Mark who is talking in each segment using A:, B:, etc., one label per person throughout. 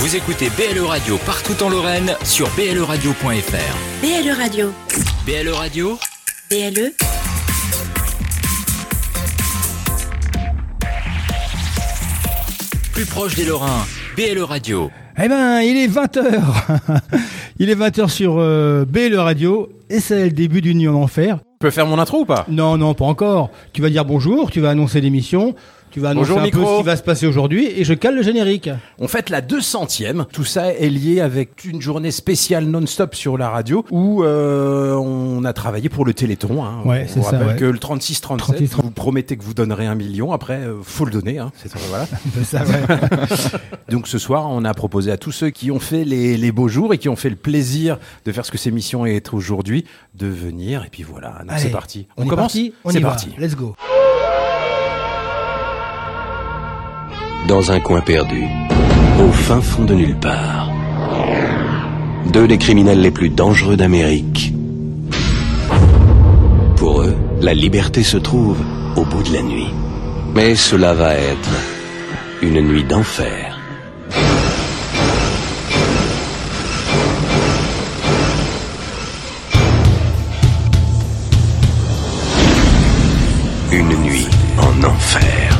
A: Vous écoutez BLE Radio partout en Lorraine sur bleradio.fr.
B: BLE Radio.
A: BLE Radio,
B: BLE.
A: plus proche des Lorrains. BLE Radio.
C: Eh ben, il est 20h. il est 20h sur euh, BLE Radio et c'est le début d'une nuit en enfer.
D: Je peux faire mon intro ou pas?
C: Non, non, pas encore. Tu vas dire bonjour, tu vas annoncer l'émission, tu vas annoncer
D: Bonjour,
C: un peu
D: micro.
C: ce qui va se passer aujourd'hui et je cale le générique.
D: On fête la 200e. Tout ça est lié avec une journée spéciale non-stop sur la radio où euh, on a travaillé pour le Téléthon. Hein.
C: Ouais,
D: on
C: c'est ça, ouais.
D: que le 36-37,
C: 36,
D: vous promettez que vous donnerez un million. Après, euh, faut le donner. Hein. C'est- voilà.
C: Ça.
D: Donc ce soir, on a proposé à tous ceux qui ont fait les, les beaux jours et qui ont fait le plaisir de faire ce que ces missions est aujourd'hui, de venir. Et puis voilà, donc
C: Allez,
D: c'est parti.
C: On,
D: commence
C: parti On
D: C'est
C: va.
D: parti.
C: Let's go.
E: Dans un coin perdu, au fin fond de nulle part. Deux des criminels les plus dangereux d'Amérique. Pour eux, la liberté se trouve au bout de la nuit. Mais cela va être une nuit d'enfer. Une nuit en enfer.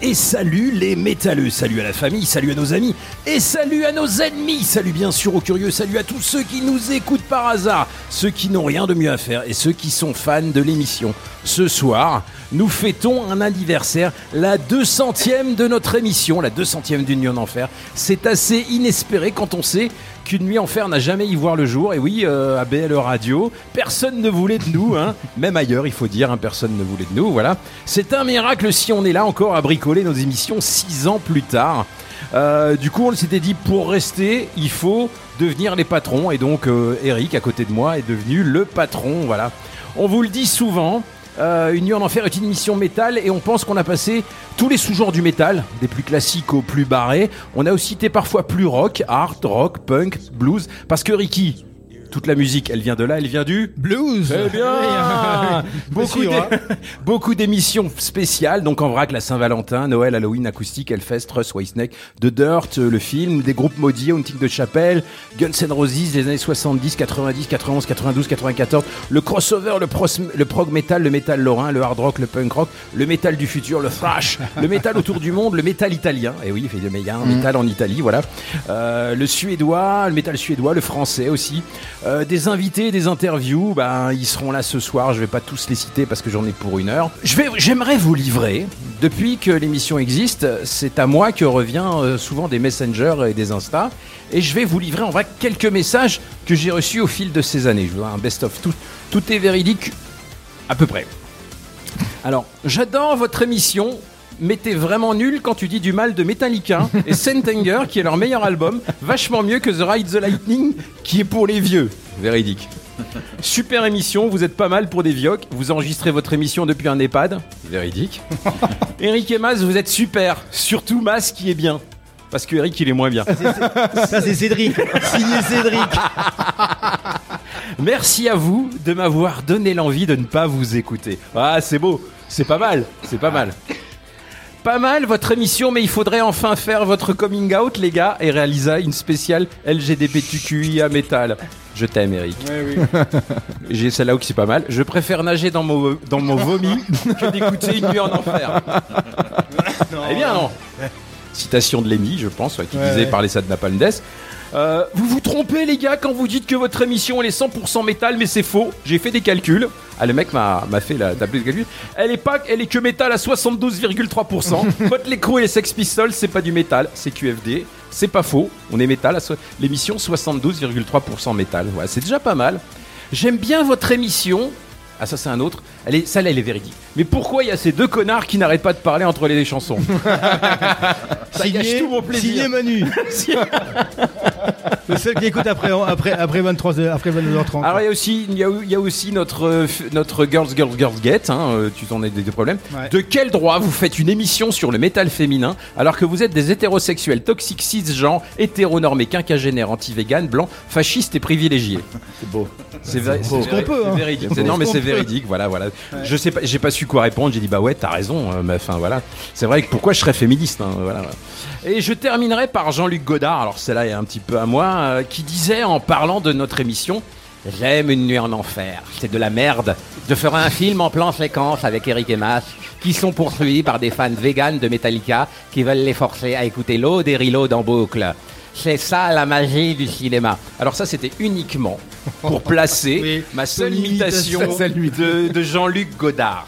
D: Et salut les métalleux. Salut à la famille, salut à nos amis et salut à nos ennemis. Salut bien sûr aux curieux, salut à tous ceux qui nous écoutent par hasard, ceux qui n'ont rien de mieux à faire et ceux qui sont fans de l'émission. Ce soir, nous fêtons un anniversaire, la 200e de notre émission, la 200e d'une nuit en enfer. C'est assez inespéré quand on sait qu'une nuit en fer n'a jamais y voir le jour. Et oui, euh, à BLE Radio, personne ne voulait de nous, hein. même ailleurs, il faut dire, hein, personne ne voulait de nous. Voilà, c'est un miracle si on est là encore à bricoler nos émissions six ans plus tard. Euh, du coup, on s'était dit pour rester, il faut devenir les patrons. Et donc, euh, Eric, à côté de moi, est devenu le patron. Voilà, on vous le dit souvent. Euh, une nuit en enfer est une émission métal et on pense qu'on a passé tous les sous-genres du métal, des plus classiques aux plus barrés. On a aussi été parfois plus rock, art, rock, punk, blues, parce que Ricky, toute la musique, elle vient de là, elle vient du
C: Blues.
D: Très bien Beaucoup
C: hein.
D: beaucoup d'émissions spéciales, donc en vrac la Saint-Valentin, Noël, Halloween, Acoustique, Hellfest, Russ, Whitesnake, The Dirt, euh, le film, des groupes maudits, Haunting de Chapelle, Guns N' Roses, les années 70, 90, 91, 92, 94, le crossover, le, pros- le prog metal, le metal lorrain, le hard rock, le punk rock, le metal du futur, le thrash, le metal autour du monde, le metal italien, et oui, il y a un metal en Italie, voilà, Euh, le suédois, le metal suédois, le français aussi, Euh, des invités, des interviews, ben ils seront là ce soir. Je vais pas tous les citer parce que j'en ai pour une heure. Je vais, j'aimerais vous livrer. Depuis que l'émission existe, c'est à moi que revient euh, souvent des messengers et des Insta, et je vais vous livrer en vrai quelques messages que j'ai reçus au fil de ces années. Je veux un best of tout. Tout est véridique, à peu près. Alors, j'adore votre émission. Mais t'es vraiment nul quand tu dis du mal de Metallica et Sentenger, qui est leur meilleur album, vachement mieux que The Ride the Lightning, qui est pour les vieux. Véridique. Super émission, vous êtes pas mal pour des vioques. Vous enregistrez votre émission depuis un EHPAD. Véridique. Eric et Mas, vous êtes super. Surtout Mas qui est bien. Parce que Eric, il est moins bien.
C: Ça, c'est Cédric. Signé Cédric.
D: Merci à vous de m'avoir donné l'envie de ne pas vous écouter. Ah, c'est beau. C'est pas mal. C'est pas mal. Pas mal votre émission, mais il faudrait enfin faire votre coming out, les gars, et réaliser une spéciale LGBTQIA Metal. Je t'aime, Eric. J'ai celle-là qui c'est pas mal. Je préfère nager dans mon, dans mon vomi que d'écouter une nuit en enfer. eh bien, non. Citation de Lemmy, je pense, ouais, qui
C: Ouais,
D: disait parler ça de Napalm Death. Euh, vous vous trompez les gars quand vous dites que votre émission elle est 100% métal mais c'est faux. J'ai fait des calculs. Ah le mec m'a fait la table de calcul. Elle est pas elle est que métal à 72,3%. Motley Crue et les Sex Pistols c'est pas du métal, c'est QFD. C'est pas faux, on est métal. à so- L'émission 72,3% métal. Ouais, c'est déjà pas mal. J'aime bien votre émission. Ah ça c'est un autre. Elle est, celle-là elle est véridique. Mais pourquoi il y a ces deux connards qui n'arrêtent pas de parler entre les chansons? Ça gâche tout mon plaisir.
C: Signé Manu. Le seul qui écoute après, après, après 23h, après 22h30.
D: Alors il y a aussi, il y a, il y a aussi notre, notre Girls, Girls, Girls Get, hein, euh, tu t'en as des, des problèmes.
C: Ouais.
D: De quel droit vous faites une émission sur le métal féminin alors que vous êtes des hétérosexuels toxiques cisgenres, hétéronormés, quinquagénaires, anti-véganes, blancs, fascistes et privilégiés? C'est beau. C'est vrai, c'est
C: Ce qu'on peut,
D: c'est
C: hein.
D: véridique.
C: C'est
D: C'est- Non mais
C: ce
D: c'est véridique, voilà, voilà. Je sais pas, j'ai pas su quoi répondre, j'ai dit bah ouais, t'as raison, euh, mais enfin voilà. C'est vrai que pourquoi je serais féministe, hein. Et je terminerai par Jean-Luc Godard, alors celle-là est un petit peu à moi, euh, qui disait en parlant de notre émission J'aime une nuit en enfer, c'est de la merde. Je ferai un film en plan séquence avec Eric et Mas, qui sont poursuivis par des fans véganes de Metallica qui veulent les forcer à écouter Load et Reload en boucle. C'est ça la magie du cinéma. Alors ça c'était uniquement pour placer
C: Oui,
D: ma seule imitation. de, de Jean-Luc Godard.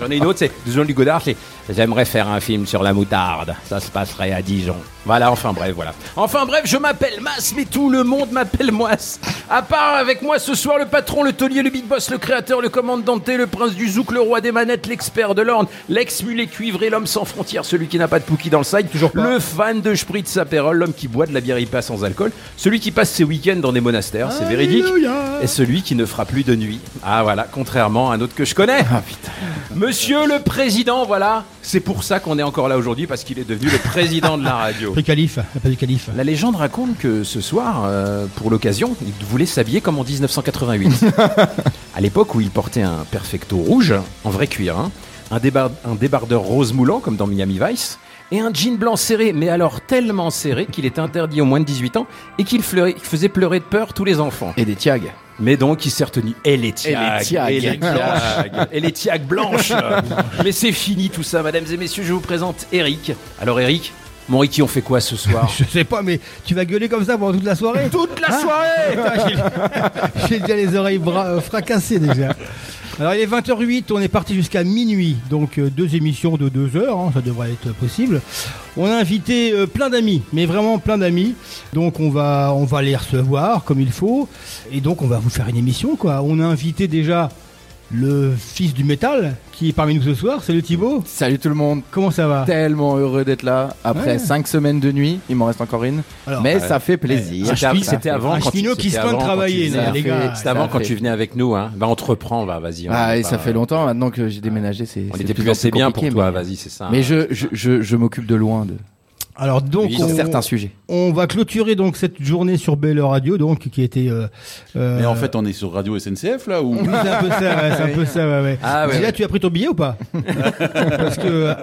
D: J'en ai une autre, c'est de Jean-Luc Godard, c'est J'aimerais faire un film sur la moutarde. Ça se passerait à Dijon. Voilà, enfin bref, voilà. Enfin bref, je m'appelle Mas, mais tout le monde m'appelle Moas. À part avec moi ce soir, le patron, le taulier, le big boss, le créateur, le commandant le prince du zouk, le roi des manettes, l'expert de l'orne, l'ex-mulet cuivré, l'homme sans frontières, celui qui n'a pas de pouki dans le side,
C: Toujours pas.
D: le fan de Spritz Aperol, l'homme qui boit de la bière IPA sans alcool, celui qui passe ses week-ends dans des monastères, c'est véridique, et celui qui ne fera plus de nuit. Ah voilà, contrairement à un autre que je connais. Monsieur le président, voilà, c'est pour ça qu'on est encore là aujourd'hui, parce qu'il est devenu le président de la radio.
C: Le calife, pas du calife.
D: La légende raconte que ce soir, euh, pour l'occasion, il voulait s'habiller comme en 1988. à l'époque où il portait un perfecto rouge, en vrai cuir, hein, un, débar- un débardeur rose moulant comme dans Miami Vice, et un jean blanc serré, mais alors tellement serré qu'il était interdit aux moins de 18 ans et qu'il faisait pleurer de peur tous les enfants.
B: Et des tiags.
D: Mais donc, il s'est retenu. Et les tiags. Et les tiags. Et les tiags blanches. Mais c'est fini tout ça, mesdames et messieurs. Je vous présente Eric. Alors, Eric, mon Ricky, on fait quoi ce soir
C: Je sais pas, mais tu vas gueuler comme ça pendant toute la soirée
D: Toute la soirée
C: Putain, j'ai- déjà les oreilles bra- euh, fracassées déjà. Alors il est 20h08, on est parti jusqu'à minuit, donc euh, deux émissions de deux heures, hein, ça devrait être possible. On a invité euh, plein d'amis, mais vraiment plein d'amis. Donc on va, on va les recevoir comme il faut, et donc on va vous faire une émission quoi. On a invité déjà le fils du métal qui est parmi nous ce soir, c'est le Thibaut.
B: Salut tout le monde.
C: Comment ça va?
B: Tellement heureux d'être là. Après
C: Ouais.
B: 5 semaines de nuit, il m'en reste encore une.
C: Alors,
B: mais
D: euh,
B: ça fait plaisir.
C: un
D: C'était avant
C: un
D: quand tu-
C: qui se plaint de travailler, là, les gars.
D: C'était avant quand tu venais avec nous. Hein. Va, entreprends, va, vas-y. on
B: Ah,
D: va
B: et ça fait longtemps maintenant que j'ai déménagé. C'est,
D: On était plus assez bien pour toi, vas-y, c'est ça.
B: Mais je, je, je, je m'occupe de loin de,
C: alors donc
D: Oui,
C: on,
B: certains sujets.
C: on va clôturer donc cette journée sur Belle Radio, donc qui était. Euh, euh,
F: Mais en fait, on est sur Radio SNCF là ou?
C: C'est un peu ça, ouais, c'est un peu ça, ouais, ouais.
D: Ah, ouais, ouais.
C: tu as pris ton billet ou pas? Parce que euh,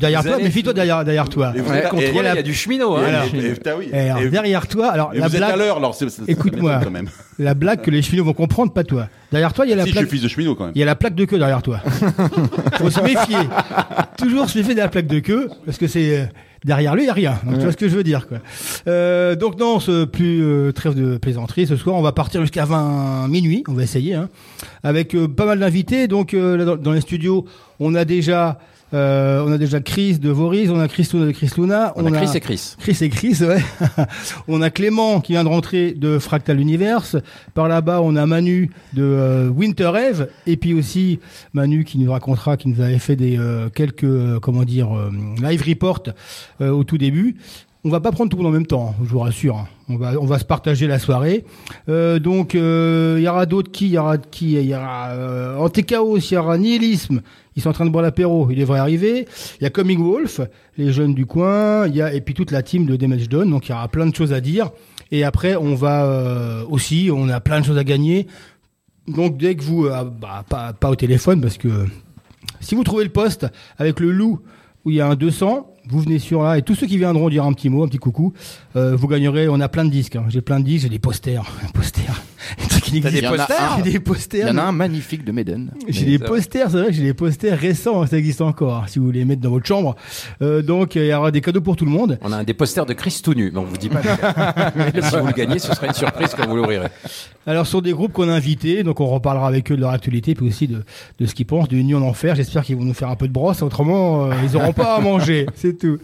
C: derrière
D: Vous
C: toi, méfie-toi derrière, derrière toi.
F: Et
D: là,
C: la-
D: il y a du cheminot. Hein.
C: Et alors,
F: et- et- putain, oui.
C: Et alors,
F: Et-
C: derrière toi, alors
F: et
C: la
F: vous êtes à
C: blague,
F: l'heure, alors c'est
C: Écoute-moi.
F: quand même.
C: la blague que les cheminots vont comprendre, pas toi. Derrière toi, il y a la
F: Si je suis
C: plaque.
F: fils de cheminot quand même.
C: Il y a la plaque de queue derrière toi. Faut se méfier. Toujours se méfier de la plaque de queue, parce que c'est euh, derrière lui, il n'y a rien. Donc, tu vois ce que je veux dire, quoi. Euh, donc non, ce plus euh, trêve de plaisanterie. Ce soir, on va partir jusqu'à 20 minuit. On va essayer, hein, avec euh, pas mal d'invités. Donc euh, là, dans, dans les studios, on a déjà, euh, on a déjà Chris de Voris, on a Chris Luna de Chris Luna,
D: On a Chris et Chris.
C: Chris et Chris, ouais. on a Clément qui vient de rentrer de Fractal Universe. Par là-bas, on a Manu de euh, Winter Eve. Et puis aussi Manu qui nous racontera, qui nous avait fait des euh, quelques, euh, comment dire, euh, live reports euh, au tout début. On va pas prendre tout le monde en même temps, hein, je vous rassure. hein. On va, on va se partager la soirée. Euh, donc, euh, il y aura d'autres qui, il y aura qui, il y aura euh, Antéchaos, il y aura Nihilisme. Ils sont en train de boire l'apéro, il devrait arriver. Il y a Coming Wolf, les jeunes du coin. Il y a et puis toute la team de Damage Done. Donc, il y aura plein de choses à dire. Et après, on va euh, aussi, on a plein de choses à gagner. Donc, dès que vous, euh, bah, pas, pas au téléphone, parce que si vous trouvez le poste avec le loup où il y a un 200, vous venez sur là et tous ceux qui viendront dire un petit mot, un petit coucou, euh, vous gagnerez. On a plein de disques. hein. J'ai plein de disques, j'ai des posters, posters.
D: Des posters
C: J'ai des
B: Il
C: posters.
B: y en a un magnifique de Maiden.
C: J'ai des posters, c'est vrai que j'ai des posters récents, ça existe encore, si vous voulez les mettre dans votre chambre. Euh, donc, il y aura des cadeaux pour tout le monde.
D: On a un des posters de Chris tout nu, mais on vous dit pas. si vous le gagnez, ce sera une surprise quand vous l'ouvrirez.
C: Alors, sur des groupes qu'on a invités, donc on reparlera avec eux de leur actualité, puis aussi de, de ce qu'ils pensent de Union d'Enfer. J'espère qu'ils vont nous faire un peu de brosse, autrement, euh, ils auront pas à manger, c'est tout.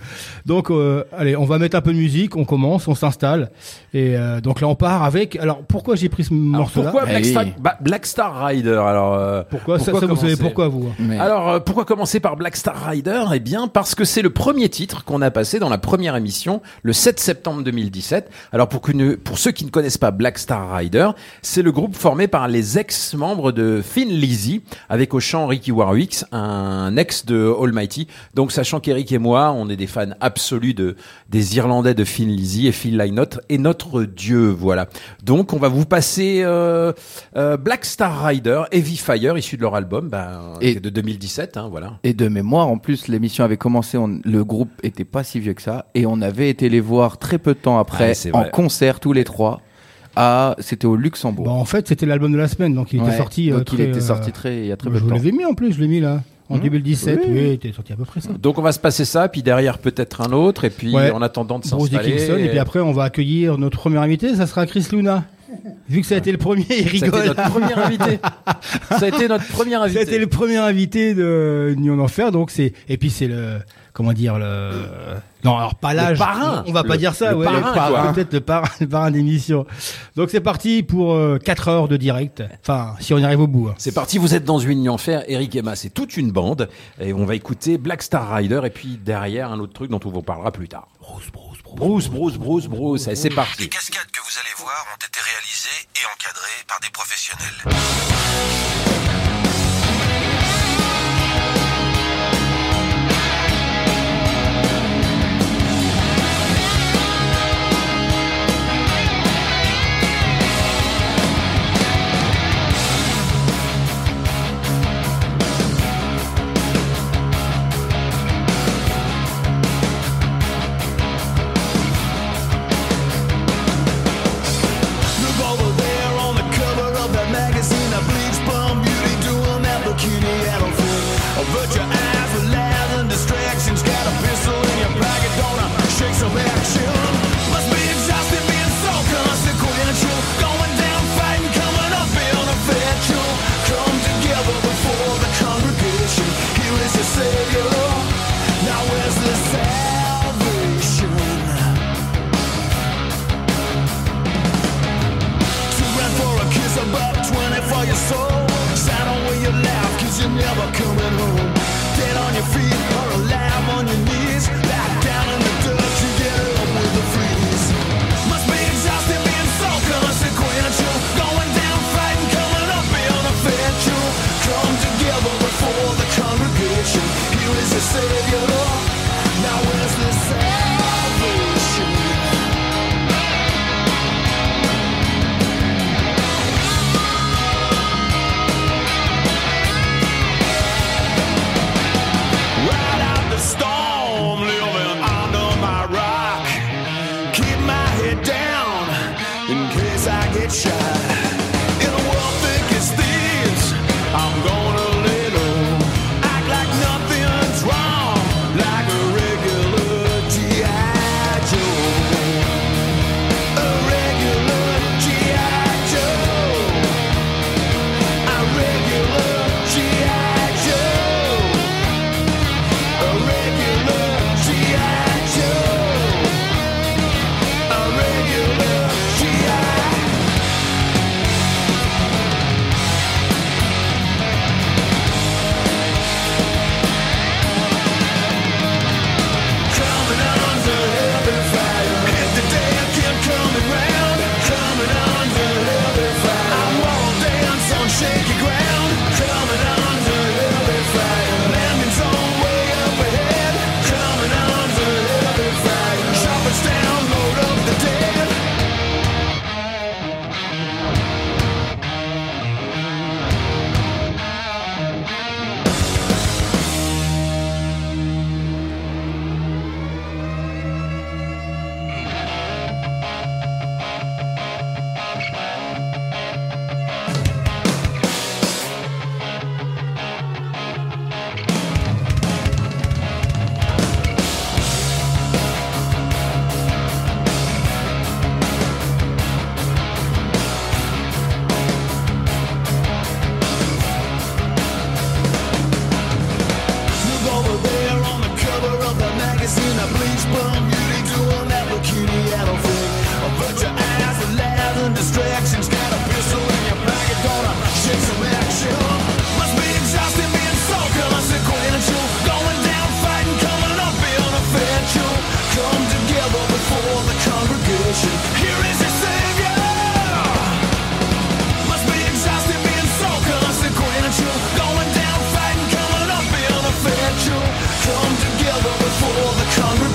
C: Donc, euh, allez, on va mettre un peu de musique, on commence, on s'installe. Et euh, donc là, on part avec... Alors, pourquoi j'ai pris ce morceau-là
D: pourquoi Black
B: Eh
D: Star,
B: oui.
D: Ba- Black Star Rider Alors euh,
C: Pourquoi, ça, ça, vous savez pourquoi, vous hein
B: Mais-
D: Alors euh, pourquoi commencer par Black Star Rider? Eh bien parce que c'est le premier titre qu'on a passé dans la première émission le 7 septembre 2017. Alors pour, qu'une- pour ceux qui ne connaissent pas Black Star Rider, c'est le groupe formé par les ex-membres de Thin Lizzy avec au chant Ricky Warwick, un ex de Almighty. Donc sachant qu'Eric et moi, on est des fans absolus de des Irlandais de Thin Lizzy et Phil Lynott est notre dieu, voilà. Donc on va vous passer euh, euh, Black Star Rider, Heavy Fire, issu de leur album ben,
B: Et-
D: de 2017, hein, voilà.
B: Et de mémoire, en plus, l'émission avait commencé, on- le groupe était pas si vieux que ça, et on avait été les voir très peu de temps après,
D: c'est
B: en concert tous les trois, à, c'était au Luxembourg.
C: Bah, En fait, c'était l'album de la semaine, donc il était
B: Ouais,
C: sorti... euh,
B: donc il
C: très,
B: était
C: euh,
B: sorti très, il y a très peu
C: Je
B: de
C: vous
B: temps.
C: l'avais mis en plus, je l'ai mis là. En
D: Mmh.
C: 2017,
B: Oui,
C: oui,
B: oui.
C: il était sorti à peu près ça.
D: Donc on va se passer ça, puis derrière peut-être un autre, et puis
C: Ouais.
D: en attendant de
C: Bruce
D: s'installer.
C: Dickinson, et puis après on va accueillir notre premier invité, ça sera Chris Luna. Vu que ça a été le premier, il
D: ça a été
C: rigole.
D: notre premier invité. ça a été notre premier
C: Ça a été
D: invité.
C: le premier invité de Union d'Enfer, donc c'est et puis c'est le comment dire le non alors pas l'âge,
D: parrain.
C: on va pas
D: Le-
C: dire ça,
D: le
C: ouais,
D: parrain, quoi.
C: peut-être le parrain, le parrain d'émission. Donc c'est parti pour 4 heures de direct. Enfin, si on y arrive au bout. hein.
D: C'est parti, vous êtes dans une union fer, Eric Emma, c'est toute une bande, et on va écouter Black Star Rider, et puis derrière un autre truc dont on vous parlera plus tard. Bruce, Bruce, Bruce, Bruce, Bruce, Bruce, Bruce, Allez, c'est parti.
G: Les cascades que vous allez voir ont été réalisées et encadrées par des professionnels.
H: Coming home. Dead on your feet before the
I: Congress.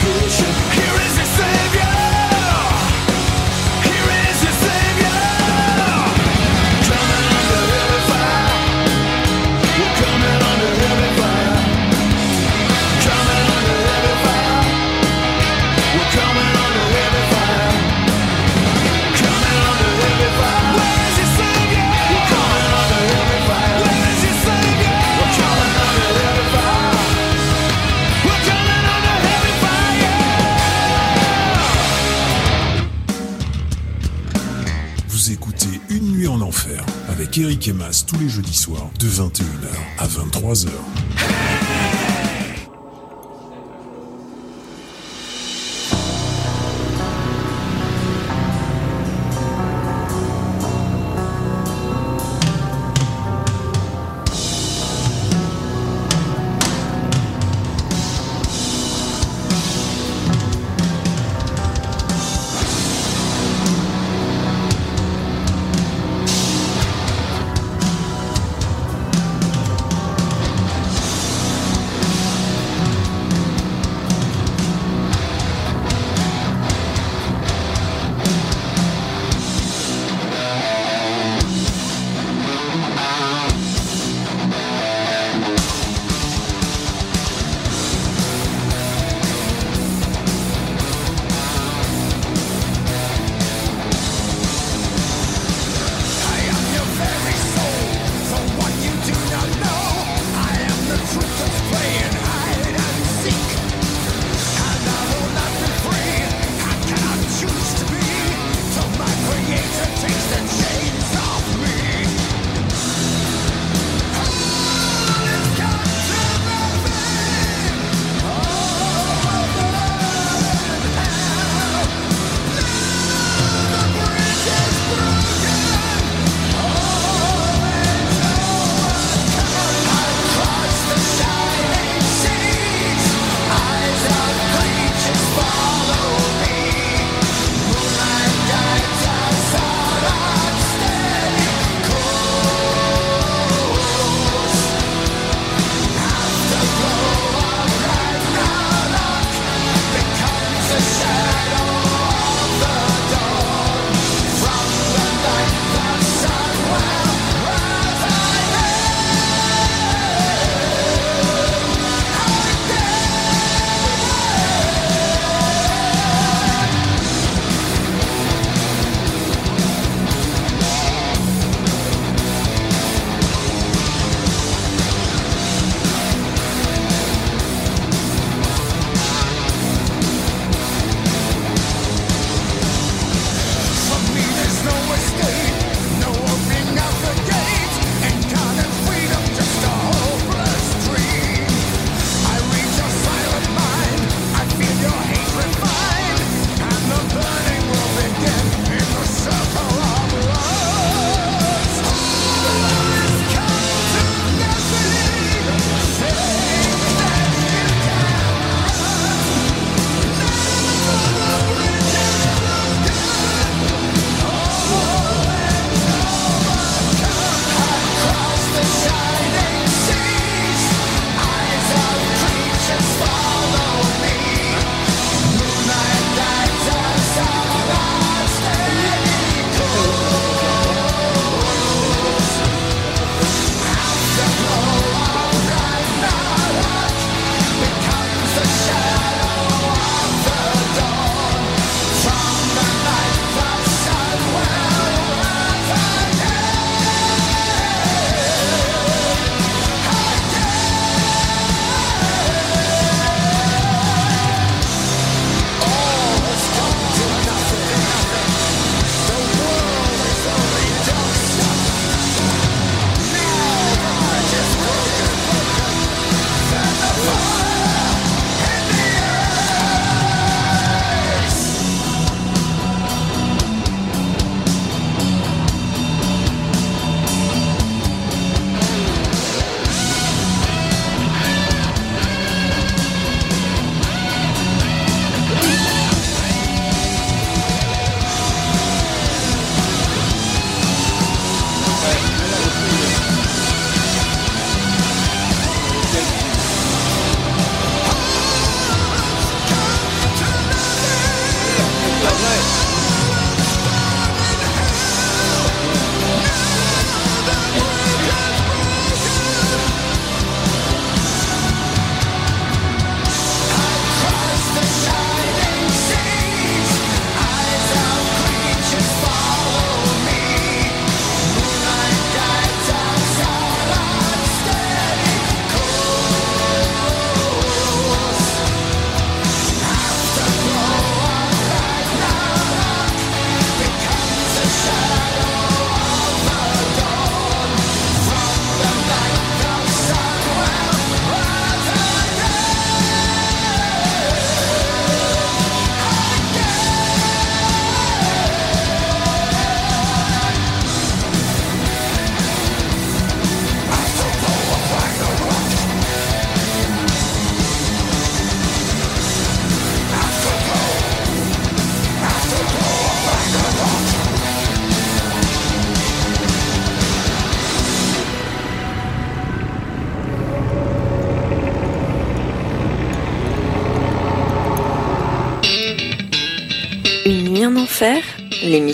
I: Tous les jeudis soirs de 21h à 23h.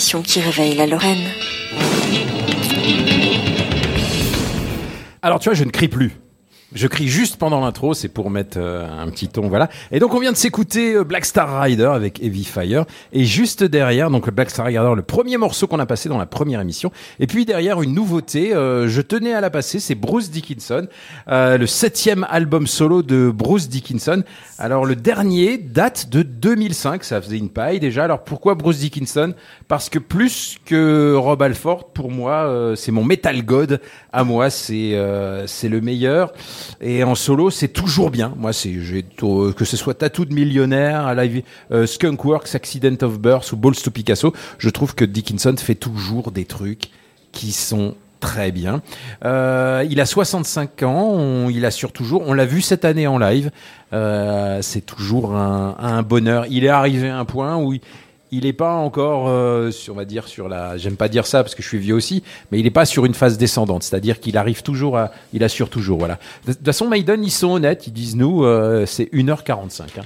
J: Qui réveille la Lorraine.
D: Alors tu vois, je ne crie plus. Je crie juste pendant l'intro, c'est pour mettre euh, un petit ton, voilà. Et donc on vient de s'écouter euh, Black Star Rider avec Heavy Fire, et juste derrière, donc le Black Star Rider, le premier morceau qu'on a passé dans la première émission, et puis derrière une nouveauté, euh, je tenais à la passer, c'est Bruce Dickinson, euh, le septième album solo de Bruce Dickinson. Alors le dernier date de 2005, ça faisait une paille déjà. Alors pourquoi Bruce Dickinson? Parce que plus que Rob Alford, pour moi, euh, c'est mon metal god à moi, c'est euh, c'est le meilleur. Et en solo, c'est toujours bien. Moi, c'est euh, que ce soit Tattoo de millionnaire, Live, euh, Skunkworks, Accident of Birth ou Balls to Picasso, je trouve que Dickinson fait toujours des trucs qui sont très bien. Euh, il a 65 ans, on- il assure toujours. On l'a vu cette année en live. Euh, c'est toujours un, un bonheur. Il est arrivé à un point où il, il est pas encore, euh, sur, on va dire sur la. J'aime pas dire ça parce que je suis vieux aussi, mais il est pas sur une phase descendante. C'est-à-dire qu'il arrive toujours à, il assure toujours. Voilà. De, toute façon, Maiden, ils sont honnêtes. Ils disent nous, euh, c'est 1h45. Hein.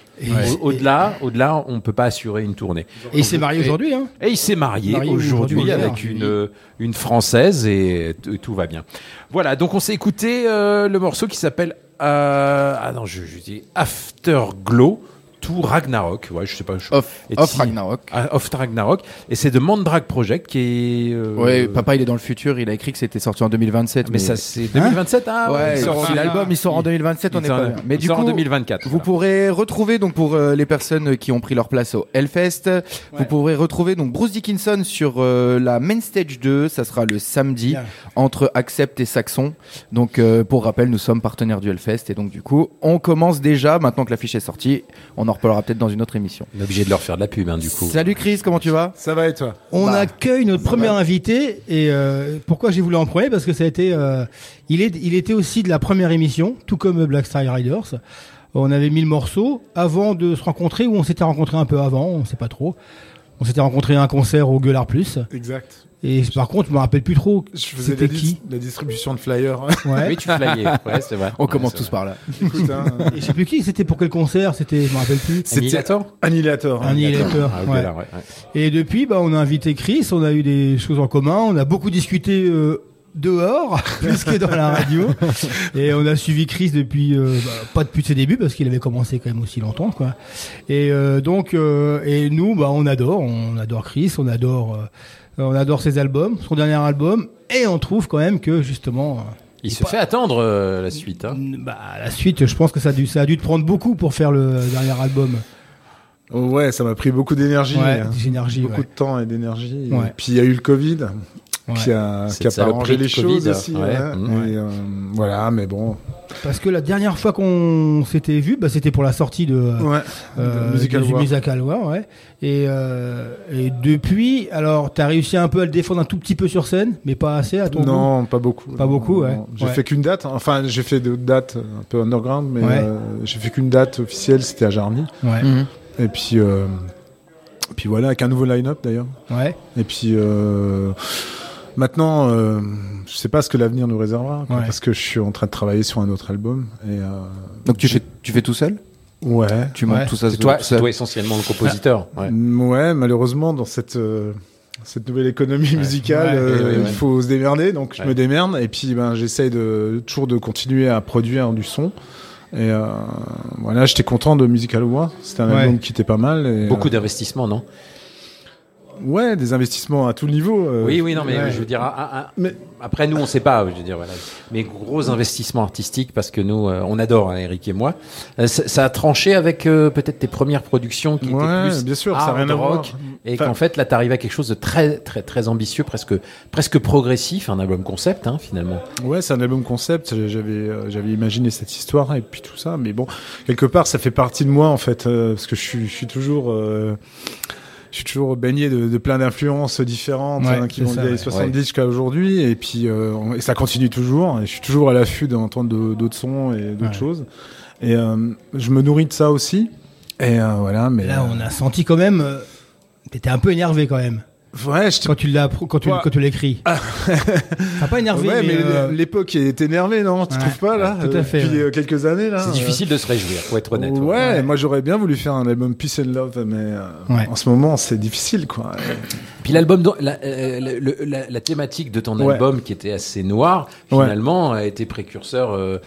D: Au- Au-delà, au-delà, on peut pas assurer une tournée.
C: Et il s'est marié aujourd'hui, hein.
D: et il s'est marié,
C: Marié
D: aujourd'hui avec une, euh, une française et tout va bien. Voilà, donc on s'est écouté euh, le morceau qui s'appelle euh, ah non, je, je dis Afterglow to Ragnarok. Ouais, je sais pas. je-
B: Off, off
D: si-
B: Ragnarok.
D: Ah, Off Ragnarok. Et c'est de Mandrake Project qui est. euh,
B: Ouais, papa, il est dans le futur. Il a écrit que c'était sorti en 2027.
D: mais ça c'est 2027 ah
B: Ouais,
D: il sort en-
B: si l'album il sort en 2027, on est pas
D: en-
B: bien. Mais
D: il
B: du
D: sort en
B: coup,
D: 2024.
B: Vous
D: voilà.
B: pourrez retrouver donc pour euh, les personnes qui ont pris leur place au Hellfest, vous pourrez retrouver donc Bruce Dickinson sur euh, la main stage 2, ça sera le samedi entre Accept et Saxon. Donc euh, pour rappel, nous sommes partenaires du Hellfest et donc du coup, on commence déjà maintenant que l'affiche est sortie, on en reparlera peut-être dans une autre émission.
D: On est obligé de leur faire de la pub hein, du coup.
B: Salut Chris, comment tu vas?
K: Ça va et toi?
C: On
B: Bah,
C: accueille notre premier invité et euh, pourquoi j'ai voulu en premier? Parce que ça a été euh, il est il était aussi de la première émission tout comme Black Star Riders. On avait mis le morceau avant de se rencontrer ou on s'était rencontré un peu avant, on sait pas trop. On s'était rencontré à un concert au Gueulard Plus
K: Exact.
C: Et par contre je me rappelle plus trop
K: Je faisais dis-
C: qui.
K: la distribution de flyers.
C: Ouais.
D: Oui, tu flyais. Ouais, c'est vrai.
B: On
D: Ouais,
B: commence tous
D: vrai.
B: par là.
K: Écoute, hein,
C: Et je sais plus qui c'était pour quel concert, c'était je me rappelle plus.
K: C'était
D: Annihilator?
K: Annihilator. hein.
C: Annihilator.
D: Ah, ok,
C: ouais.
D: là, ouais, ouais.
C: Et depuis, bah, on a invité Chris, on a eu des choses en commun, on a beaucoup discuté euh, dehors, plus que dans la radio. Et on a suivi Chris depuis, euh, bah, pas depuis ses débuts, parce qu'il avait commencé quand même aussi longtemps, quoi. Et euh, donc, euh, et nous, bah, on adore, on adore Chris, on adore, euh, on adore ses albums, son dernier album, et on trouve quand même que justement. euh,
D: Il se fait attendre euh, la suite. Hein.
C: Bah, la suite, je pense que ça a dû, ça a dû te prendre beaucoup pour faire le dernier album.
K: Oh, ouais, ça m'a pris beaucoup d'énergie.
C: Ouais,
K: hein.
C: d'énergie,
K: Beaucoup
C: ouais.
K: de temps et d'énergie.
C: Ouais.
K: Puis il y a eu le Covid. Qui a, qui a pas les
D: Covid,
K: choses aussi.
D: ouais.
K: ouais.
D: Mhm.
K: Et, euh, voilà, mais bon.
C: Parce que la dernière fois qu'on s'était vu, bah, c'était pour la sortie de,
K: Ouais.
C: euh,
K: De Musical War.
C: Musical War, ouais. Et, euh, et depuis, alors, t'as réussi un peu à le défendre un tout petit peu sur scène, mais pas assez à ton goût.
K: Non, pas beaucoup.
C: Pas beaucoup, ouais.
K: J'ai
C: Ouais.
K: fait qu'une date. Enfin, j'ai fait d'autres dates un peu underground, mais
C: Ouais.
K: euh, j'ai fait qu'une date officielle, c'était à Jarny.
C: Ouais,
B: Mhm.
K: Et puis, euh, puis voilà, avec un nouveau line-up d'ailleurs.
C: ouais.
K: Et puis euh, maintenant, euh, je sais pas ce que l'avenir nous réservera, quoi,
C: Ouais.
K: parce que je suis en train de travailler sur un autre album. Et euh,
B: Donc tu fais, tu fais tout seul?
K: Ouais,
B: Tu montes
C: Ouais.
B: tout ça
D: C'est toi,
B: tout
D: c'est
B: seul
D: toi essentiellement le compositeur. Ouais.
K: Mm, ouais, malheureusement dans cette euh, cette nouvelle économie musicale,
C: Ouais,
K: euh,
D: ouais.
K: il faut se démerder. Donc je me démerde et puis ben j'essaye de toujours de continuer à produire du son. Et euh, voilà, j'étais content de Musical War. C'était un
C: Ouais.
K: album qui était pas mal. Et,
D: Beaucoup d'investissements, non?
K: Ouais, des investissements à tout niveau. euh,
D: Oui, oui, non, mais
K: ouais.
D: je veux dire,
K: Mais-
D: après nous, on sait pas, je veux dire, voilà. Mais gros investissements artistiques parce que nous, euh, on adore, hein, Eric et moi. Euh, ça, ça a tranché avec peut-être tes premières productions qui
K: Ouais,
D: étaient plus
K: bien sûr, ça a
D: hard
K: rien
D: rock, et
K: Enfin-
D: qu'en fait là, t'arrives à quelque chose de très, très, très ambitieux, presque, presque progressif, un album concept, hein, finalement.
K: Ouais, c'est un album concept. J'avais, j'avais imaginé cette histoire et puis tout ça. Mais bon, quelque part, ça fait partie de moi en fait, parce que je suis, je suis toujours, je suis toujours baigné de, de plein d'influences différentes
C: Ouais,
K: hein, qui vont des années
C: ouais.
K: 70 jusqu'à aujourd'hui. Et puis, euh, et ça continue toujours. Et je suis toujours à l'affût d'entendre de- d'autres sons et d'autres
C: Ouais.
K: choses. Et euh, je me nourris de ça aussi. Et euh, voilà. Mais
C: Là, on a senti quand même, t'étais un peu énervé quand même.
K: Ouais, je te-
C: quand tu l'as quand tu
K: Ouais.
C: quand tu l'écris. Ça n'a pas énervé,
K: Ouais,
C: mais,
K: mais,
C: euh,
K: l'époque est énervée, non Tu
C: Ouais.
K: trouves pas là
C: Tout à
K: euh,
C: fait,
K: Depuis
C: ouais.
K: euh, quelques années là.
D: C'est
K: euh,
D: difficile de se réjouir, pour être honnête.
K: Ouais, moi j'aurais bien voulu faire un album Peace and Love, mais euh,
C: Ouais.
K: en ce moment c'est difficile quoi.
D: Puis l'album, la, euh, la, la thématique de ton
K: Ouais.
D: album qui était assez noire,
K: Ouais.
D: finalement, a été précurseur euh,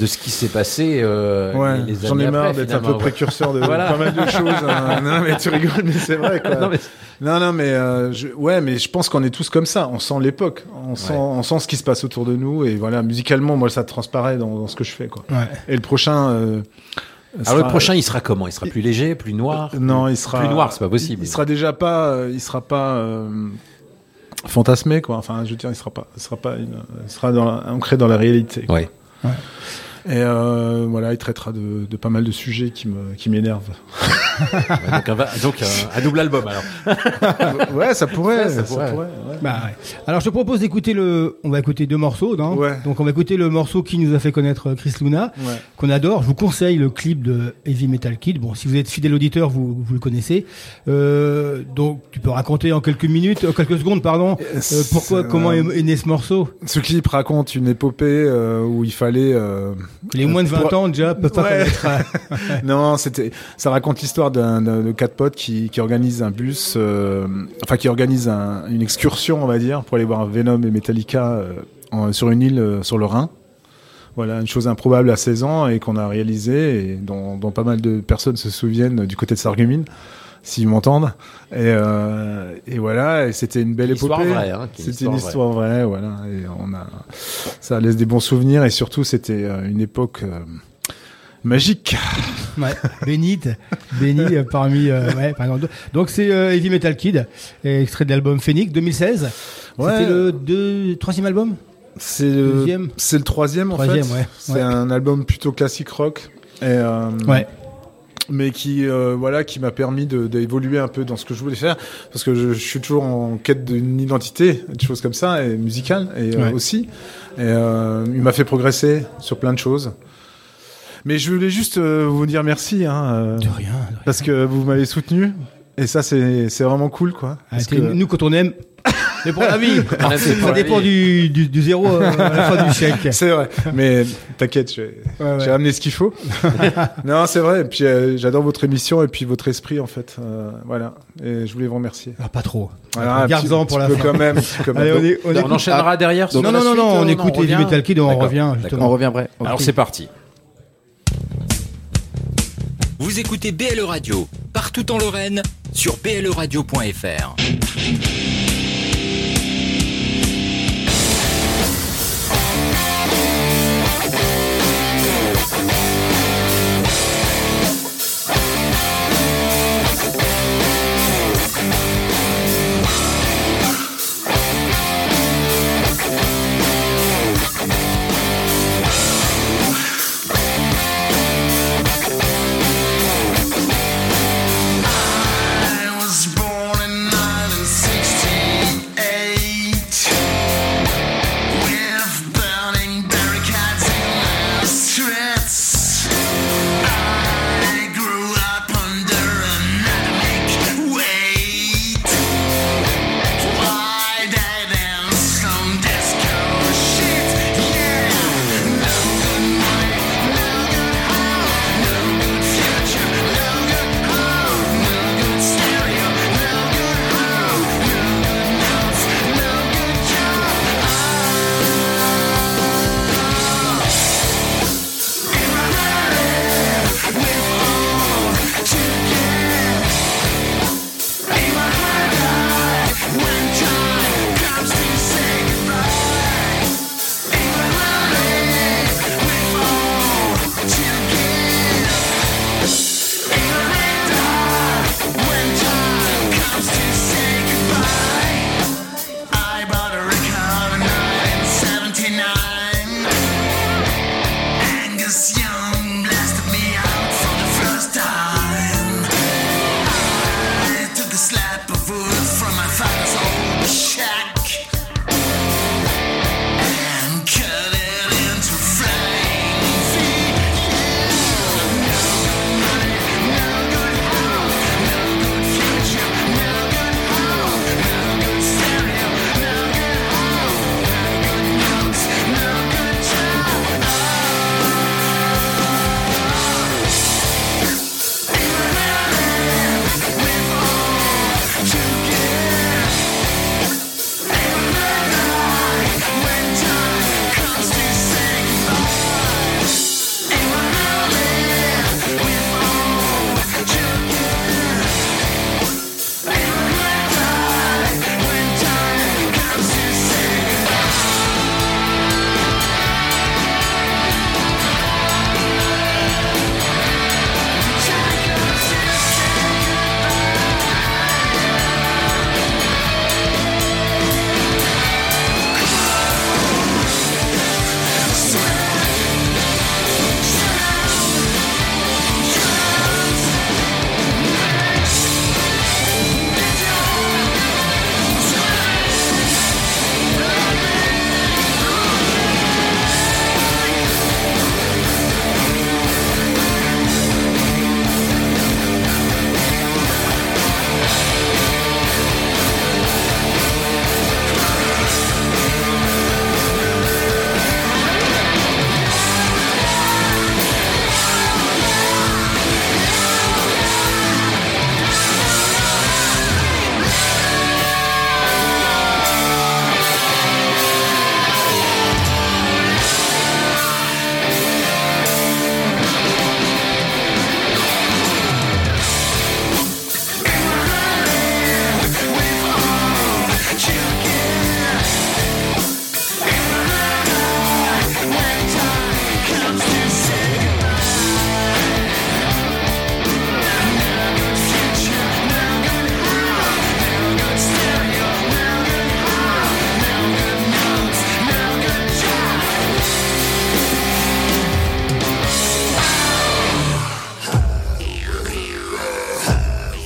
D: de ce qui s'est passé. euh,
K: Ouais,
D: les- les
K: j'en ai
D: années
K: marre d'être un peu précurseur de
D: Voilà.
K: pas mal de choses. hein. Non, mais tu rigoles, mais c'est vrai quoi.
D: Non, mais-
K: Non, non, mais euh, je, ouais, mais je pense qu'on est tous comme ça. On sent l'époque, on sent,
D: Ouais.
K: on sent ce qui se passe autour de nous, et voilà, musicalement, moi, ça transparaît dans, dans ce que je fais, quoi.
C: Ouais.
K: Et le prochain. euh,
D: Alors
K: sera-
D: le prochain, il sera comment? Il sera plus léger, plus noir?
K: Non, il sera
D: plus noir, c'est pas possible.
K: Il sera déjà pas, euh, il sera pas euh, fantasmé, quoi. Enfin, je veux dire, il sera pas, il sera pas, une- il sera dans la- ancré dans la réalité. quoi.
D: Ouais.
K: Et euh, voilà, il traitera de, de pas mal de sujets qui me, qui m'énervent.
D: Ouais, donc un, donc un- un double album alors.
K: ouais, ça pourrait,
D: Ouais, ça
K: ça
D: pourrait.
K: pourrait, ouais.
C: Bah ouais. Alors je te propose d'écouter le. On va écouter deux morceaux, non?
K: Ouais.
C: Donc on va écouter le morceau qui nous a fait connaître euh, Chris Luna,
K: Ouais.
C: qu'on adore. Je vous conseille le clip de Heavy Metal Kid. Bon, si vous êtes fidèle auditeur, vous, vous le connaissez. Euh, donc tu peux raconter en quelques minutes, en quelques secondes, pardon, euh, pourquoi, comment
K: euh,
C: est, est né ce morceau?
K: Ce clip raconte une épopée euh, où il fallait.
C: Les moins de 20
K: pour-
C: ans déjà peuvent pas
K: Ouais.
C: connaître.
K: non, c'était. Ça raconte l'histoire d'un de quatre potes qui, qui organisent un bus, euh, enfin qui organisent un- une excursion, on va dire, pour aller voir Venom et Metallica euh, en- sur une île euh, sur le Rhin. Voilà, une chose improbable à 16 ans et qu'on a réalisé et dont, dont pas mal de personnes se souviennent du côté de Sarreguemines, s'ils m'entendent. Et, euh, et voilà, et c'était une belle
D: Une histoire
K: épopée.
D: vraie, hein,
K: c'était une
D: histoire
K: histoire vraie, voilà. Et on a, ça laisse des bons souvenirs et surtout c'était euh, une époque euh, magique.
C: Ouais, bénite, béni euh, parmi. euh, ouais, par exemple. Donc c'est euh, Heavy Metal Kid, extrait de l'album Phoenix 2016.
K: Ouais.
C: C'était le deux, troisième album?
K: C'est le,
C: Deuxième?
K: c'est le troisième, en fait.
C: ouais.
K: C'est
C: Ouais.
K: un album plutôt classique rock. Et, euh,
C: Ouais.
K: Mais qui, euh, voilà, qui m'a permis d'évoluer un peu dans ce que je voulais faire. Parce que je, je suis toujours en quête d'une identité, des choses comme ça, et musicale et, euh,
C: Ouais.
K: aussi. Et euh, il m'a fait progresser sur plein de choses. Mais je voulais juste euh, vous dire merci. Hein, euh,
C: De rien. de rien.
K: Parce que vous m'avez soutenu. Et ça, c'est c'est vraiment cool, quoi.
C: Ah,
K: Parce que-
C: Nous, quand on aime, c'est pour la vie.
D: Pour
C: Ça dépend
D: vie.
C: du, du, du zéro euh, à la fin du chèque.
K: C'est vrai. Mais t'inquiète, j'ai
C: Ouais,
K: amené ce qu'il faut. non, c'est vrai. Et puis euh, j'adore votre émission et puis votre esprit en fait. Euh, voilà. Et je voulais vous remercier.
C: Ah, pas trop.
K: Voilà,
C: Garde-en
K: un petit-
C: pour la fin.
K: quand même.
C: Allez, on, est, on,
D: On, enchaînera derrière. sur
C: Non, non, non,
D: suite,
C: non, on écoute
D: revient
C: Metal Kid et on revient.
B: On revient après.
D: Alors c'est parti.
H: Vous écoutez BLE Radio, partout en Lorraine, sur bleradio.fr.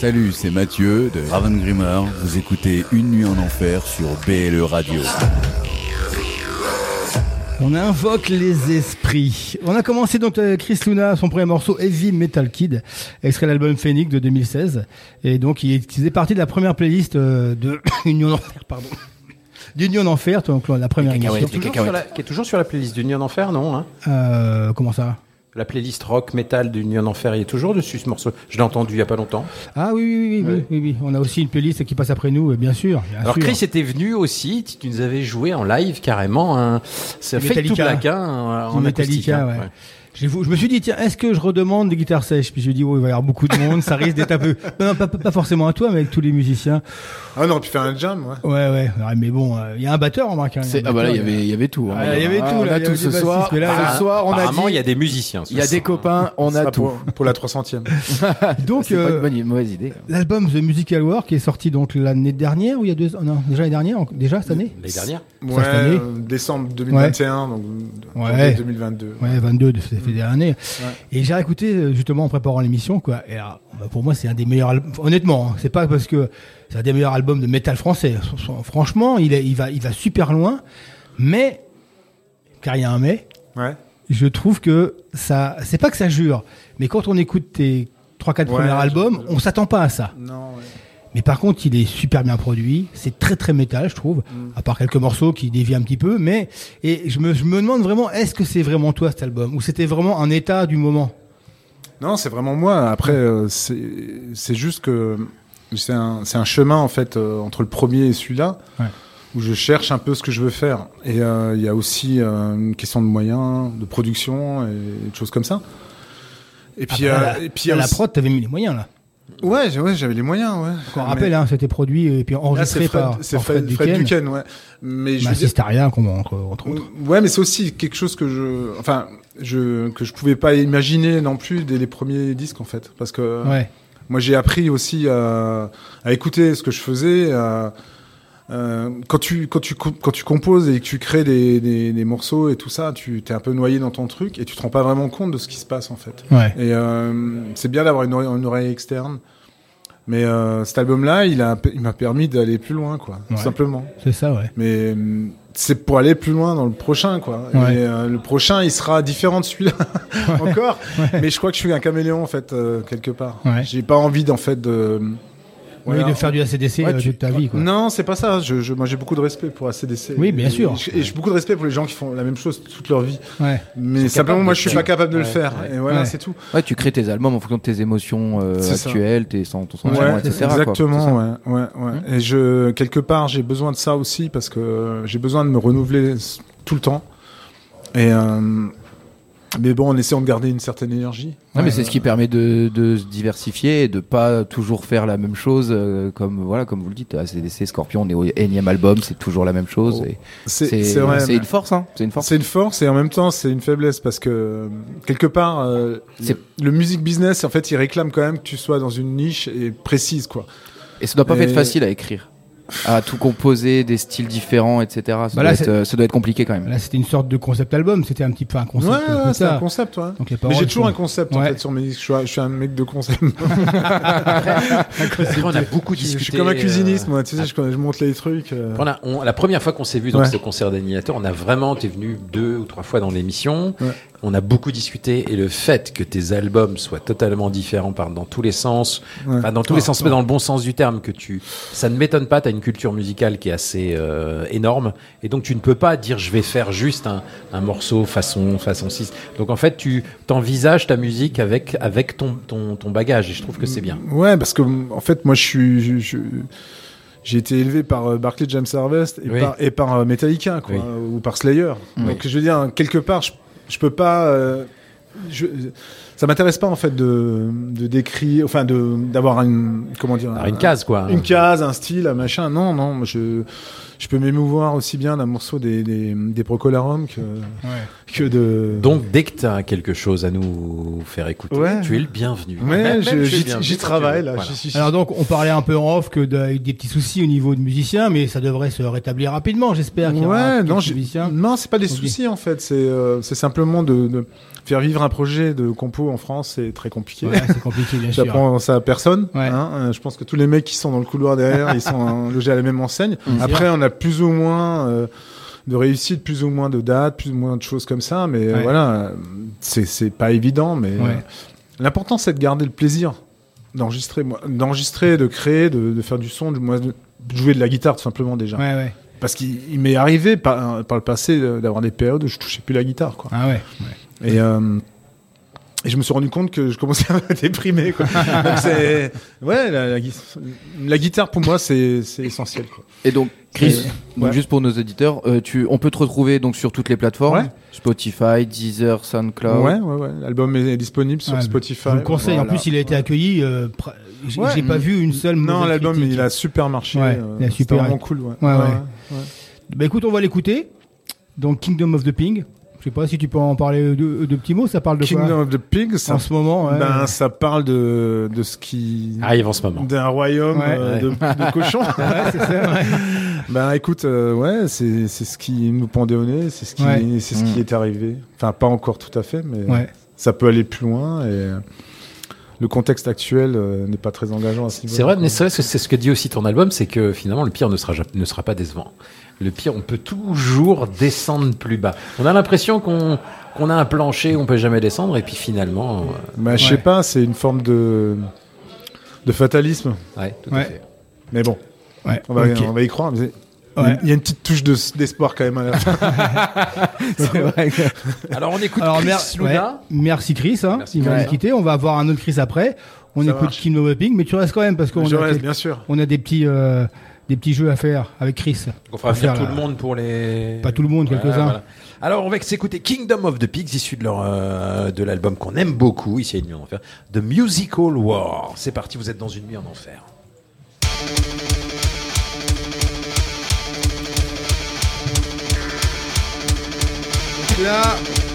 L: Salut, c'est Mathieu de Ravengrimmer. Vous écoutez Une nuit en enfer sur BLE Radio.
C: On invoque les esprits. On a commencé donc avec Chris Luna, son premier morceau Heavy Metal Kid, extrait de l'album Phoenix de 2016. Et donc il faisait partie de la première playlist euh, de Union d'Enfer, pardon. D'Union d'Enfer, donc la première émission.
D: Qui est toujours sur la- qui est toujours sur la playlist d'Union d'Enfer, non hein?
C: Euh, comment ça?
D: La playlist rock metal d'Union d'Enfer, il est toujours dessus ce morceau. Je l'ai entendu il y a pas longtemps.
C: Ah oui, oui, oui, oui, oui, oui. On a aussi une playlist qui passe après nous, et bien sûr. bien
D: Alors
C: sûr.
D: Chris était venu aussi, tu nous avais joué en live carrément. Un... C'est Fake to
C: Metallica.
D: Black hein, en acoustique.
C: Metallica,
D: hein,
C: ouais. Je me suis dit, tiens, est-ce que je redemande des guitares sèches Puis je me dis, oh, il va y avoir beaucoup de monde, ça risque d'être un peu. Non, pas, pas- pas forcément à toi, mais avec tous les musiciens.
K: Ah, on aurait pu faire un jam, ouais.
C: Ouais, ouais, ouais, mais bon, euh, il y a un batteur, on marque. hein,
B: ah bah là, il y avait, il y avait tout. hein.
C: Ah, il y avait tout,
B: Ah, on a tout ce soir. Ce soir, on a
D: Apparemment,
B: dit.
D: il y a des musiciens.
B: Il y a des copains, on a tout.
K: Pour, la 300e.
C: Donc,
B: C'est pas
C: euh,
B: une bonne- mauvaise idée.
C: l'album The Musical War qui est sorti donc l'année dernière ou il y a deux ans Non, déjà l'année dernière, en- déjà cette année.
D: L'année dernière
K: Ouais, euh, décembre 2021, donc
C: Ouais.
K: janvier 2022.
C: Ouais, 22, ça fait des années.
K: Ouais.
C: Et j'ai écouté justement en préparant l'émission, quoi. Et alors, bah, pour moi, c'est un des meilleurs. Honnêtement, hein, c'est pas parce que c'est un des meilleurs albums de métal français. Franchement, il, est, il va, il va super loin. Mais, car il y a un mais,
K: Ouais.
C: je trouve que ça, c'est pas que ça jure, mais quand on écoute tes 3-4
K: Ouais,
C: premiers
K: je-
C: albums, on s'attend pas à ça.
K: Non, ouais.
C: Mais par contre, il est super bien produit. C'est très très métal, je trouve.
K: Mm.
C: À part quelques morceaux qui dévient un petit peu. Mais et je me, je me demande vraiment, est-ce que c'est vraiment toi cet album? Ou c'était vraiment un état du moment?
K: Non, c'est vraiment moi. Après, euh, c'est c'est juste que c'est un, c'est un chemin en fait euh, entre le premier et celui-là
C: Ouais.
K: où je cherche un peu ce que je veux faire. Et euh, il y a aussi euh, une question de moyens, de production et des choses comme ça. Et puis,
C: Après,
K: euh,
C: la,
K: et puis
C: la
K: aussi-
C: prod, t'avais mis les moyens là.
K: Ouais, j'avais les moyens, ouais.
C: On
K: Mais-
C: rappelle, hein, c'était produit et puis enregistré
K: c'est
C: par,
K: c'est Fred,
C: Fred,
K: Fred
C: Duquesne.
K: Ouais. Mais je
C: Bah,
K: dire-
C: Systaria, comme entre, entre autres.
K: Ouais, mais c'est aussi quelque chose que je, enfin, je que je pouvais pas imaginer non plus dès les premiers disques en fait, parce que
C: Ouais.
K: moi j'ai appris aussi à, à écouter ce que je faisais. à- euh, quand tu quand tu quand tu composes et que tu crées des, des, des morceaux et tout ça, tu t'es un peu noyé dans ton truc et tu te rends pas vraiment compte de ce qui se passe en fait.
C: Ouais.
K: Et euh, c'est bien d'avoir une, oreille- une oreille externe. Mais euh, cet album-là, il a, il m'a permis d'aller plus loin, quoi, tout simplement.
C: C'est ça, ouais.
K: Mais c'est pour aller plus loin dans le prochain, quoi.
C: Ouais.
K: Et le prochain, il sera différent de celui-là encore. Mais je crois que je suis un caméléon en fait quelque part. J'ai pas envie d'en fait de.
C: Oui, de faire du ACDC
K: Ouais,
C: euh,
K: tu-
C: toute ta vie, quoi.
K: Non, c'est pas ça. Je, je- moi, j'ai beaucoup de respect pour ACDC.
C: Oui, bien
K: Et-
C: sûr.
K: Et j'ai beaucoup de respect pour les gens qui font la même chose toute leur vie.
C: Ouais.
K: Mais simplement, moi, je suis pas capable de le
B: Ouais.
K: faire. Et voilà,
C: Ouais.
K: c'est tout.
B: Ouais, tu crées tes albums en fonction de tes émotions euh, actuelles, tes sen- ton sentiment, etc. quoi.
K: Exactement, ouais, ouais, ouais. Et je, quelque part, j'ai besoin de ça aussi parce que j'ai besoin de me renouveler tout le temps. Et euh, mais bon, en essayant de garder une certaine énergie.
B: Non, mais
K: Ouais.
B: c'est ce qui permet de, de se diversifier et de pas toujours faire la même chose euh, comme voilà comme vous le dites ACDC Scorpion on est au énième album c'est toujours la même chose et
K: C'est mais-
B: une force hein c'est une force
K: C'est une force et en même temps c'est une faiblesse parce que euh, quelque part euh, le, le music business en fait il réclame quand même que tu sois dans une niche et précise quoi.
B: et ça doit pas
K: Et-
B: être facile à écrire à tout composer des styles différents etc ça,
C: Bah
B: doit
C: là,
B: être,
C: c'est-
B: ça doit être compliqué quand même
C: Là, c'était une sorte de concept album. C'était un petit peu un concept.
K: ouais, ouais, c'est un concept ouais.
C: Donc les
K: Mais
C: paroles
K: j'ai toujours un concept en fait sur mes disques. Je suis, un- je suis un mec de concept.
D: Après, on a beaucoup
K: je suis comme un cuisiniste
D: euh,
K: moi. Tu sais, je, je monte les trucs. euh.
D: On a- on- la première fois qu'on s'est vu dans
K: Ouais.
D: ce concert d'animateur, on a vraiment, t'es venu deux ou trois fois dans l'émission. On a beaucoup discuté et le fait que tes albums soient totalement différents par dans tous les sens,
K: Ouais.
D: enfin dans tous les
K: Ah,
D: sens, mais dans le bon sens du terme, que tu, ça ne m'étonne pas. T'as une culture musicale qui est assez euh, énorme et donc tu ne peux pas dire je vais faire juste un, un morceau façon façon 6. Donc en fait, tu t'envisages ta musique avec avec ton ton, ton bagage et je trouve que c'est bien.
K: Ouais, parce que en fait, moi, je suis, je- je- j'ai été élevé par euh, Barclay James Harvest et
D: Oui.
K: par, et par euh, Metallica, quoi,
D: Oui.
K: euh, ou par Slayer.
D: Oui.
K: Donc, je veux dire, quelque part, je, je peux pas. euh, je, ça m'intéresse pas en fait de, de décrire, enfin de d'avoir une comment dire,
D: Alors, une case quoi.
K: une case, un style, un machin. Non, non, moi, je je peux m'émouvoir aussi bien d'un morceau des des, des Procolarum que que de.
D: Donc, dès que tu as quelque chose à nous faire écouter,
K: Ouais.
D: tu es le bienvenu. Es
K: j'y- travaille, là,
D: Voilà.
C: Alors donc, on parlait un peu en off que de- des petits soucis au niveau de musiciens, mais ça devrait se rétablir rapidement, j'espère.
K: Ouais, non, non, c'est pas des soucis en fait. C'est euh, simplement de, de faire vivre un projet de compo en France, c'est très compliqué.
C: Ouais, c'est compliqué, bien sûr.
K: J'apprends ça à personne.
C: Ouais.
K: hein. Euh, je pense que tous les mecs qui sont dans le couloir derrière, ils sont euh, logés à la même enseigne. Après, on a plus ou moins euh, de réussite, plus ou moins de dates, plus ou moins de choses comme ça. Mais euh,
C: Ouais.
K: voilà, c'est pas évident. Mais
C: Ouais.
K: euh, l'important, c'est de garder le plaisir d'enregistrer, de créer, de, de faire du son, de, jouer de la guitare tout simplement déjà.
C: Ouais, ouais.
K: Parce qu'il il m'est arrivé par, par le passé euh, d'avoir des périodes où je touchais plus la guitare. Quoi.
C: Ah ouais.
K: Et, euh, et je me suis rendu compte que je commençais à me déprimer. Quoi. Donc c'est ouais, la, la gui- la guitare pour moi c'est c'est essentiel. Quoi.
B: Et donc, Chris,
K: Et-
B: donc
K: ouais.
B: juste pour nos auditeurs, euh, tu, on peut te retrouver donc sur toutes les plateformes,
K: Ouais.
B: Spotify, Deezer, SoundCloud.
K: Ouais, ouais, ouais. L'album est disponible sur
C: Ouais,
K: Spotify.
C: Je vous le conseille. En plus, il a été accueilli. euh, pr- J'ai pas vu une seule.
K: Non, l'album il a super marché.
C: Ouais,
K: euh,
C: il a super.
K: vraiment cool. Ouais.
C: Ouais, ouais.
K: ouais.
C: Bah écoute, on va l'écouter. Donc Kingdom of the Ping. Je sais pas si tu peux en parler de, de petits mots. Ça parle de
K: Kingdom
C: quoi
K: of the Pigs. ça-
C: En ce moment, ouais.
K: ben, ça parle de, de ce qui
D: arrive en ce moment.
K: D'un royaume
C: Ouais.
K: euh, de, de cochons.
C: Ouais, c'est ça,
K: Ben écoute, euh, ouais, c'est c'est ce qui nous pendait au nez, c'est ce qui
C: Ouais.
K: c'est ce
B: Mm.
K: qui est arrivé. Enfin, pas encore tout à fait, mais
C: Ouais.
K: ça peut aller plus loin et euh, le contexte actuel euh, n'est pas très engageant à ce niveau.
D: C'est vrai, mais c'est vrai que c'est ce que dit aussi ton album, c'est que finalement le pire ne sera, ne sera pas décevant. Le pire, on peut toujours descendre plus bas. On a l'impression qu'on qu'on a un plancher, on peut jamais descendre, et puis finalement. euh,
K: Bah, je sais
C: Ouais.
K: pas, c'est une forme de de fatalisme.
D: ouais, tout à fait.
K: Mais bon,
C: Ouais.
K: on va,
C: ok.
K: on va y croire. mais c'est-
C: Ouais.
K: Il y a une petite touche de- d'espoir quand même à la fin.
C: C'est vrai que-
D: Alors on écoute
C: Alors,
D: Chris
C: mer-
D: Luna.
C: ouais, merci Chris. Hein.
D: Merci,
C: Il va
D: Chris.
C: nous quitter. On va avoir un autre Chris après. On
K: Ça
C: écoute
K: marche.
C: Kingdom of the Ping, mais tu restes quand même parce qu'on a,
K: sûr.
C: on a des petits euh, des petits jeux à faire avec Chris.
D: On fera venir
C: faire,
D: tout
C: là.
D: le monde pour les.
C: Pas tout le monde,
D: Ouais,
C: quelques-uns.
D: voilà. Alors on va s'écouter Kingdom of the Pigs, issu de leur euh, de l'album qu'on aime beaucoup ici à Une Nuit en Enfer, The Musical War. C'est parti, vous êtes dans une nuit en enfer.
C: Là.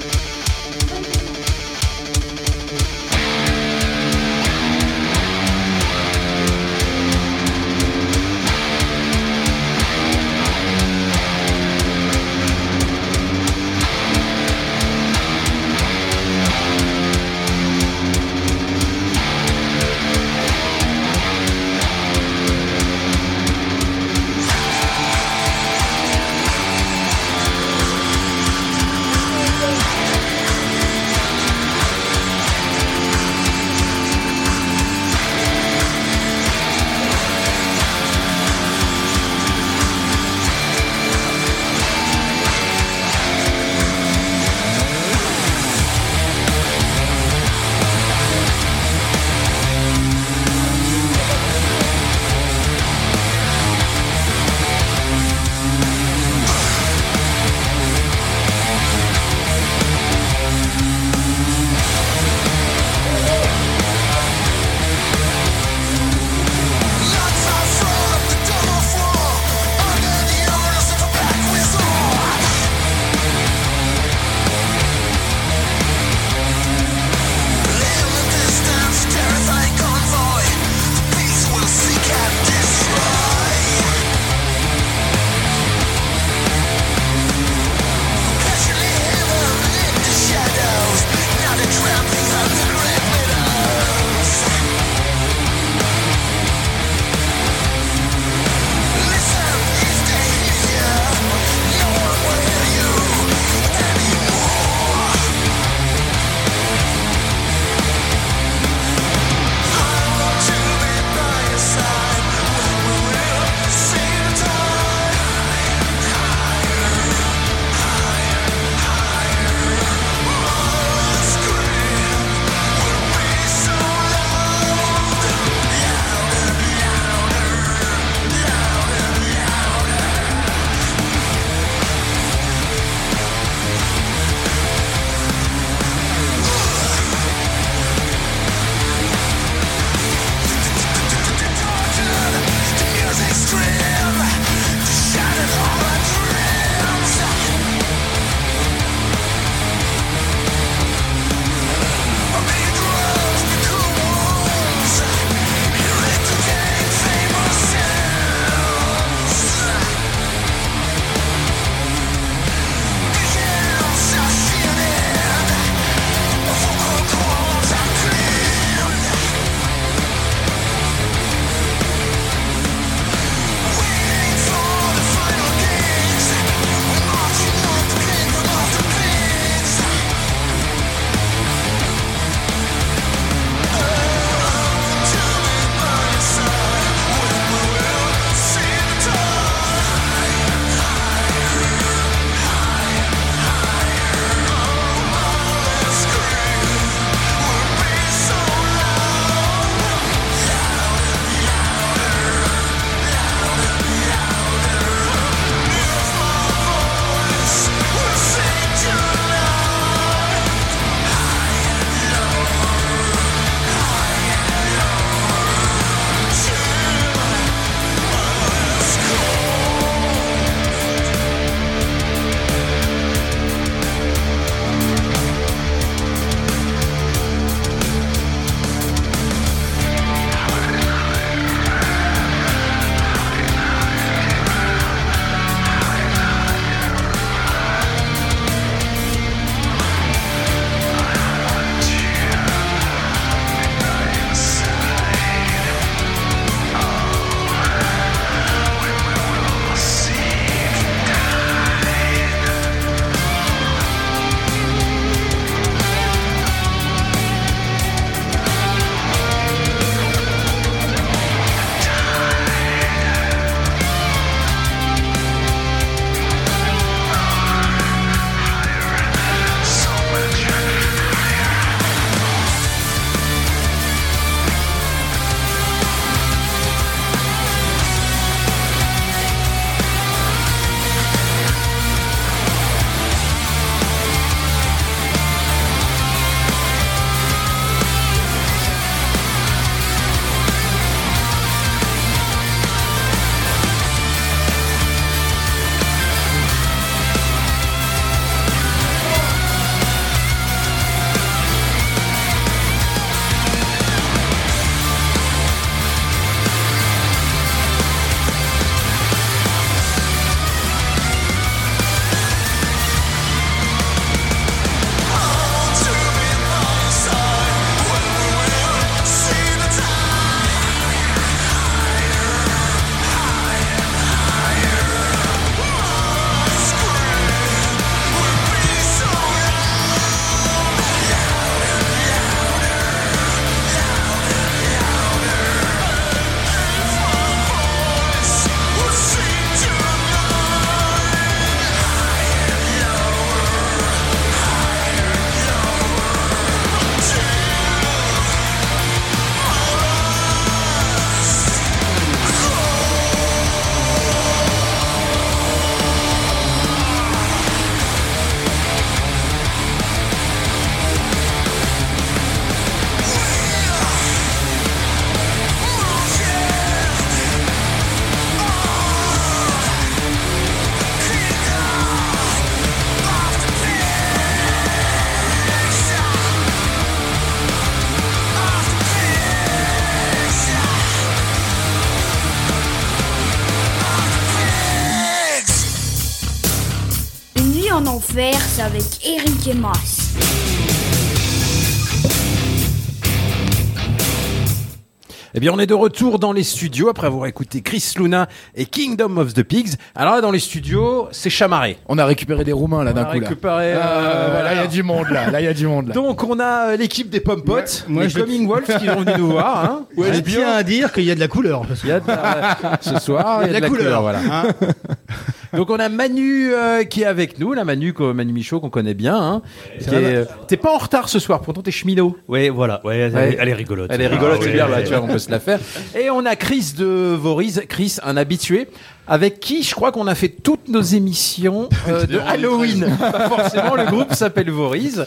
D: Eh bien, on est de retour dans les studios après avoir écouté Chris Luna et Kingdom of the Pigs. Alors là, dans les studios, c'est chamarré.
B: On a récupéré des Roumains là
D: On
B: d'un coup là.
D: récupéré,
B: Ah,
D: euh,
B: voilà, il y a du monde là. Là, il y a du monde là.
D: Donc, on a euh, l'équipe des Pom Pots,
C: moi,
D: les
C: je-
D: Coming Wolves qui sont venus nous voir. Hein.
C: Je tiens à dire qu'il y a de la couleur. parce que-
D: Il y a de la- ce soir, il y a de la, couleur. voilà.
C: hein.
D: Donc on a Manu euh, qui est avec nous, la Manu, qu'on- Manu Michaud qu'on connaît bien. Hein, qui est- euh, T'es pas en retard ce soir, pourtant t'es cheminot.
M: Ouais, voilà. Ouais, elle,
D: Ouais.
M: elle est rigolote.
D: Elle est rigolote,
M: Ah,
D: c'est
M: ouais,
D: bien,
M: ouais,
D: bah, tu vois, on peut se la faire. Et on a Chris de Voriz, Chris, un habitué, avec qui je crois qu'on a fait toutes nos émissions euh, de Halloween. Pas forcément, le groupe s'appelle Voriz.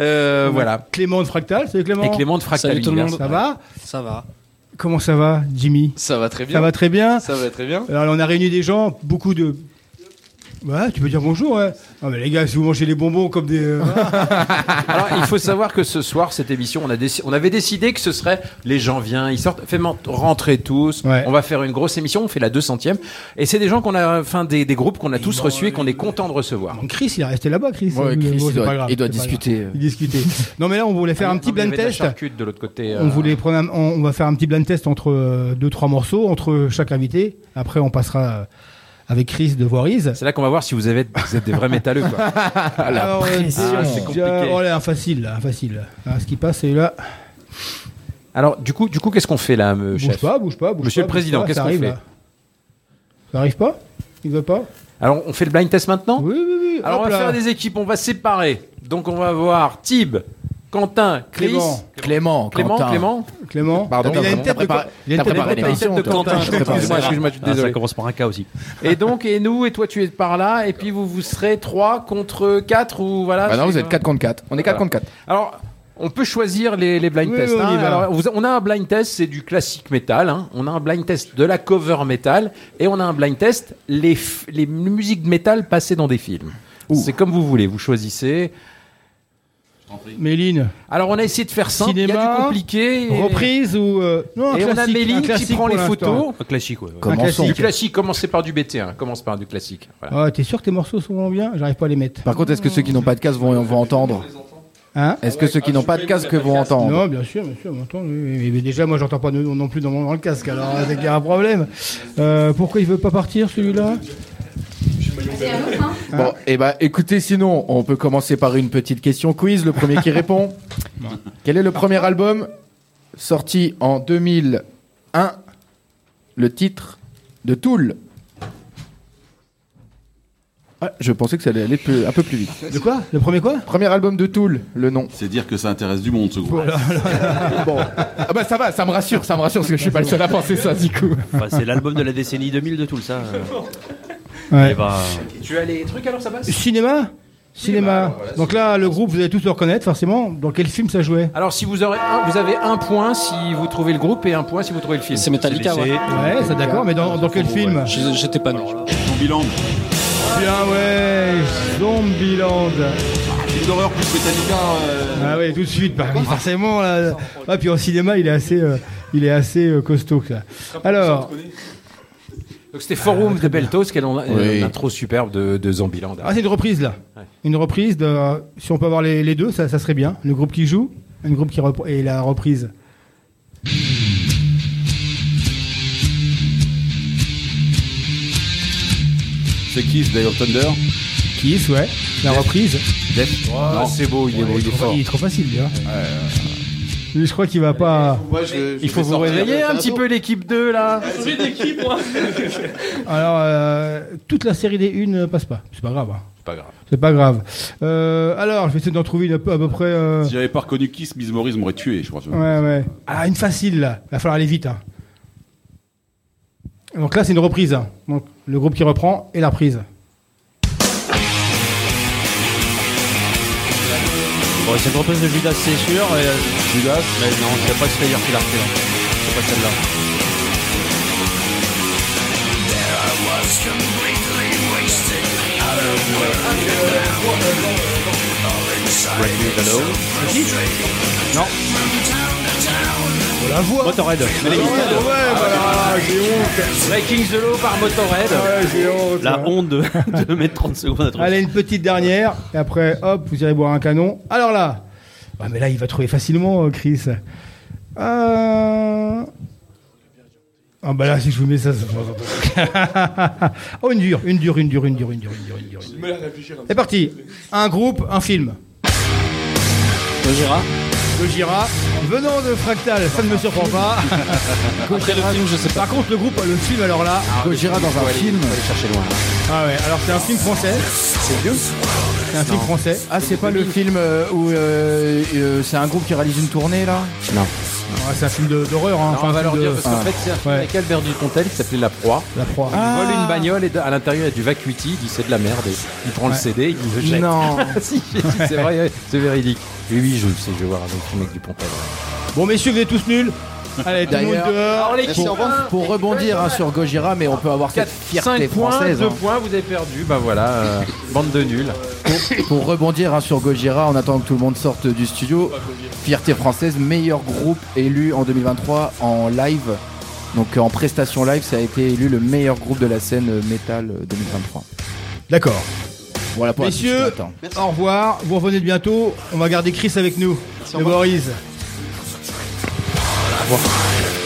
D: Euh, voilà.
C: Clément de Fractal, salut Clément.
D: Et Clément de Fractal
N: Salut tout le
D: Univers.
N: monde.
C: Ça va
N: Ça va.
C: Comment ça va, Jimmy
N: Ça va très bien.
C: Ça va très bien.
N: Ça va très bien.
C: Alors, on a réuni des gens, beaucoup de. Ouais, tu peux dire bonjour, ouais. Ah, mais les gars, si vous mangez les bonbons comme des. euh,
D: Alors, il faut savoir que ce soir, cette émission, on, a déci- on avait décidé que ce serait les gens viennent, ils sortent, fait rentrer tous. On va faire une grosse émission, on fait la 200e. Et c'est des gens qu'on a, enfin, des, des groupes qu'on a tous reçus et qu'on est content de recevoir.
C: Chris, il est resté là-bas, Chris.
B: Ouais,
C: Bon,
B: Chris,
C: c'est
B: il doit-
C: pas grave,
B: il doit
C: c'est pas
B: discuter.
C: grave. Il discuter. Non, mais là, on voulait faire un petit
D: Non, mais il y
C: blind
D: avait de la
C: test.
D: charcute de l'autre côté. euh,
C: On voulait prendre un- on, on va faire un petit blind test entre euh, deux trois morceaux entre chaque invité. Après, on passera euh, avec Chris de Voiriz.
D: C'est là qu'on va voir si vous, avez, vous êtes des vrais métalleux, quoi.
C: Alors, euh,
D: pression.
C: ah,
D: c'est compliqué.
C: Oh là, un facile, là, facile. Ah, ce qui passe, c'est là.
D: Alors, du coup, du coup, qu'est-ce qu'on fait là, me-
C: Bouge
D: chef
C: pas, bouge pas, bouge
D: Monsieur
C: pas,
D: le Président, qu'est-ce qu'on fait
C: là. Ça arrive pas Il veut pas
D: Alors, on fait le blind test maintenant
C: Oui, oui, oui.
D: Alors,
C: hop
D: on va
C: là.
D: faire des équipes, on va séparer. Donc, on va voir Tib, Quentin, Chris.
C: Clément.
B: Clément,
D: Clément,
B: Quentin.
D: Clément.
C: Pardon.
B: Pardon,
C: il a une tête de
B: préparé-
C: il a une tête de
D: de. Quentin, excuse-moi, excuse-moi, je suis
M: Ah, ça
D: désolé.
M: commence par un K aussi.
D: Et donc, et nous, et toi, tu es par là, et puis vous, vous serez 3 contre 4 ou voilà.
B: Bah non, vous êtes
D: quoi
B: 4 contre 4. On est 4 contre 4.
D: Alors, on peut choisir les, les blind
C: Oui,
D: tests.
C: oui,
D: hein.
C: va.
D: Alors, vous- on a un blind test, c'est du classique métal. hein. On a un blind test de la cover métal. Et on a un blind test, les, les musiques métal passées dans des films. C'est comme vous voulez, vous choisissez.
C: Méline.
D: Alors, on a essayé de faire simple. Il y a
C: Cinéma,
D: du compliqué. et-
C: Reprise ou. euh, Non, un
D: Et on a
C: classique, un
D: Méline qui
C: classique
D: prend les photos.
M: Un classique, ouais.
C: Un classique.
D: Du classique, commencez par du BT. Hein. Commence par du classique. Voilà.
C: Ah, t'es sûr que tes morceaux sont bien? J'arrive pas à les mettre.
B: Par contre, est-ce que ceux qui n'ont pas de casque vont, vont entendre?
C: Hein?
B: Est-ce que ceux qui n'ont pas de casque vont entendre?
C: Non, bien sûr, bien sûr, on entend. oui, oui, Mais déjà, moi, j'entends pas non non plus dans, mon, dans le casque, alors c'est qu'il y a un problème. Euh, pourquoi il veut pas partir, celui-là?
B: Bon, et bah écoutez, sinon, on peut commencer par une petite question quiz. Le premier qui répond. Quel est le premier album sorti en 2001 Le titre de Tool. Ah, je pensais que ça allait aller plus- un peu plus vite.
C: De quoi? Le premier quoi?
B: Premier album de Tool, le nom.
F: C'est dire que ça intéresse du monde, ce groupe.
B: bon. Ah bah ça va, ça me rassure, ça me rassure parce que je suis pas le seul à penser ça du coup.
M: Enfin, c'est l'album de la décennie 2000 de tout ça. euh.
C: Ouais.
M: Eh ben,
D: Tu as les trucs alors, ça passe
C: Cinéma Cinéma. Donc là, le groupe, vous allez tous le reconnaître, forcément. Dans quel film ça jouait?
D: Alors, si vous, aurez un- vous avez un point si vous trouvez le groupe et un point si vous trouvez le film.
N: C'est Metallica,
M: c'est-
N: ouais.
C: Ouais, ça d'accord, mais dans, dans quel film?
N: J'étais pas né.
F: Zombieland.
C: Bien, ouais, Zombieland.
F: Film d'horreur plus Metallica. euh,
C: Ah ouais, tout de suite, bah oui, forcément. Là. Ah, puis en cinéma, il est assez, euh, il est assez euh, costaud. Ça. Alors,
D: Donc, c'était Forum de Beltos, qui est l'intro superbe de, de Zombieland.
C: ah, c'est une reprise là. Une reprise de. Si on peut avoir les, les deux, ça, ça serait bien. Le groupe qui joue, un groupe qui et la reprise.
F: C'est Kiss, of Thunder.
C: Kiss, ouais. La reprise.
D: Ah, c'est beau, il est beau, il est fort.
C: Il est trop facile, déjà. Lui, je crois qu'il va pas.
D: Il faut vous réveiller un petit peu l'équipe 2 là.
C: Alors, euh, toute la série des une ne passe pas. C'est pas grave. hein.
D: C'est pas grave.
C: C'est pas grave. Euh, alors, je vais essayer d'en trouver une à peu, à peu près. euh,
F: Si j'avais pas reconnu Kiss, Miss Morris m'aurait tué, je crois.
C: Ouais, ouais. Ah, une facile là. Il va falloir aller vite. hein. Donc là, c'est une reprise. hein. Donc, le groupe qui reprend et la reprise.
M: Bon, c'est une reprise de Judas, c'est sûr. et, euh,
F: Judas.
M: Mais non, c'est pas Slayer qui l'a refait là. C'est pas celle-là.
C: Non. la voix.
N: Motorhead.
C: Ouais, voilà, j'ai honte.
N: Breaking the Law par Motorhead.
C: Ouais, j'ai honte.
N: La honte de, de mettre 30 secondes à trouver.
C: Allez, une petite dernière, et après, hop, vous irez boire un canon. Alors là, ah, mais là, il va trouver facilement, euh, Chris. Euh... Ah bah là, si je vous mets ça, ça... oh, une dure, une dure, une dure, une dure, une dure, une dure, une dure. une dure. C'est parti. Un groupe, un film.
N: Gojira.
C: Gojira. Venant de Fractal, ça ne me surprend pas.
N: Après le film, je sais pas.
C: Par contre, le groupe, le film, alors là.
B: Gojira dans un film.
D: Aller chercher loin.
C: Ah ouais, alors c'est un film français.
B: C'est vieux
C: C'est un film français.
B: Ah, c'est pas le film euh, où euh, euh, c'est un groupe qui réalise une tournée là
D: Non.
C: Ah, c'est un film de- d'horreur. Hein.
D: Non,
C: Enfin,
D: on va
C: un
D: leur
C: film
D: dire
C: de-
D: parce qu'en
C: Ah.
D: fait c'est un film
C: Ouais.
D: avec Albert Dupontel qui s'appelait La Proie.
C: La Proie.
D: Il
B: Ah.
D: vole une bagnole et de- à l'intérieur il y a du vacuity, il dit c'est de la merde et il prend le
C: Ouais.
D: CD, il le jette.
B: Non.
D: si, si, c'est vrai, c'est véridique. Et oui, je le sais, je vais voir avec le mec Dupontel.
C: Bon, messieurs, vous êtes tous nuls. Allez, tout le monde
B: D'ailleurs,
C: dehors.
B: pour, pour rebondir hein, sur Gojira, mais on peut avoir cette
D: 4,
B: fierté
D: 5 points,
B: française.
D: 2
B: hein.
D: points, vous avez perdu, bah voilà, euh, bande de nuls.
B: Pour, pour rebondir hein, sur Gojira, en attendant que tout le monde sorte du studio, fierté française, meilleur groupe élu en 2023 en live. Donc en prestation live, ça a été élu le meilleur groupe de la scène euh, métal euh, 2023.
C: D'accord.
B: Voilà pour la
C: Messieurs,
B: petite note, hein.
C: au revoir. Vous revenez bientôt. On va garder Chris avec nous. Le Boris.
O: BLE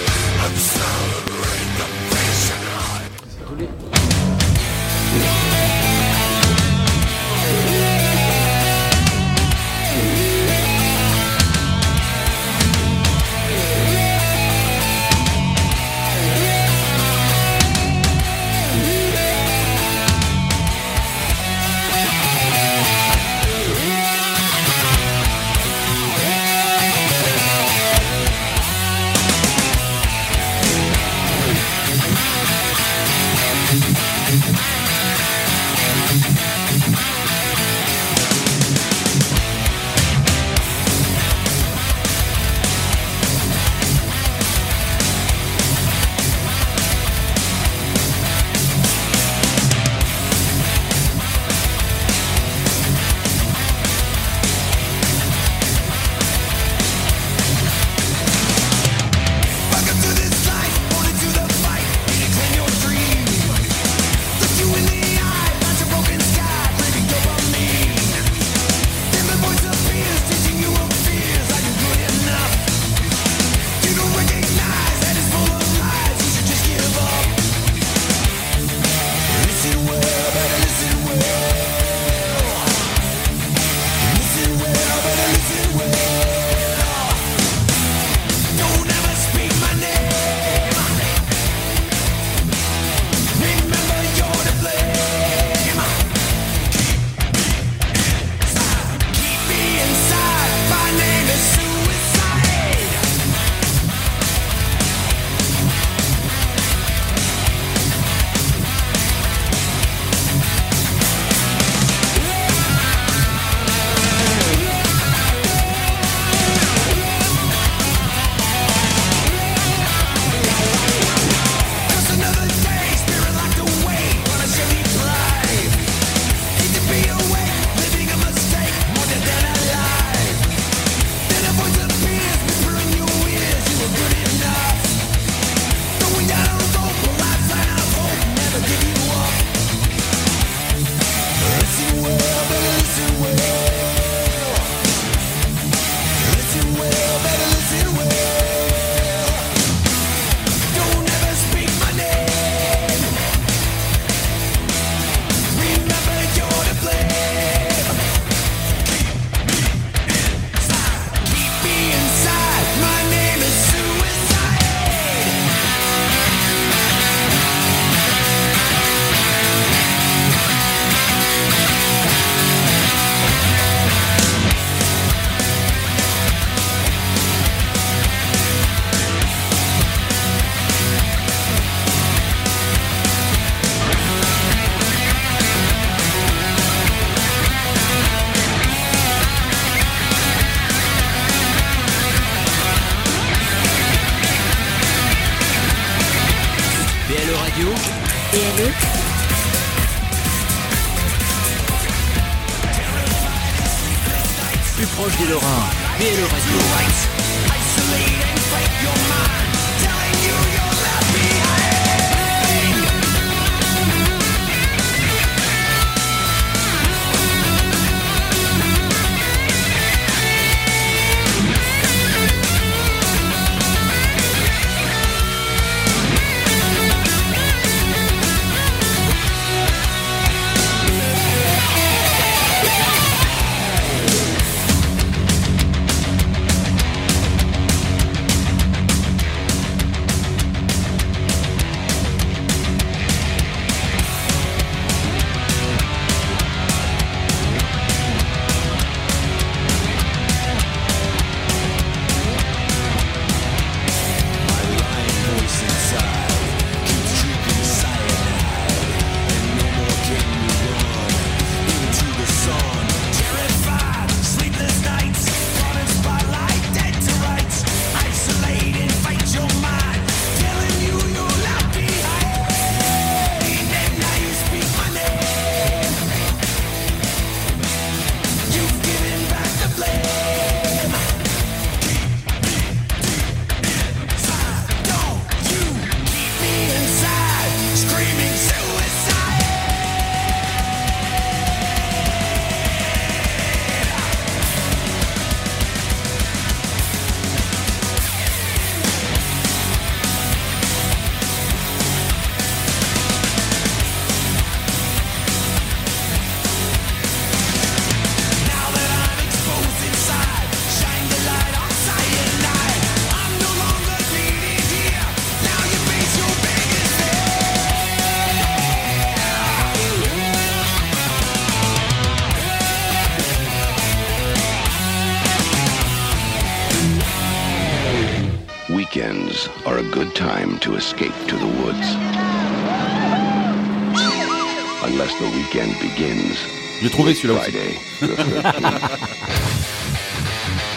F: J'ai trouvé celui-là aussi.
N: Friday, the 13th.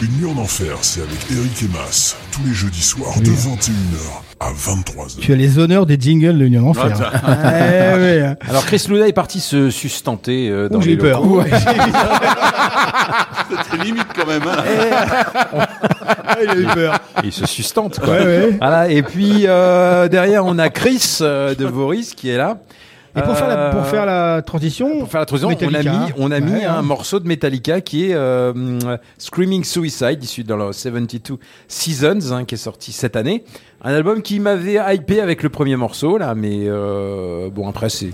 I: Une nuit en enfer, c'est avec Eric et Mas, tous les jeudis soirs de 21h à 23h.
C: Tu as les honneurs des jingles de Union Enfer.
F: Ah,
C: Eh oui, hein.
D: Alors Chris Luna est parti se sustenter euh, dans
C: Ouh, j'ai
D: les
C: eu peur.
D: locaux.
C: Ouais,
F: C'était limite quand même. Hein.
C: il a eu peur.
D: Il se sustente quoi.
C: Ouais, ouais.
D: Voilà. Et puis euh, derrière on a Chris euh, de Voris qui est là.
C: Et pour, faire la, pour
D: Euh,
C: faire la transition,
D: Pour faire la transition, on a mis, on a mis
C: Ouais,
D: un
C: hein.
D: morceau de Metallica qui est euh, Screaming Suicide, issu dans leur 72 Seasons, hein, qui est sorti cette année. Un album qui m'avait hypé avec le premier morceau, là, mais euh, bon, après, c'est.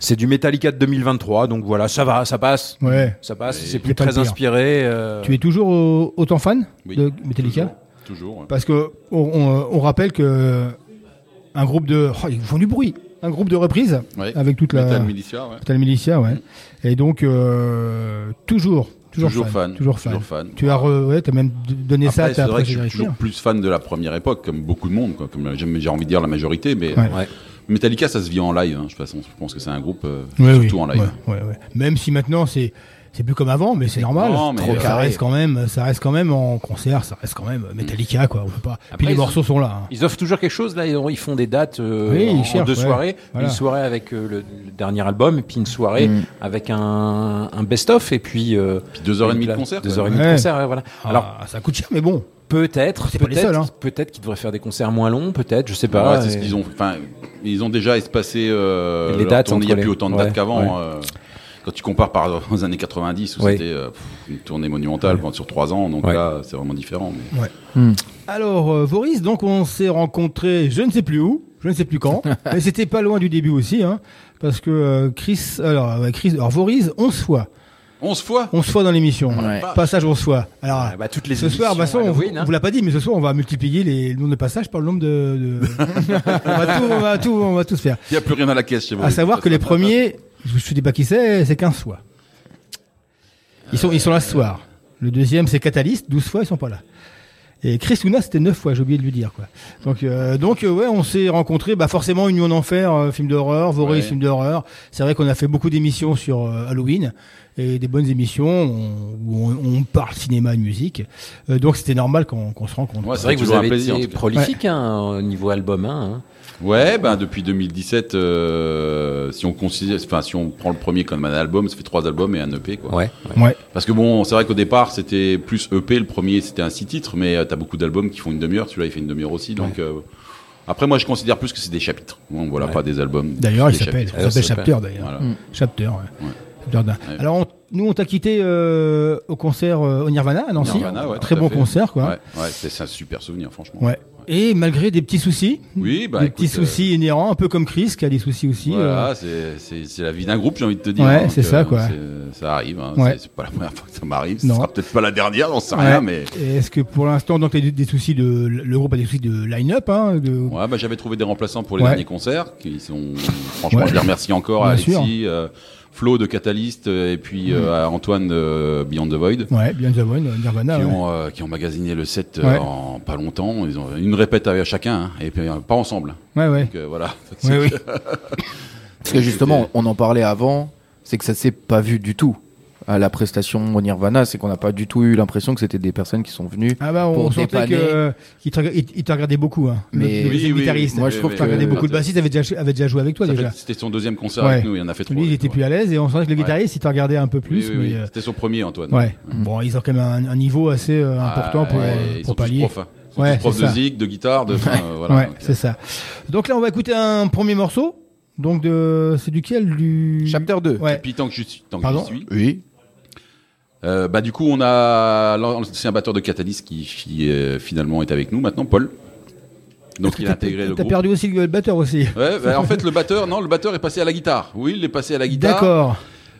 D: C'est du Metallica de 2023, donc voilà, ça va, ça passe.
C: Ouais.
D: Ça passe, c'est plus
C: le
D: très inspiré. euh,
C: Tu es toujours autant fan
F: Oui.
C: de Metallica?
F: Toujours. ouais.
C: Parce que on, on- on rappelle que un groupe de, oh, ils font du bruit, un groupe de reprises
F: Ouais.
C: avec toute la
F: Metal Militia, ouais.
C: Metal Militia, ouais. Et donc euh, toujours, toujours,
F: Toujours
C: fan,
F: fan,
C: toujours fan.
F: toujours fan.
C: Tu as, re- ouais, as même donné ça à
F: Après,
C: ta
F: c'est vrai que je suis toujours plus fan de la première époque, comme beaucoup de monde, quoi, comme j'ai j'ai envie de dire la majorité, mais
C: Ouais.
D: Ouais.
F: Metallica, ça se vit en live. hein, de toute façon, je pense que c'est un groupe euh,
C: Ouais,
F: surtout
C: oui,
F: en live.
C: ouais, ouais, ouais. Même si maintenant c'est c'est plus comme avant, mais c'est normal.
F: Non, mais,
C: Trop ça reste quand même, ça reste quand même en concert, ça reste quand même Metallica quoi. On peut pas. Puis les
D: ils-
C: morceaux sont là. hein.
D: Ils offrent toujours quelque chose là. Ils ils font des dates euh,
C: Oui, ils
D: en
C: cherchent,
D: deux
C: ouais.
D: soirées.
C: Voilà.
D: Une soirée avec euh, le, le dernier album, et puis une soirée
B: Mm.
D: avec un, un best-of, et puis, euh,
F: Puis deux heures et demie de concert,
D: Deux
F: quoi.
D: heures et demie de
C: Ouais.
D: concert. ouais, voilà.
C: Ah,
D: Alors
C: ça coûte cher, mais bon.
D: peut-être,
C: C'est pas les
D: peut-être,
C: seuls, hein.
D: peut-être qu'ils devraient faire des concerts moins longs, peut-être, je sais pas.
F: Ouais, c'est ce
D: Et-
F: qu'ils ont. Enfin, ils ont déjà espacé. Euh,
D: Les
F: leur
D: dates
F: tournée, Il n'y a
D: entre
F: plus autant de
D: ouais,
F: dates qu'avant. euh, quand tu compares par aux années 90 où c'était euh, une tournée monumentale sur trois ans, donc
D: Ouais.
F: là c'est vraiment différent. mais-
C: Ouais. Alors, euh, Voris, donc on s'est rencontrés, je ne sais plus où, je ne sais plus quand, mais c'était pas loin du début aussi, hein, parce que euh, Chris, alors, ouais, Chris, alors Voris, 11 fois.
F: 11 fois
C: 11 fois dans l'émission.
B: Ouais.
C: Passage 11 fois. Alors,
D: Ah, bah, toutes les
C: ce soir, bah, ça, on,
D: hein.
C: vous l'a pas dit, mais ce soir, on va multiplier les, le nombre de passages par le nombre de. de- on, va tout, on, va tout, on va tout se faire.
F: Il n'y a plus rien à la caisse chez vous.
C: À savoir que les premiers, je ne dis pas qui c'est, c'est 15 fois. Ils sont, ils sont là ce soir. Le deuxième, c'est Catalyst, 12 fois, ils sont pas là. Et Chris Luna, c'était 9 fois, j'ai oublié de lui dire, quoi. Donc, euh, donc euh, ouais, on s'est rencontrés, bah, forcément, Union en Enfer, euh, film d'horreur, Voris,
F: Ouais.
C: film d'horreur. C'est vrai qu'on a fait beaucoup d'émissions sur euh, Halloween, et des bonnes émissions on- où on, on parle cinéma et musique. Euh, donc, c'était normal qu'on qu'on se rencontre.
F: Ouais,
D: C'est vrai que vous avez
F: plaisir,
D: été prolifique hein, au niveau album. Hein,
F: Ouais, ben depuis 2017, euh, si on considère, enfin si on prend le premier comme un album, ça fait trois albums et un EP quoi.
O: Ouais.
C: Ouais.
F: Parce que bon, c'est vrai qu'au départ c'était plus EP, le premier c'était un six titres, mais euh, t'as beaucoup d'albums qui font une demi-heure. Celui-là il fait une demi-heure aussi, donc. euh, après, moi, je considère plus que c'est des chapitres. Bon, voilà,
O: Ouais.
F: pas des albums.
C: D'ailleurs, il s'appelle, Chapter d'ailleurs.
F: Voilà.
C: Mm. Chapter, ouais.
F: Ouais.
C: Chapter d'un.
F: Ouais.
C: Alors, on- nous, on t'a quitté euh, au concert euh, au Nirvana à Nancy.
F: Nirvana, ouais,
C: Très bon
F: fait.
C: concert, quoi.
F: Ouais, c'est un super souvenir, franchement.
C: Ouais. Et malgré des petits soucis,
F: Oui, bah,
C: des
F: écoute,
C: petits soucis inhérents, un peu comme Chris qui a des soucis aussi.
F: Voilà,
C: euh.
F: c'est- la vie d'un groupe, j'ai envie de te dire.
C: Ouais,
F: hein,
C: c'est ça, quoi.
F: c'est- Ça arrive. hein,
C: Ouais.
F: c'est- pas la première fois que ça m'arrive. Ce sera peut-être pas la dernière, j'en sais
C: Ouais.
F: rien, mais.
C: Est-ce que pour l'instant, donc, des, des soucis de, le groupe a des soucis de line-up, hein, de...
F: Ouais, bah, j'avais trouvé des remplaçants pour les derniers concerts. Qui sont, franchement, je les remercie encore à
C: Bien sûr.
F: Alexis, euh, Flo de Catalyst euh, et puis euh, à Antoine de Beyond the Void.
C: Ouais, Beyond the Void, Nirvana.
F: Qui,
C: ouais.
F: ont, euh, qui ont magasiné le set euh,
C: Ouais.
F: en pas longtemps. Ils ont une répète avec chacun, hein, et puis euh, pas ensemble.
C: Ouais, ouais.
F: Donc, euh, voilà.
B: Ouais, oui. Parce que justement, on en parlait avant, c'est que ça s'est pas vu du tout à la prestation au Nirvana, c'est qu'on n'a pas du tout eu l'impression que c'était des personnes qui sont venues
C: Ah bah on
B: pour
C: sentait
B: dépanner.
C: que qu'il te, rega- il- il te regardait beaucoup hein.
B: Mais-
C: le,
B: Oui, oui. Moi, je trouve que-
C: regardait beaucoup de bassistes avait déjà avait déjà joué avec toi
F: Ça
C: déjà.
F: C'était son deuxième concert
C: Ouais.
F: avec nous, il en a fait trois.
C: Lui il était plus à l'aise et on sentait que le guitariste il te regardait un peu plus
F: Oui, oui, oui.
C: mais euh,
F: C'était son premier, Antoine.
C: ouais. Bon, ils ont quand même un, un niveau assez euh, important pour, euh,
F: ils
C: pour
F: sont tous
C: pallier.
F: profs, hein. Ils sont
C: Ouais,
F: tous profs de
C: ça.
F: zig, de guitare, de. euh, voilà,
C: ouais, c'est ça. Donc là, on va écouter un premier morceau. Donc de, c'est duquel du
B: Chapter 2.
C: Ouais.
F: Et puis tant que je suis, tant que
C: Pardon
F: j'y suis.
B: Oui.
F: Euh, bah du coup on a l'ancien batteur de Catalyst qui, qui, euh, finalement est avec nous maintenant, Paul. Donc il a intégré le
C: T'as
F: groupe.
C: perdu aussi le batteur aussi?
F: Ouais, bah, en fait le batteur, non, le batteur est passé à la guitare. Oui, il est passé à la guitare.
C: D'accord.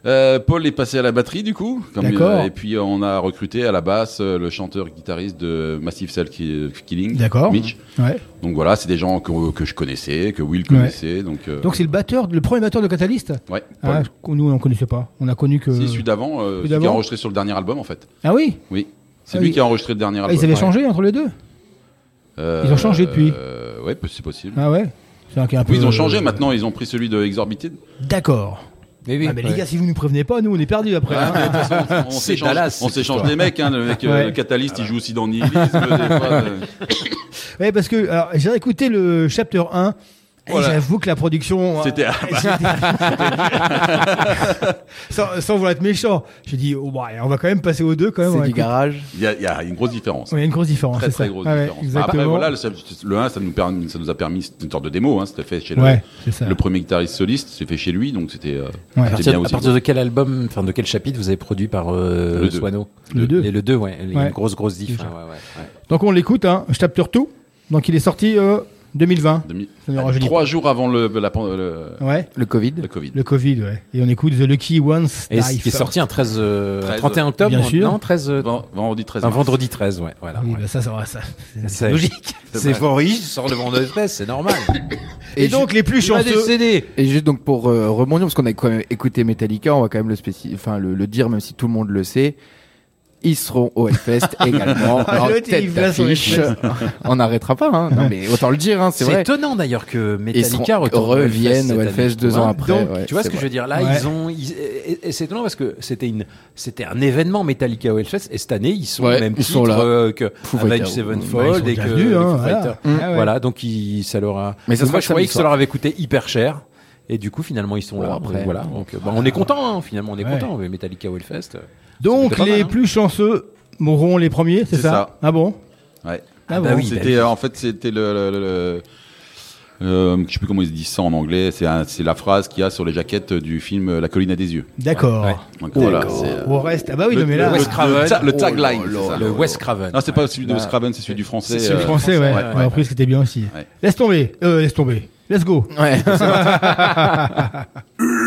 F: Euh, Paul est passé à la batterie du coup. comme,
C: D'accord.
F: euh, et puis euh, on a recruté à la basse euh, le chanteur-guitariste de Massive Cell Ki- Killing,
C: D'accord.
F: Mitch.
C: Ouais.
F: Donc voilà, c'est des gens que, que je connaissais, que Will connaissait. Donc, euh,
C: Donc c'est le batteur, le premier batteur de Catalyst?
F: ouais.
C: Ah, nous on connaissait pas. On a connu que.
F: Si, celui d'avant, euh,
C: Celui
F: qui a enregistré sur le dernier album en fait.
C: Ah oui?
F: Oui, c'est
C: Ah
F: lui
C: oui.
F: qui a enregistré le dernier
C: Ah,
F: album.
C: ils avaient
F: Ouais.
C: changé entre les deux?
F: Euh,
C: Ils ont changé depuis.
F: euh, ouais, c'est possible.
C: Ah ouais? C'est un peu.
F: Oui, ils ont changé.
C: euh,
F: Maintenant, ils ont pris celui de Exorbited.
C: D'accord.
O: Mais oui,
C: ah, mais les
O: ouais.
C: gars, si vous nous prévenez pas, nous on est perdus après. hein.
F: Ah, toute façon, on
O: C'est
F: s'échange,
O: Dallas,
F: on
O: cette
F: s'échange
O: histoire.
F: des mecs. Hein, le mec, euh,
C: Ouais.
F: Catalyst, il joue aussi dans Nihilisme. des fois, euh.
C: Ouais, parce que alors, j'ai écouté le chapter 1. Et
F: Voilà.
C: J'avoue que la production. euh,
F: C'était-
C: sans, sans vouloir être méchant, j'ai dit, oh, bah, on va quand même passer aux deux quand même.
B: C'est du garage.
F: Il y, a, il y a une grosse différence.
C: Ouais, il y a une grosse différence.
F: Très
C: ça.
F: grosse
C: Ah ouais,
F: différence.
C: exactement.
F: Après voilà, le, le 1 ça nous, permis, ça nous a permis c'était une sorte de démo, hein, c'était fait chez le,
C: Ouais, c'est ça.
F: le premier guitariste soliste, c'est fait chez lui, donc c'était euh,
C: Ouais.
O: À partir,
F: bien
O: à partir de quel album, enfin de quel chapitre vous avez produit par euh,
F: Le deux.
O: Swano
C: Le deux.
O: Et le 2, ouais. Il y a
C: Ouais.
O: une grosse, grosse diff. Hein.
C: Donc on l'écoute, hein, chapter 2. Donc il est sorti euh, 2020.
F: Demi-
C: Ça rajeunit
F: Trois jours avant le, la, le,
C: Ouais.
B: Le Covid.
F: le Covid.
C: Le Covid, ouais. Et on écoute The Lucky Ones.
O: Et qui est sorti un 13, euh,
F: 13,
O: 31 octobre
C: bien sûr.
O: Non, 13. euh,
F: Ven- Vendredi 13
O: un vendredi 13, ouais. Voilà.
C: Oui,
O: ouais.
C: bah ça, ça, ça. C'est logique.
O: C'est Faury, sort le vendredi 13, c'est normal.
C: Et, donc les plus chanceux.
B: Et juste donc pour euh, rebondir, parce qu'on a quand même écouté Metallica, on va quand même le, spécifier, enfin, le, le dire, même si tout le monde le sait. Ils seront au Hellfest également en
C: L'autre, il
B: tête d'affiche. On n'arrêtera pas, hein. Non, mais autant le dire, hein, c'est
O: C'est
B: vrai.
O: étonnant d'ailleurs que
B: Ils seront-
O: Metallica retourne au
B: reviennent au Hellfest deux ans après.
O: Donc,
B: ouais,
O: tu vois ce
B: c'est
O: que je
B: vrai.
O: veux dire? Là,
C: Ouais.
O: ils ont. ils- c'est étonnant parce que c'était une, c'était un événement Metallica au Hellfest et cette année ils sont même
B: ils
O: titre
B: sont là.
O: euh, que Avenged. Sevenfold
C: ils
O: et que
C: venus, hein, voilà. Ah.
O: Voilà, donc ils, ça leur a.
B: Mais ça
O: moi, je croyais que ça leur avait coûté hyper cher. Et du coup, finalement, ils sont
B: Bon,
O: là.
B: après.
O: Donc, voilà. Donc, bah, on est content. hein, finalement, on est
C: Ouais.
O: content. Mais Metallica Hellfest. euh,
C: Donc les
O: mal, hein.
C: plus chanceux mourront les premiers, c'est ça,
F: ça.
C: Ah bon
F: Ouais.
C: Ah
O: bah
C: bon
O: oui.
F: C'était euh, en fait c'était le, le, le- le- euh, je sais plus comment ils disent ça en anglais. C'est la phrase qu'il y a sur les jaquettes du film euh, La colline à des yeux.
C: D'accord.
O: Ouais.
F: Donc voilà. Euh,
C: Au reste, ah bah oui,
F: le,
C: mais
F: le-
C: là,
F: le-
O: Wes Craven.
F: le ta- le
B: Oh
F: tagline.
O: Le Wes Craven.
F: Non, c'est pas
O: Ouais.
F: celui de
B: Là.
F: Wes Craven, c'est celui du français.
O: C'est celui
F: euh,
C: français, ouais.
F: ouais,
C: On a appris que c'était bien aussi.
F: Ouais.
C: Laisse tomber. Euh, laisse tomber. Let's go.
B: Ouais.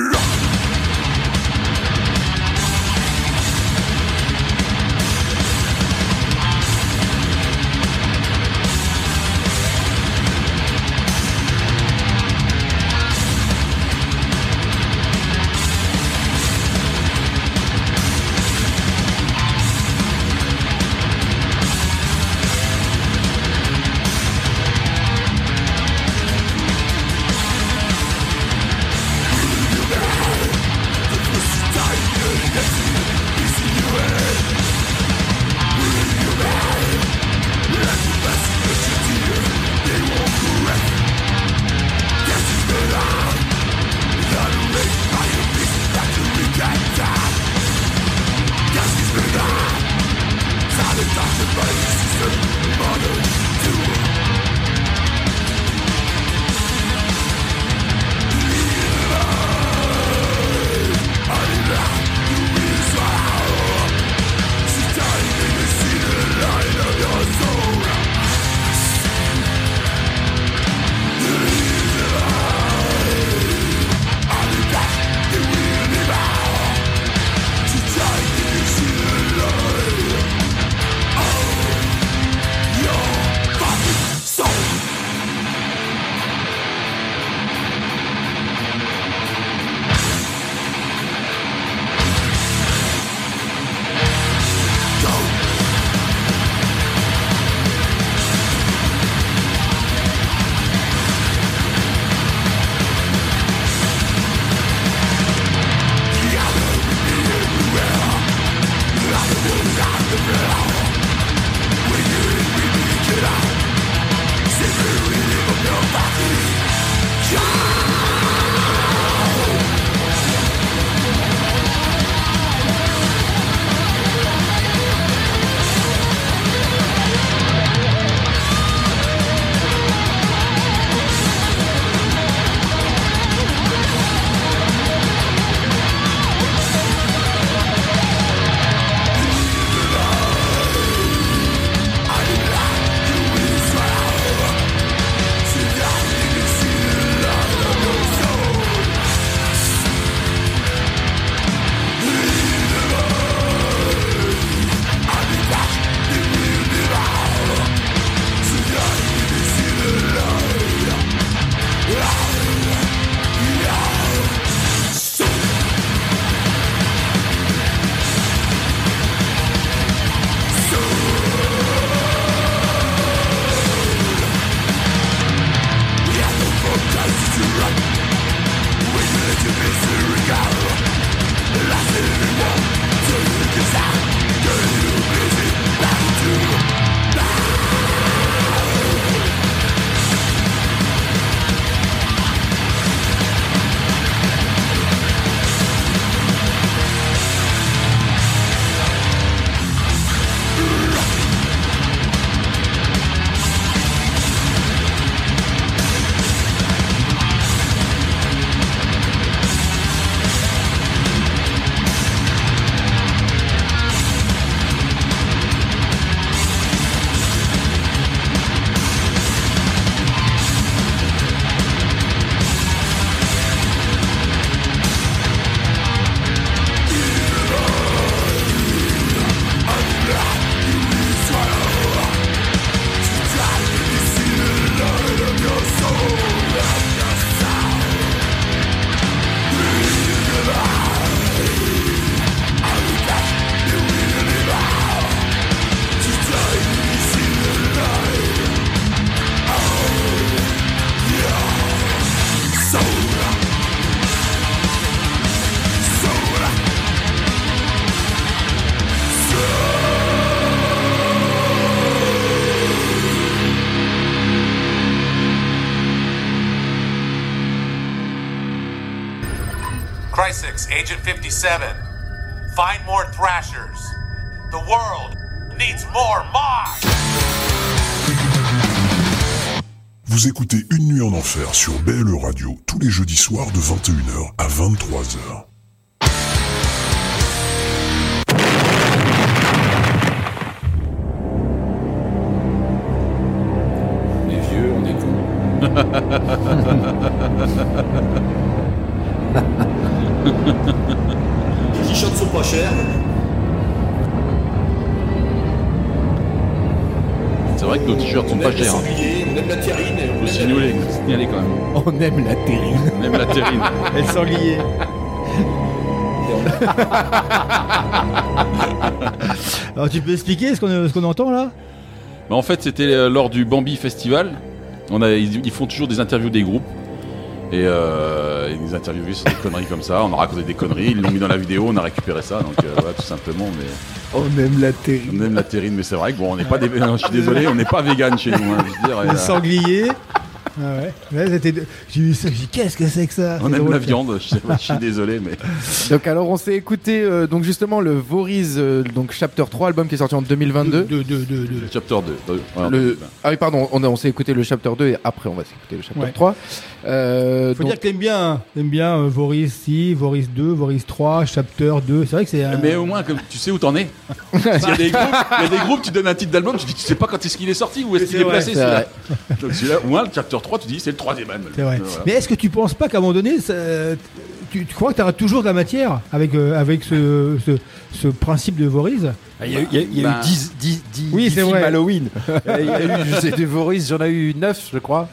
P: Agent 57. Find more Thrashers. The world needs more!
I: Vous écoutez Une nuit en enfer sur BLE Radio tous les jeudis soirs de 21h à 23h.
Q: Aime la terrine. On aime
B: la terrine.
C: Elle sanglier. Alors tu peux expliquer ce qu'on ce qu'on entend là?
F: Bah, en fait, c'était euh, lors du Bambi Festival. On a, ils, ils font toujours des interviews des groupes. Et euh, ils nous interviewaient sur des conneries comme ça. On a raconté des conneries. Ils l'ont mis dans la vidéo. On a récupéré ça. Donc, euh, voilà, tout simplement. Mais
B: On aime la terrine.
F: on aime la terrine. Mais c'est vrai que bon, on n'est pas des. non, je suis désolé, on n'est pas vegan chez nous. hein, je veux dire, et,
C: Le
F: euh,
C: sanglier. Ah ouais. C'était- J'ai vu ça, j'ai dit qu'est-ce que c'est que ça
F: on
C: C'est
F: aime
C: drôle,
F: la
C: ça.
F: viande. Je, sais pas, je suis désolé, mais.
B: Donc alors on s'est écouté euh, donc justement le Voriz euh, donc Chapter 3 album qui est sorti en 2022.
C: De, de, de, de-
F: Chapter 2. Ouais,
B: Le... Ah oui pardon, on, a- on s'est écouté le Chapter 2 et après on va s'écouter le Chapter
C: Ouais.
B: 3. Euh,
C: Faut
B: donc-
C: dire que t'aimes bien, hein. t'aimes bien euh, Voris 6, Voris 2, Voris 3, Chapter 2. C'est vrai que c'est. un-
F: Mais au moins, comme tu sais où t'en es. Parce qu'il y a des groupes, il y a des groupes, tu donnes un titre d'album, tu dis, tu sais pas quand est-ce qu'il est sorti, où est-ce
C: C'est
F: qu'il est
C: vrai,
F: placé
C: c'est
F: celui-là. Donc celui-là, au moins, le chapter 3, tu dis, c'est le troisième.
C: C'est vrai.
F: Voilà.
C: Mais est-ce que tu penses pas qu'à un moment donné, ça- tu, tu crois que tu auras toujours de la matière avec, euh, avec ce, ce, ce principe de Voris
D: Il y a, eu- il y a- il y a eu 10, 10, 10,
C: oui,
D: 10
C: c'est
D: films
C: vrai.
D: Halloween. Il y a eu, des Voris, j'en ai eu 9, je crois.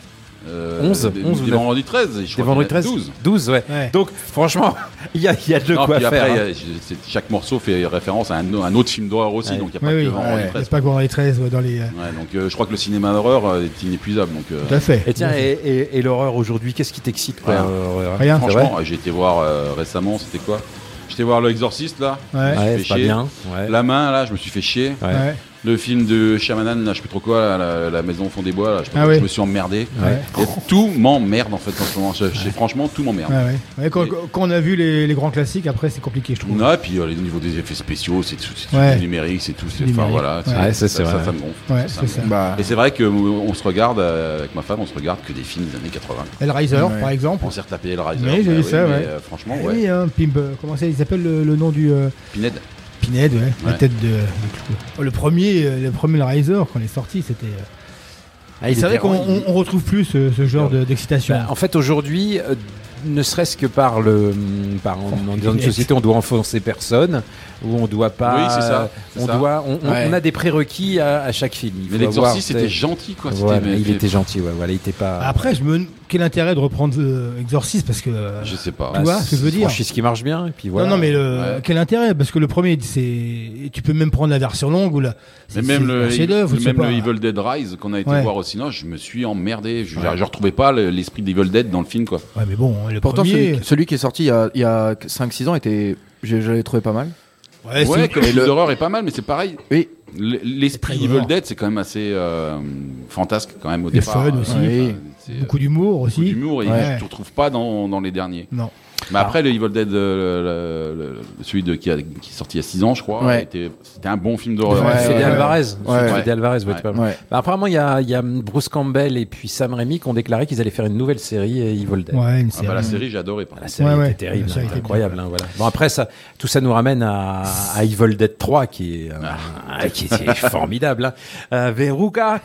F: Euh,
D: 11,
F: des-
D: 11 ou
F: des
D: 9.
F: vendredi 13, je
D: Des vendredi
F: a
D: 13
F: 12.
D: 12, ouais.
C: Ouais.
D: Donc, franchement, il y a, il y a de
F: Non,
D: quoi
F: puis
D: faire.
F: après,
D: hein.
F: il a- chaque morceau fait référence à un, un autre film d'horreur aussi, donc il n'y a pas
C: Oui,
F: que
C: oui.
F: Vendredi
C: Ouais,
F: 13.
C: C'est pas qu'on les 13 ouais, dans les. euh,
F: Ouais, donc euh, je crois que le cinéma d'horreur euh, est inépuisable. Donc, euh,
C: Tout à fait.
D: Et tiens, et, et- et l'horreur aujourd'hui, qu'est-ce qui t'excite
F: Rien.
D: euh,
C: Rien.
F: Franchement, j'ai été voir euh, récemment, c'était quoi? J'étais voir l'exorciste là.
C: Ouais.
F: je me suis
D: Ouais,
F: fait chier.
D: bien. Ouais.
F: La main là, je me suis fait chier. Le film de Shyamalan, là, je sais plus trop quoi, là, la, la maison au fond des bois, là, je, sais pas
C: Ah
F: quoi,
C: ouais.
F: je me suis emmerdé.
C: Ouais.
F: Et tout m'emmerde en fait en ce moment. Je- je- franchement, tout m'emmerde.
C: Ouais, ouais. Ouais, quand, on a vu les, les grands classiques, après c'est compliqué, je trouve.
F: Non, et puis euh, au niveau des effets spéciaux, c'est tout, numérique, c'est tout. Enfin voilà,
C: Ouais.
D: Ouais, ça,
F: ça, me gonfle. Ça me.
B: Bah,
F: Et c'est vrai que euh, on se regarde euh, avec ma femme, on se regarde que des films des années 80.
C: Hellraiser,
B: Ouais.
C: par exemple.
F: On s'est retapé le Riser.
C: Oui, j'ai vu ça,
F: mais,
C: ouais.
F: franchement, ouais.
C: Oui, hein, Pimp, euh, comment ça, il s'appelle le, nom du.
F: Pinhead.
C: Pinhead, ouais, la tête de. de- Oh, le premier, euh, le premier Riser quand il est sorti, c'était. euh,
D: Ah, il
C: c'est vrai qu'on on, on retrouve plus ce, ce genre de- d'excitation.
D: Bah, en fait, aujourd'hui, euh, ne serait-ce que par le, par en- en- dans une société, on doit enfoncer personne, où on doit pas.
F: Oui, c'est ça,
D: On
F: ça.
D: doit, on, on-
B: Ouais.
D: on a des prérequis à, à chaque film. Il
F: Mais l'exorciste était gentil, quoi. mais-
D: il était gentil, ouais, voilà, il était pas.
C: Après, je me quel intérêt de reprendre euh, Exorcist parce que. euh,
F: Je sais pas.
C: Tu vois ce que je veux dire
D: Franchise qui marche bien, et puis voilà.
C: Non, non, mais le,
F: Ouais.
C: quel intérêt? Parce que le premier, c'est. Tu peux même prendre la version longue ou la.
F: Mais
C: c'est-
F: même
C: c'est
F: le,
C: sais
F: même
C: pas.
F: le Evil Dead Rise qu'on a été
C: Ouais.
F: voir au cinéma, je me suis emmerdé. Je, retrouvais pas le- l'esprit d'Evil Dead dans le film, quoi.
C: Ouais, mais bon, le
B: Pourtant
C: premier.
B: celui, celui qui est sorti il y a, il y a 5-6 ans était, je, je l'ai trouvé pas mal.
C: Ouais, c'est-
F: Ouais, comme
B: le-
F: d'horreur est pas mal, mais c'est pareil.
B: Oui.
F: L'esprit Evil. Dead, c'est quand même assez euh, fantasque quand même au
C: Et
F: départ.
C: fun aussi.
F: Euh,
C: Beaucoup d'humour
F: beaucoup
C: aussi.
F: d'humour et
C: Ouais.
F: je ne retrouve pas dans, dans les derniers.
C: Non.
F: Mais après, le Evil Dead, euh, le- le- le- celui de, qui, a- qui est sorti il y a 6 ans, je crois,
B: Ouais.
F: était- c'était un bon film d'horreur.
B: Ouais,
D: Fede
B: ouais,
D: Alvarez, Alvarez, c'est pas mal.
B: Ouais.
D: Bah, apparemment, il y a, il y a Bruce Campbell et puis Sam Raimi qui ont déclaré qu'ils allaient faire une nouvelle série euh, Evil Dead.
C: Ouais, une
F: Ah
C: série.
F: bah, la série, j'ai adoré. par
D: La série
C: Ouais, ouais.
D: était terrible,
C: série
D: hein,
C: était
D: incroyable. hein, voilà. Bon après ça, tout ça nous ramène à, à Evil Dead 3 qui est, euh,
F: Ah.
D: qui est formidable. Hein. Euh, Veruca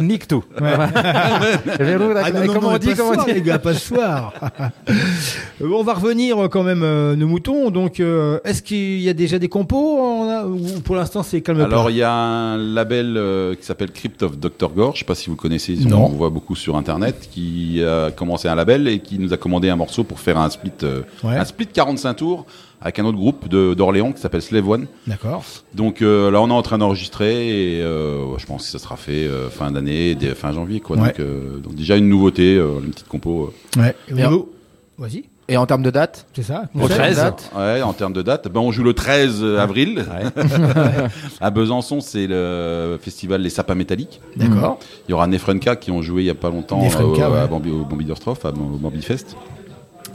D: Niktu. Veruca-
C: Ah
D: comment on dit comment on dit
C: les gars, pas ce soir. va revenir euh, quand même euh, nos moutons. Donc, euh, est-ce qu'il y a déjà des compos on a- ou pour l'instant c'est calme
F: Alors, il y a un label euh, qui s'appelle Crypt of Dr. Gore, je sais pas si vous connaissez,
C: Non.
F: on voit beaucoup sur internet, qui a commencé un label et qui nous a commandé un morceau pour faire un split, euh,
C: Ouais.
F: un split 45 tours avec un autre groupe de- d'Orléans qui s'appelle Slave One.
C: D'accord.
F: Donc euh, là, on est en train d'enregistrer et euh, je pense que ça sera fait euh, fin d'année, fin janvier, quoi.
C: Ouais.
F: Donc, euh, donc déjà une nouveauté, euh, une petite compo. euh.
C: Ouais.
B: En-
C: Vas-y.
B: Et en termes de date
C: C'est ça.
B: Au
C: Concert,
B: 13.
C: date
F: Ouais, en termes de date, ben on joue le 13 avril à Besançon, c'est le festival Les Sapins Métalliques.
C: D'accord.
F: Il y aura Nefrenka qui ont joué il y a pas longtemps
C: Nefrenka,
F: euh,
C: ouais.
F: à Bambi, au Bambi Dorfstroff, à Bambi Fest.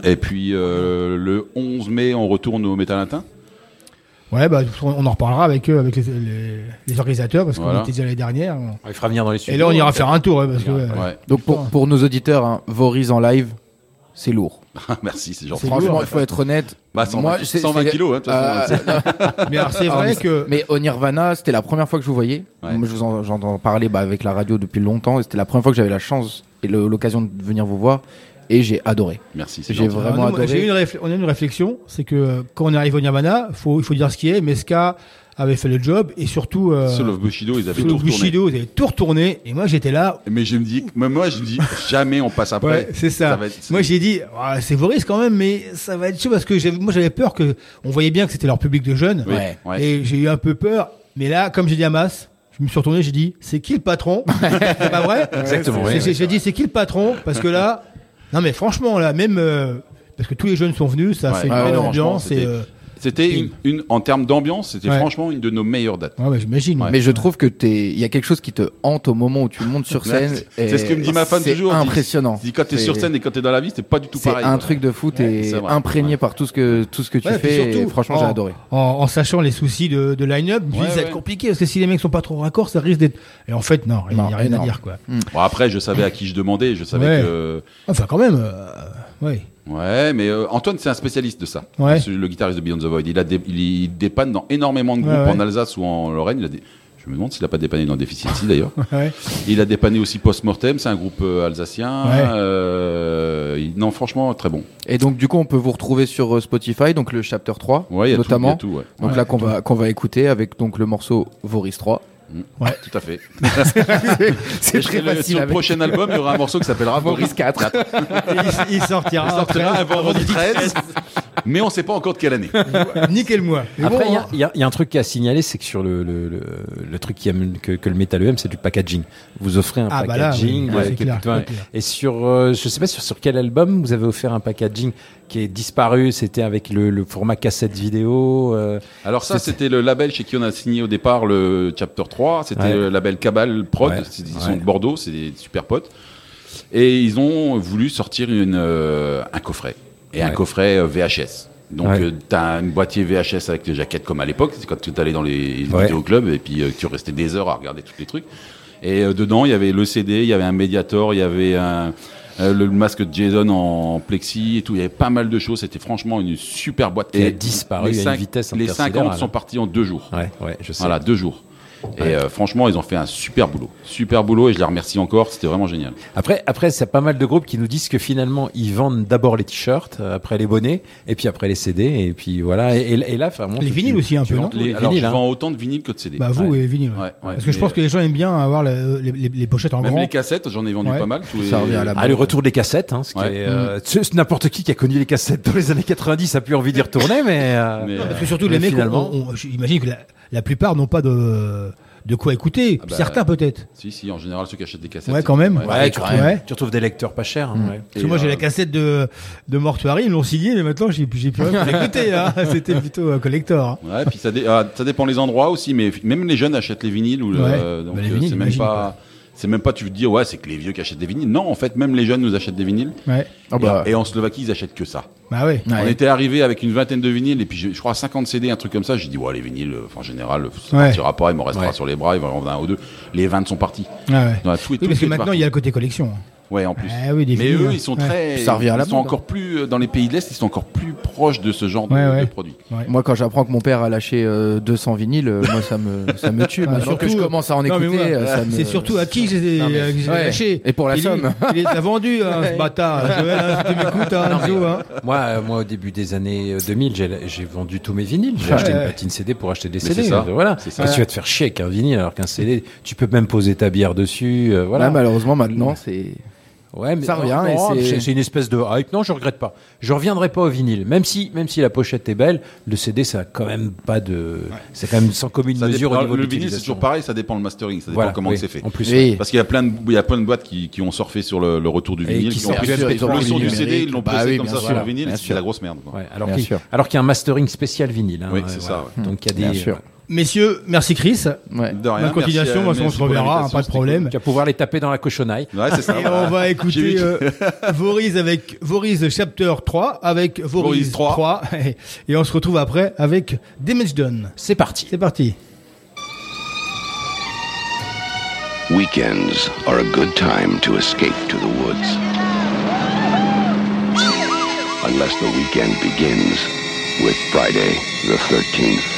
F: Et puis euh, le 11 mai, on retourne au Métal Latin.
C: Ouais, bah, on en reparlera avec eux, avec les, les- les organisateurs, parce qu'on
F: Voilà.
C: était déjà l'année dernière.
D: Il fera venir dans les
C: Et
D: studios.
C: là, on ira faire un tour, parce que. ouais,
F: Ouais.
B: Donc pour, pour nos auditeurs, hein, Voriz en live, c'est lourd.
F: Merci, c'est gentil.
B: Franchement, il faut être honnête.
F: Bah, 120
B: Moi, c'est-
F: 120
B: c'est-
F: kilos, hein, de toute façon,
B: Euh,
C: Mais alors, c'est
B: Ah,
C: vrai
B: mais
C: que-
B: Mais au Nirvana, c'était la première fois que je vous voyais.
F: Ouais.
B: Moi, je vous en- j'entends parler bah, avec la radio depuis longtemps. Et c'était la première fois que j'avais la chance et le- l'occasion de venir vous voir. Et j'ai adoré.
F: Merci, c'est
B: J'ai
F: gentil.
B: vraiment
C: j'ai
B: adoré.
C: une réfl- on a une réflexion, c'est que euh, quand on arrive au Nirvana, faut, il faut dire ce qui est, mais Ska avait fait le job et surtout. Euh,
F: le Bushido, ils avaient tout retourné.
C: Bushido, ils avaient tout retourné. Et moi, j'étais là.
F: Mais je me dis, même moi, je me dis, jamais on passe après.
C: Ouais, c'est ça.
F: va être-
C: Moi, j'ai dit, Ah, c'est vos risques quand même, mais ça va être chaud parce que moi, j'avais peur que, on voyait bien que c'était leur public de jeunes.
F: Oui, ouais.
C: Et j'ai eu un peu peur. Mais là, comme j'ai dit à Mas, je me suis retourné, j'ai dit, c'est qui le patron? C'est pas vrai?
D: Exactement,
C: J'ai dit, c'est qui le patron? Parce que là, non mais franchement, là, même euh, parce que tous les jeunes sont venus, ça
F: Ouais.
C: fait une
F: Ah
C: belle
F: ouais,
C: ambiance. Et, euh,
F: C'était une, une- en termes d'ambiance, c'était
C: Ouais.
F: franchement une de nos meilleures dates.
C: ouais, ouais, j'imagine.
B: Mais je trouve que t'es, il y a quelque chose qui te hante au moment où tu montes sur scène.
F: C'est
B: et
F: ce que me dit ma femme
B: c'est
F: toujours. dit-
B: impressionnant.
F: dit quand t'es
B: C'est-
F: sur scène et quand t'es dans la vie, c'est pas du tout
B: C'est
F: pareil.
B: un
F: quoi.
B: truc de fou. T'es
F: c'est
B: imprégné par tout ce que tout ce que tu fais. et
C: surtout,
B: franchement,
C: en-
B: j'ai adoré.
C: En, en sachant les soucis de, de line-up, ça va être compliqué parce que si les mecs sont pas trop raccords, ça risque d'être. Et en fait, non, il n'y a rien à dire quoi.
F: Bon, après, je savais à qui je demandais. Je savais que.
C: Enfin, quand même, euh, ouais.
F: Ouais, mais euh, Antoine, c'est un spécialiste de ça.
C: Ouais.
F: C'est Le guitariste de Beyond the Void. Il, a dé- il, il dépanne dans énormément de groupes
C: Ouais, ouais.
F: en Alsace ou en Lorraine. Il a dé- Je me demande s'il n'a pas dépanné dans Deficiency d'ailleurs.
C: Ouais.
F: Il a dépanné aussi Post-Mortem, c'est un groupe euh, alsacien.
C: Ouais.
F: Euh, il- non, franchement, très bon.
B: Et donc du coup, on peut vous retrouver sur Spotify, donc le chapter 3
F: Ouais, il y a tout,
B: notamment.
F: il y a tout, ouais.
B: Donc
F: Ouais.
B: là qu'on va qu'on va écouter avec donc le morceau Voris 3.
C: Ouais.
F: Tout à fait.
B: C'est très
F: sur le-
B: facile
F: Sur le
B: avec-
F: prochain album, il y aura un morceau qui s'appellera
B: Voris 4.
C: il, il sortira,
F: Il sortira
C: après,
F: un vendredi 13, mais on sait pas encore de quelle année.
C: Mais
D: Après,
C: bon,
D: il y a-
C: hein.
D: il y, a- il y a un truc qui a signalé, c'est que sur le, le, le, le truc qui aime, que, que le métal aime, c'est du packaging. Vous offrez un
C: Ah, bah là,
D: packaging.
C: oui. Ouais, clair.
D: Et sur, euh, je sais pas sur, sur quel album vous avez offert un packaging qui est disparu. C'était avec le, le format cassette vidéo. euh,
F: Alors ça, c'était le label chez qui on a signé au départ le Chapter 3. C'était
D: Ouais.
F: le label Cabal Prod.
D: Ouais.
F: Ils sont
D: Ouais.
F: de Bordeaux, c'est des super potes. Et ils ont voulu sortir une, euh, un coffret. Et un coffret euh, VHS. Donc
D: Ouais.
F: euh, t'as un boîtier VHS avec les jaquettes comme à l'époque. C'est quand tu allais dans les
D: Ouais.
F: vidéoclubs et puis euh, tu restais des heures à regarder tous les trucs. Et euh, dedans, il y avait le CD, il y avait un Mediator, il y avait un, euh, le masque de Jason en plexi et tout. Il y avait pas mal de choses. C'était franchement une super boîte.
D: Qui a
F: Et
D: disparu
F: les
D: à une vitesse
F: Les
D: intersidérale.
F: 50 sont partis en deux jours.
D: Ouais, ouais, je sais.
F: Voilà, deux jours. Et
D: Ouais.
F: euh, franchement, ils ont fait un super boulot. Super boulot et je les remercie encore. C'était vraiment génial.
D: Après, après, c'est pas mal de groupes qui nous disent que finalement, ils vendent d'abord les t-shirts, euh, après les bonnets, et puis après les CD, et puis voilà. Et, et- et là, vraiment,
C: Les vinyles
D: tu-
C: aussi, un
D: tu
C: peu,
D: vends
C: non
D: les
F: Alors,
D: vinyles,
F: je
D: hein.
F: vends autant de vinyles que de CD.
C: Bah vous
D: Ouais.
C: et vinyle. ouais.
F: Ouais, ouais,
C: Parce que je pense que les gens aiment bien avoir les, les- les pochettes en
F: Même
C: grand.
F: les cassettes, j'en ai vendu
C: Ouais.
F: pas mal. tous les-
B: Ça revient à la
D: Ah, le retour des cassettes, hein, ce qui
F: Ouais.
D: est, euh, c'est- n'importe qui qui a connu les cassettes dans les années 90 a plus envie d'y retourner, mais, euh,
C: Parce que surtout les mecs,
D: finalement-
C: j'imagine que la, plupart n'ont pas de, de quoi écouter.
F: Ah bah,
C: Certains peut-être.
F: Si, si, en général, ceux qui achètent des cassettes.
C: Ouais, quand même.
D: ouais, tu,
C: quand
D: retrouves,
C: même.
D: tu retrouves des lecteurs pas chers. hein, ouais.
C: Parce que moi j'ai
F: euh,
C: la cassette de, de Mortuary, ils l'ont signée, mais maintenant j'ai j'ai plus rien pour l'écouter. hein. C'était plutôt un collector. hein.
F: Ouais, puis ça, dé- ah, ça dépend les endroits aussi, mais même les jeunes achètent les vinyles. Ou le-
C: Ouais.
F: euh, donc
C: Bah, les
F: euh,
C: vinyles,
F: c'est même pas. C'est même pas, tu veux dire, ouais, c'est que les vieux qui achètent des vinyles. Non, en fait, même les jeunes nous achètent des vinyles.
C: Ouais.
B: Ah
F: Et-
B: bah.
F: et, en Slovaquie, ils achètent que ça.
C: Bah ouais.
F: On était arrivé avec une vingtaine de vinyles et puis je, je crois 50 CD, un truc comme ça. J'ai dit, ouais, les vinyles, euh, en général, ça
C: Ouais.
F: partira pas, il m'en restera
D: Ouais.
F: sur les bras, il va en revenir un ou deux. Les 20 sont partis.
C: Ah ouais.
F: Dans tout,
C: Oui,
F: tout
C: parce que maintenant
F: parti.
C: il y a le côté collection.
F: Ouais, en plus.
C: Ah oui, des
F: Mais eux,
C: hein.
F: ils sont
C: Ouais.
F: très.
B: Ça revient à la
F: ils sont
B: mode,
F: encore plus. euh, Dans les pays de l'Est, ils sont encore plus proches de ce genre de,
C: Ouais, ouais.
F: de produits.
C: Ouais.
B: Moi, quand j'apprends que mon père a lâché euh, 200 vinyles, euh, moi, ça me, ça me tue.
C: Ah,
B: Maintenant que je
C: surtout-
B: commence à en écouter, euh, me-
C: C'est surtout à qui j'ai euh, lâché.
B: Et pour la
C: lui,
B: somme.
C: Il les a vendus, hein, ce bâtard. Joël, hein, hein, hein.
D: Moi, euh, moi, au début des années euh, 2000, j'ai vendu tous mes vinyles. J'ai acheté une platine CD pour acheter des CD.
F: c'est ça.
D: euh, Voilà.
F: C'est ça.
D: Parce que tu vas te faire chier avec un vinyle alors qu'un CD, tu peux même poser ta bière dessus. euh, voilà.
B: Malheureusement, maintenant, c'est.
D: Ouais, mais
B: Ça revient
D: non,
B: et
D: non,
B: c'est-
D: une espèce de hype. Non, je regrette pas. Je reviendrai pas au vinyle, même si, même si la pochette est belle, le CD, ça a quand même pas de, c'est quand même sans commune
F: Ça
D: mesure
F: dépend-
D: au niveau de
F: le vinyle, c'est toujours pareil, ça dépend le mastering, ça dépend
D: Voilà,
F: comment
D: oui,
F: c'est fait.
D: en plus,
B: Oui.
F: Parce qu'il y a plein de, il y a plein de boîtes qui, qui ont surfé sur le, le retour du
D: Et
F: vinyle,
D: qui
F: qui, ont pris le son du CD, ils l'ont
B: Bah
F: placé
B: oui,
F: comme ça
B: sûr.
F: sur le vinyle, c'est la grosse merde.
D: alors qu'il y a un mastering spécial vinyle. hein,
F: Oui, c'est ça,
D: Donc il y a
B: Bien
D: des,
B: sûr.
C: Messieurs, merci Chris.
B: Ouais.
F: De rien,
C: La continuation,
F: merci,
C: on se reverra, hein, pas de problème.
D: Tu vas pouvoir les taper dans la cochonaille.
F: Ouais, c'est ça.
C: Et on va écouter euh, Voriz avec Voriz Chapter 3 avec Voriz,
F: Voriz 3.
C: et on se retrouve après avec Damage Done.
D: C'est parti.
C: C'est parti.
E: Weekends are a good time to escape to the woods. Unless the weekend begins with Friday the 13th.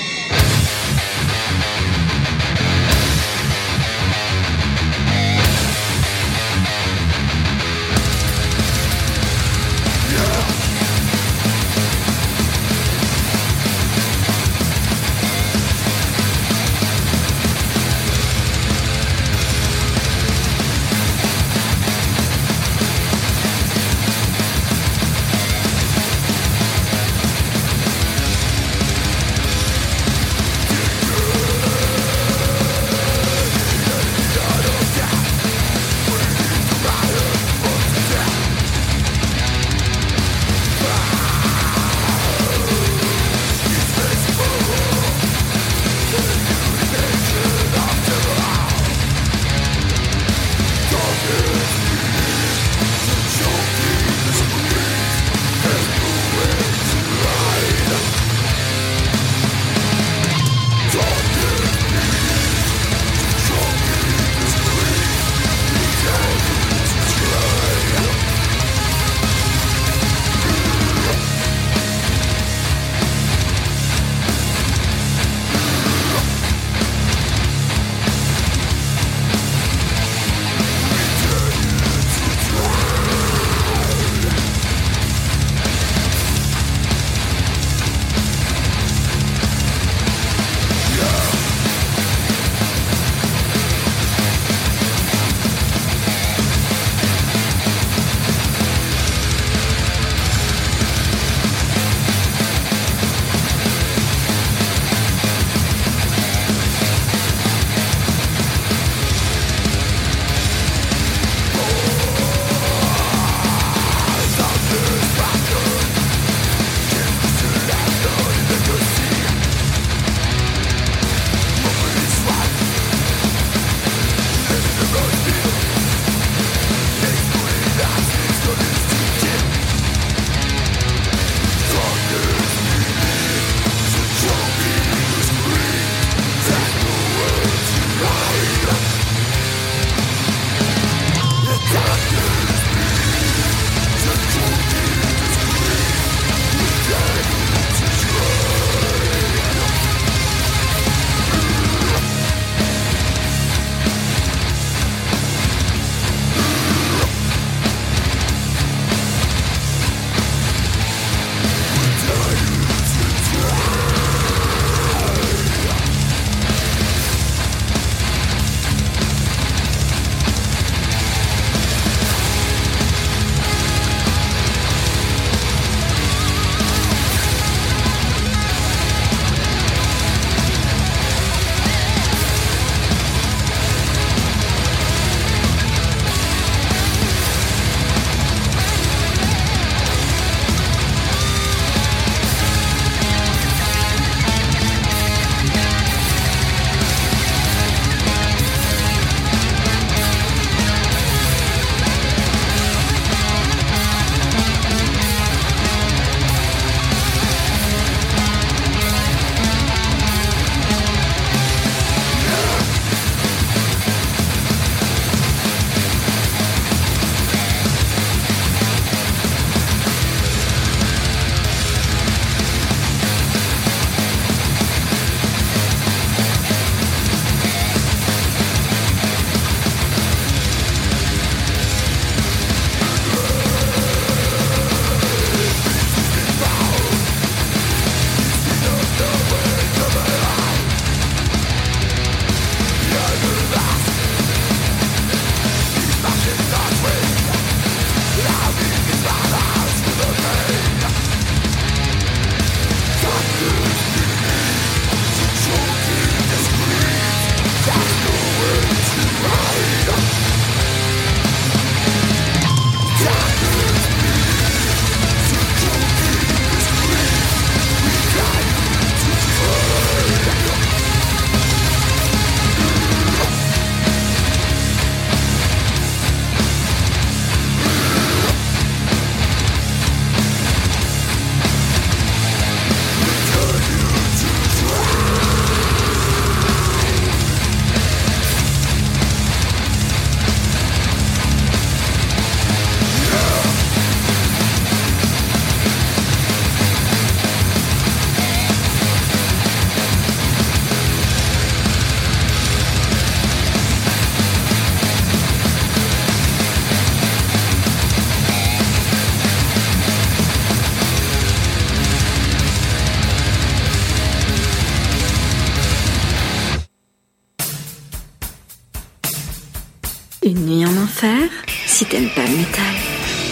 J: T'aimes pas le métal,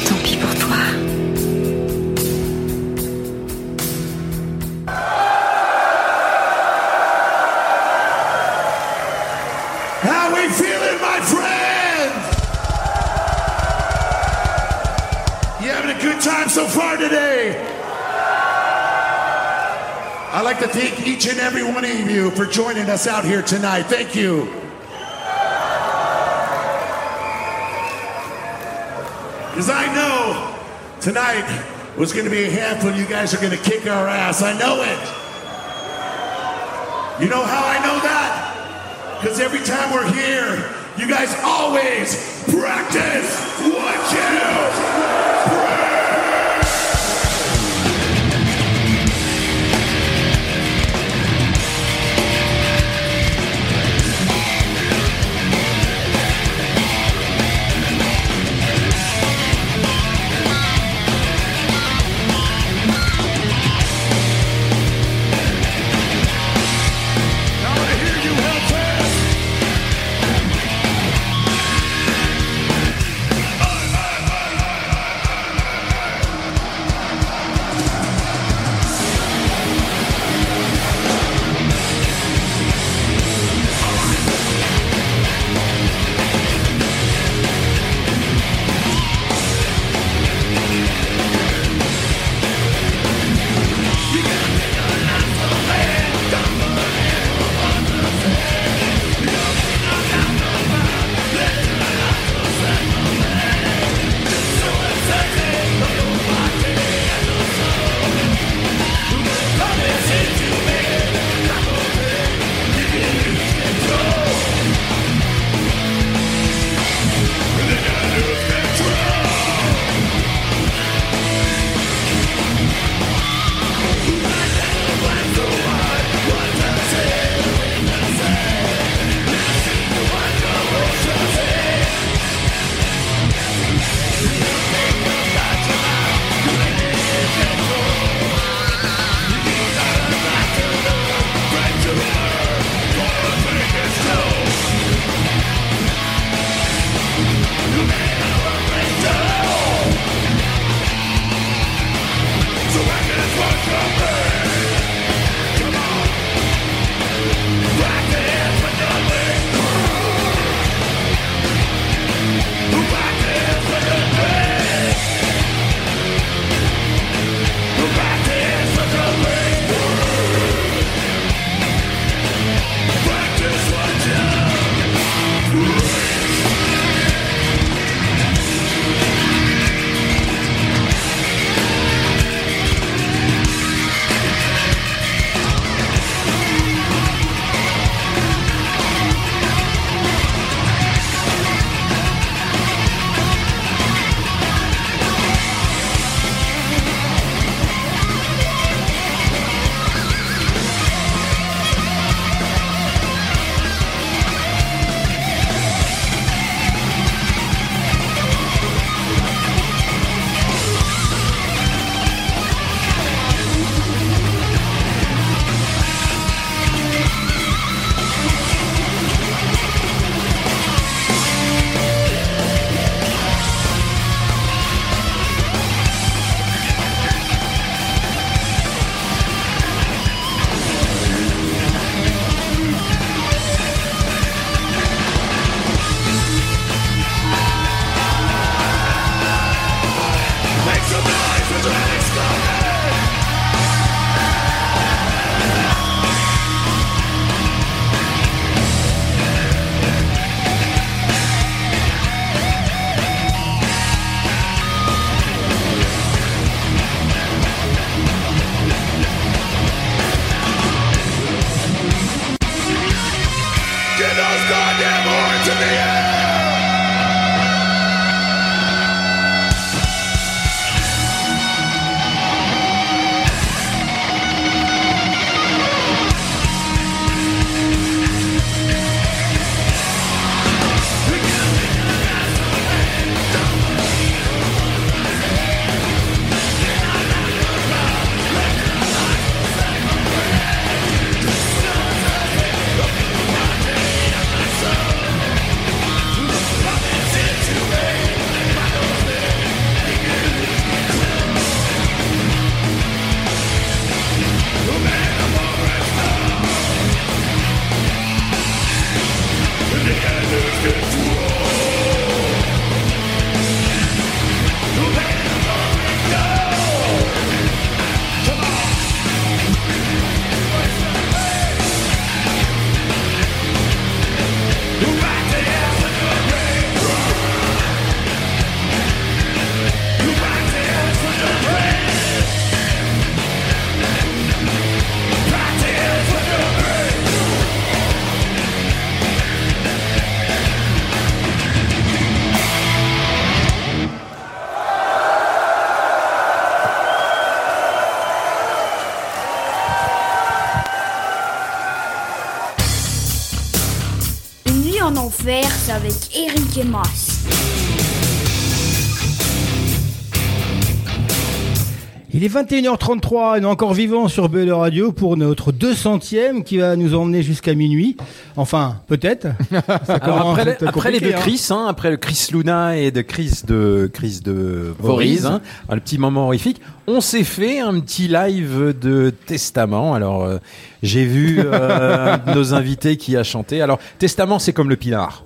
J: tant pis pour toi.
H: How we feeling, my friends? You having a good time so far today? I'd like to thank each and every one of you for joining us out here tonight. Thank you. Tonight was going to be a handful. You guys are going to kick our ass. I know it. You know how I know that? Because every time we're here, you guys always practice
R: avec Eric et.
C: Il est 21h33, on est encore vivant sur BL Radio pour notre 200e qui va nous emmener jusqu'à minuit. Enfin, peut-être.
D: Après, après les deux
C: hein.
D: Chris, hein, après le Chris Luna et de Chris de Chris de Voriz. hein, le petit moment horrifique, on s'est fait un petit live de Testament. Alors euh, j'ai vu euh, un de nos invités qui a chanté. Alors Testament, c'est comme le pinard.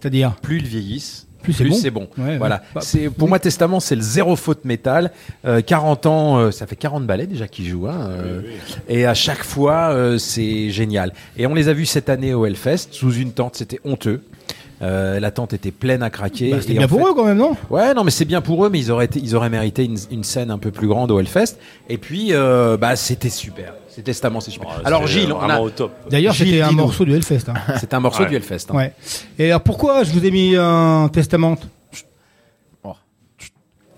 C: C'est-à-dire
D: plus ils vieillissent.
C: Plus c'est bon. Ouais.
D: Voilà.
C: Bah,
D: C'est pour moi Testament, c'est le zéro faute métal. Euh, 40 ans, euh, ça fait 40 ballets déjà qui jouent. Hein, euh, Et à chaque fois, euh, c'est génial. Et on les a vus cette année au Hellfest sous une tente. C'était honteux. Euh, la tente était pleine à craquer.
C: Bah, c'était
D: Et
C: bien
D: en
C: pour
D: fait-
C: eux quand même, non?
D: Ouais, non, mais c'est bien pour eux, mais ils auraient, été, ils auraient mérité une, une scène un peu plus grande au Hellfest. Et puis, euh, bah, c'était super. C'est Testament, c'est super. alors, Gilles, on a.
S: vraiment au top.
C: D'ailleurs, c'était un morceau du Hellfest. hein.
D: C'était un morceau
C: Ouais.
D: du Hellfest. hein.
C: Ouais. Et alors pourquoi je vous ai mis un testament?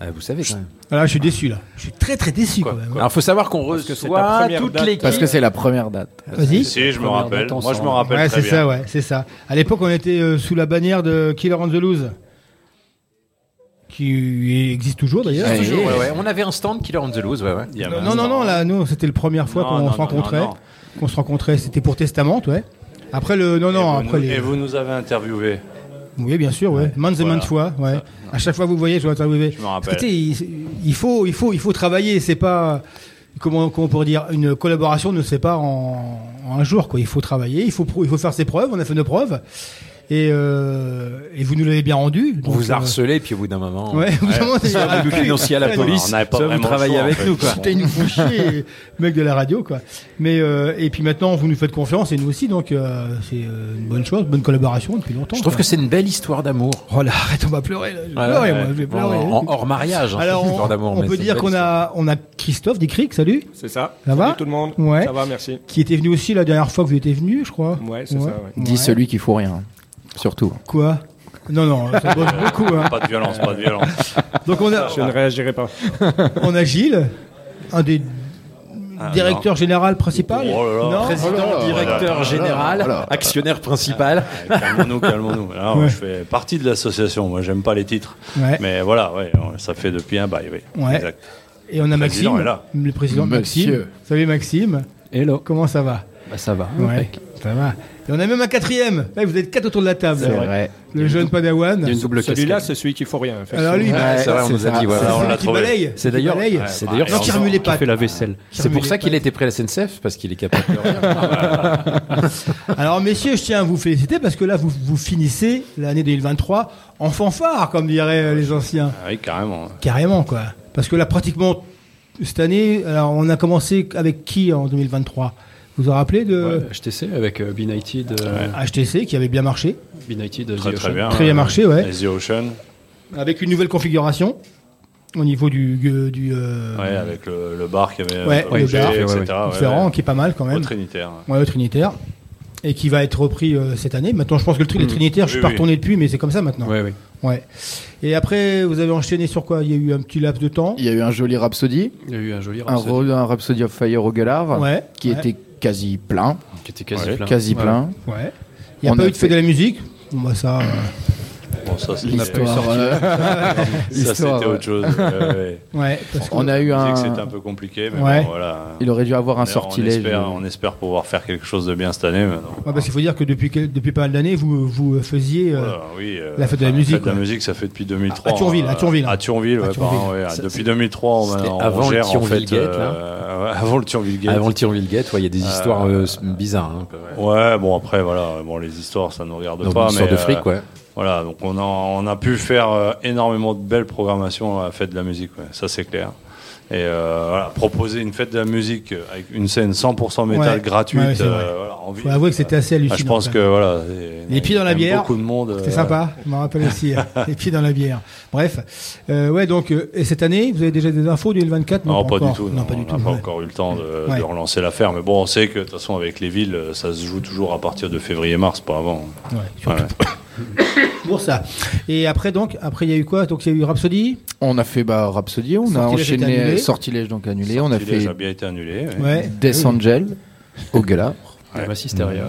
D: Euh, vous savez quand même.
C: Alors, je suis déçu là. Je suis très très déçu quand même.
D: Alors, faut savoir qu'on
M: c'est ta
D: reçoit
M: première
D: toute
M: date.
D: l'équipe.
B: Parce que c'est la première date.
C: Vas-y.
S: Si, je me
M: Première
S: rappelle.
M: date
S: Moi, je me rappelle
C: Ouais,
S: très
C: c'est
S: bien.
C: ça, ouais, c'est ça. À l'époque, on était euh, sous la bannière de Killer on the Loose, qui existe toujours d'ailleurs.
D: Ouais, toujours, ouais, ouais. On avait un stand Killer on the Loose, ouais, ouais.
S: Il y avait
C: Non,
S: un
C: non, non, là, nous, c'était la première fois
S: Non,
C: qu'on
S: non,
C: se
S: non,
C: rencontrait.
S: non, non.
C: Qu'on se rencontrait, c'était pour Testament, ouais. Après le, non, non,
S: Et vous
C: après
S: nous-
C: les.
S: Et vous nous avez interviewé.
C: Oui, bien sûr, ouais. Maintes et maintes fois, ouais. À chaque fois que vous voyez, je dois interviewer.
S: Je me rappelle.
C: Que, il, il faut, il faut, il faut travailler. C'est pas comment, comment on pourrait dire une collaboration ne se fait pas en, en un jour, quoi. Il faut travailler, il faut, il faut faire ses preuves. On a fait nos preuves. Et, euh, et vous nous l'avez bien rendu.
D: On
C: donc,
D: vous a
C: euh,
D: harcelé, puis au bout d'un moment.
C: Ouais, au bout d'un moment,
D: soit vous dénonciez à la police,
S: on n'avait pas
D: soit vous travaillez
S: choix, en
D: avec
S: fait.
D: nous, quoi.
C: Putain, ils nous font chier, mec de la radio, quoi. Mais euh, et puis maintenant, vous nous faites confiance et nous aussi, donc euh, c'est euh, une bonne chose, bonne collaboration depuis longtemps.
D: Je trouve
C: quoi.
D: que c'est une belle histoire d'amour.
C: Oh là, arrête, on va pleurer. Là. Je vais pleurer,
D: ouais.
C: moi, je vais pleurer.
D: En- en- hors mariage, hein,
C: Alors,
D: une
C: on,
D: histoire d'amour,
C: on
D: mais
C: peut dire qu'on a, on a Christophe Dicric, salut.
M: C'est ça.
C: Ça va
M: Salut tout le monde.
C: Ouais.
M: Ça va, merci.
C: Qui était venu aussi la dernière fois que vous étiez venu, je crois.
M: Ouais, c'est ça, ouais.
B: Dis celui qui fout rien. Surtout.
C: Quoi Non, non, ça bosse beaucoup. Hein.
S: Pas de violence, pas de violence.
C: Donc on a,
M: Je ne réagirai pas.
C: on a Gilles, un des
S: Ah,
C: directeurs général principal.
S: Oh là là.
C: Non
D: Président,
B: Oh là là,
D: directeur
B: oh là là,
D: général,
B: oh là là.
D: actionnaire principal.
S: Ouais, calmons-nous, calmons-nous. Alors,
C: Ouais.
S: Je fais partie de l'association. Moi, j'aime pas les titres.
C: Ouais.
S: Mais voilà, ouais, ça fait depuis un bail, oui.
C: Ouais.
S: Exact.
C: Et on a Maxime,
S: est là.
C: le président
B: Monsieur.
C: Maxime. Salut Maxime.
M: Hello.
C: Comment ça va
M: Bah, ça va.
C: Ouais, ça va. Et on a même un quatrième. Vous êtes quatre autour de la table.
B: C'est vrai.
C: Le jeune Padawan.
D: Il y a une double
M: Celui-là, c'est celui qui faut rien.
C: Alors lui,
B: Ouais,
D: c'est vrai, on nous a dit, voilà.
C: c'est
S: on
C: celui
S: l'a
C: qui
S: trouvé.
C: balaye.
D: C'est
C: qui
D: d'ailleurs-
C: balaye.
D: ouais, c'est d'ailleurs-
C: Non, qui remue les
M: Qui fait la vaisselle.
D: C'est pour ça qu'il
C: pattes.
D: était prêt à la SNCF, parce qu'il est capable de rien.
C: Alors messieurs, je tiens à vous féliciter parce que là, vous, vous finissez l'année 2023 en fanfare, comme diraient les anciens.
S: Ah oui, carrément.
C: Carrément, quoi. Parce que là, pratiquement, cette année, alors on a commencé avec qui en 2023 Vous vous rappelez de
M: HTC avec euh, Benighted. euh,
C: HTC qui avait bien marché,
M: Benighted,
S: Très
M: The
S: très
M: Ocean.
S: bien.
C: Très bien marché, ouais.
S: The Ocean.
C: avec une nouvelle configuration au niveau du... du, du, euh,
S: Ouais, avec le, le bar qui avait
C: Ouais,
S: euh,
C: le
S: bougé,
C: bar,
S: etc.
C: ouais,
S: ouais,
C: différent,
S: ouais.
C: qui est pas mal quand même.
S: Au Trinitaire.
C: Ouais, le Trinitaire. Et qui va être repris euh, cette année. Maintenant, je pense que le tri- les
M: Mm.
C: Trinitaires, je suis
S: Oui,
C: pas
S: oui.
C: retourné depuis, mais c'est comme ça maintenant.
M: Ouais, oui.
C: Ouais. Et après, vous avez enchaîné sur quoi? Il y a eu un petit laps de temps?
B: Il y a eu un joli Rhapsody,
M: Il y a eu un joli Rhapsody
B: un Rhapsody of Fire au Galard,
C: Ouais.
B: qui
C: ouais.
B: était quasi plein.
M: qui était quasi
S: Ouais.
M: plein.
B: Quasi
M: Ouais.
B: plein.
C: Ouais. Il n'y a
B: On
C: pas
B: a
C: eu de fait de la musique. Bon, bah ça. euh,
S: Bon, ça, c'était
B: L'histoire. euh,
S: ça, c'était autre chose. ouais, ouais.
C: Ouais. Parce que-
B: On a eu un.
S: c'était un peu compliqué, mais
C: Ouais.
S: bon, voilà.
B: Il aurait dû avoir un sortilège.
S: On espère, on espère pouvoir faire quelque chose de bien cette année. Mais non.
C: Ouais, parce qu'il faut dire que depuis, quel- depuis pas mal d'années, vous, vous faisiez. euh,
S: Voilà, oui, euh,
C: la fête de la musique,
S: fête de la musique, ça fait depuis 2003.
C: À Thionville, à
S: hein,
C: Thionville.
S: À Thionville,
C: À Thionville.
S: Depuis
D: c'est-
S: 2003, on, on
D: avant
S: gère en fait. Euh, avant le Thionville Gate.
D: Avant le Thionville Gate, ouais, il y a des histoires euh, bizarres. hein, peu, ouais.
S: Bon après voilà, bon les histoires ça nous regarde
D: Donc,
S: pas,
D: une
S: mais
D: de fric,
S: euh,
D: ouais.
S: Voilà, donc on a on a pu faire euh, énormément de belles programmations à la fête de la musique, ouais, ça c'est clair. Et euh, voilà, proposer une fête de la musique avec une scène 100% métal
C: Ouais,
S: gratuite, euh, voilà, en.
C: Faut avouer que c'était assez
S: Ah,
C: hallucinant.
S: je pense que voilà,
C: Les pieds dans la bière.
S: Beaucoup de monde.
C: C'était
S: euh,
C: sympa, je me rappelle aussi. les pieds dans la bière. Bref. Euh, ouais, donc, et cette année, vous avez déjà des infos 2024
S: Non, pas, du tout.
C: Non, pas du tout.
S: On n'a pas encore eu le temps de, relancer l'affaire. Mais bon, on sait que de toute façon, avec les villes, ça se joue toujours à partir de février-mars, pas avant.
C: Ouais. Pour ça. Et après, donc, après, il y a eu quoi? Donc, il y a eu Rhapsody?
B: On a fait bah, Rhapsody, on a
C: Sortilège
B: enchaîné Sortilège donc annulé, on a
S: Sortilège
B: fait
S: a bien été annulé. ouais.
C: Ouais.
B: Death Angel au Galard.
M: Ouais. Massisteria.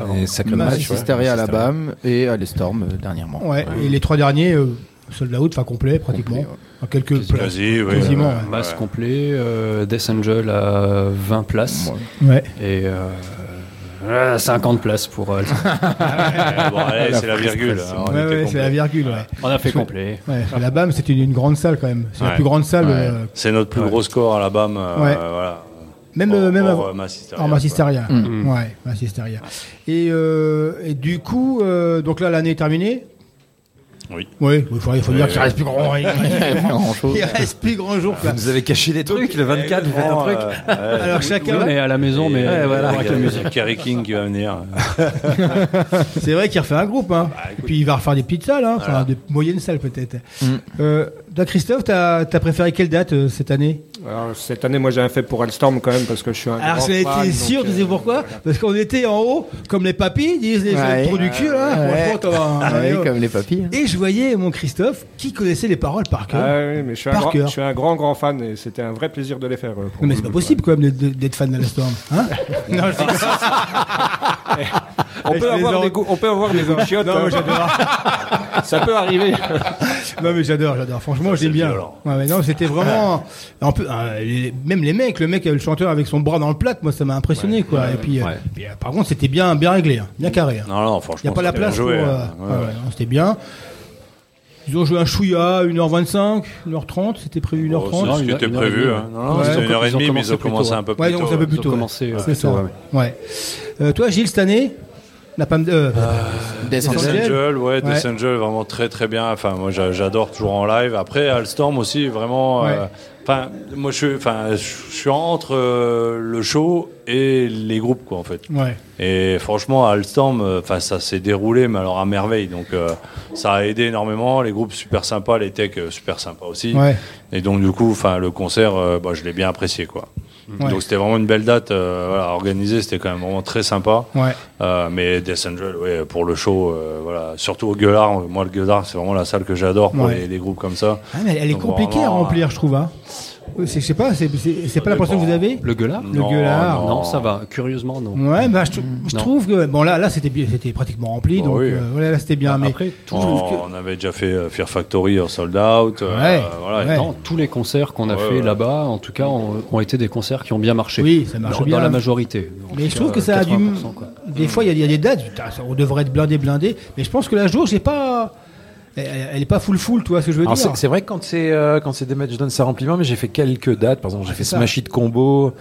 B: Massisteria à la BAM et à l'Estorm euh, dernièrement.
C: Ouais, et les trois derniers, euh, sold out, enfin complet pratiquement. En quelques places.
S: Quasi, oui.
C: Quasiment,
S: Ouais.
C: ouais.
M: Masse complet, euh, Death Angel à 20 places.
C: Ouais.
M: Et euh, euh, 50 places pour. euh,
S: bon, allez, c'est la virgule. hein, on
C: Ouais, ouais, c'est la virgule. Ouais.
M: On a fait complet.
C: Ouais, la BAM, c'était une, une grande salle quand même. C'est la plus grande salle.
S: Ouais.
C: euh,
S: C'est notre plus
M: Ouais.
S: gros score à la BAM. euh,
C: Ouais.
S: voilà.
C: Même,
S: Hors-
C: même
S: hors, euh, Massisteria,
C: hors Massisteria.
S: quoi.
C: Ouais, Massisteria. Et, euh, et du coup, euh, donc là, l'année est terminée.
S: Oui.
C: Oui, il faut, il faut dire qu'il reste plus grand. Il, reste plus grand jour. quoi.
O: Vous avez caché des trucs, le 24, vous faites un truc.
C: Alors chacun.
M: Oui, mais à la maison, mais
O: Ouais, voilà.
M: avec la musique.
S: Kerry King qui va venir.
C: C'est vrai qu'il refait un groupe, hein.
S: Bah,
C: Et puis il va refaire des petites salles, hein. enfin des moyennes salles peut-être.
B: Mm.
C: Euh, toi, Christophe, t'as as préféré quelle date euh, cette année?
T: Alors, cette année, moi, j'ai un fait pour Alstorm quand même parce que je suis un
C: Alors
T: grand
C: j'en étais
T: fan,
C: sûr, tu sais
T: euh,
C: pourquoi Parce qu'on était en haut, comme les papis, disent les
B: Ouais.
C: gens trop du cul, là.
B: Ouais.
C: Franchement, t'as un-
B: Ouais,
C: un-
B: comme les papis. hein.
C: Et je voyais mon Christophe qui connaissait les paroles par cœur.
T: Ah oui, mais je suis, un
C: Par
T: grand,
C: cœur.
T: je suis un grand, grand fan et c'était un vrai plaisir de les faire. euh,
C: mais c'est pas
T: le
C: possible quand même d'être- fan d'Alstorm. Hein non, je.
T: On peut, avoir des goûts- on peut avoir des chiottes.
C: Non,
T: hein.
C: mais j'adore.
T: Ça peut arriver.
C: Non mais j'adore, j'adore. Franchement, j'aime bien. Ouais, mais non, c'était vraiment. Euh, les- même les mecs, le mec, le chanteur avec son bras dans le plat, moi, ça m'a impressionné, quoi. et puis, euh, puis, euh, par contre, c'était bien, bien réglé, hein, bien carré. hein.
S: Non, non,
C: Il n'y
S: franchement.
C: a pas la place pour.
S: joué, hein.
C: c'était bien. Ils ont joué un chouïa, 1h25, 1h30, c'était prévu 1h30.
S: Oh, qui
M: une-
S: était prévu. hein. Non,
C: ouais.
S: non, c'était
C: Ils ont-
S: une heure et
M: ils ont
S: demie, mais ils ont
M: plus
S: commencé
M: tôt.
S: un peu
C: Ouais,
S: plus
C: ils ont commencé un peu
S: tôt.
C: plus tôt. ouais.
M: commencé, euh,
C: C'est ça.
M: tôt, ouais.
C: Ouais. Euh, toi, Gilles, cette année La Pam de. euh,
B: Death
C: Death
S: Death
C: Angel.
S: Angel, ouais,
C: Ouais.
S: Death Angel, vraiment très très bien. Enfin, moi j'a- j'adore toujours en live. Après, Alstorm aussi, vraiment. Enfin, moi je suis, enfin, je suis entre euh, le show et les groupes, quoi, en fait.
C: Ouais.
S: Et franchement, à Alstorm, euh, enfin, ça s'est déroulé, mais alors à merveille. Donc, euh, ça a aidé énormément. Les groupes super sympas, les techs euh, super sympas aussi.
C: Ouais.
S: Et donc, du coup, enfin, le concert, euh, bah, je l'ai bien apprécié, quoi.
C: Ouais.
S: Donc, c'était vraiment une belle date, euh, voilà, organisée. C'était quand même vraiment très sympa.
C: Ouais.
S: Euh, mais Death Angel, ouais, pour le show, euh, voilà, surtout au Gueulard. Moi, le Gueulard, c'est vraiment la salle que j'adore pour les, les groupes comme ça.
C: Ah, mais elle est compliquée à remplir, je trouve. Hein. C'est- Je sais pas, c'est- pas l'impression que vous avez
M: Le gueulard
C: Le gueulard.
M: Non, ça va. Curieusement, non.
C: Ouais, bah, je, trouve que bon là, là c'était pratiquement rempli,
S: Bah
C: donc
S: oui.
C: euh, voilà, là c'était bien. mais
M: Après, tout-
C: que-
S: On, avait déjà fait euh, Fear Factory en sold out. euh,
C: Ouais.
S: voilà,
C: Ouais.
M: Non, tous les concerts qu'on a
S: Ouais,
M: fait
S: ouais.
M: là-bas, en tout cas, ont, ont été des concerts qui ont bien marché.
C: Oui, ça marche
M: dans,
C: bien.
M: Dans la majorité.
C: Mais je trouve que ça a dû.
M: 80%, quoi.
C: Des fois, il y y, a des dates, on devrait être blindé, blindé. Mais je pense que la jour, j'ai pas. Elle, elle est pas full full, tu vois ce que je veux
O: Alors,
C: dire
O: c'est vrai que quand c'est euh, quand c'est des matchs done, ça remplit mais j'ai fait quelques dates. Par exemple, j'ai fait
C: c'est ça.
O: Smash Hit Combo.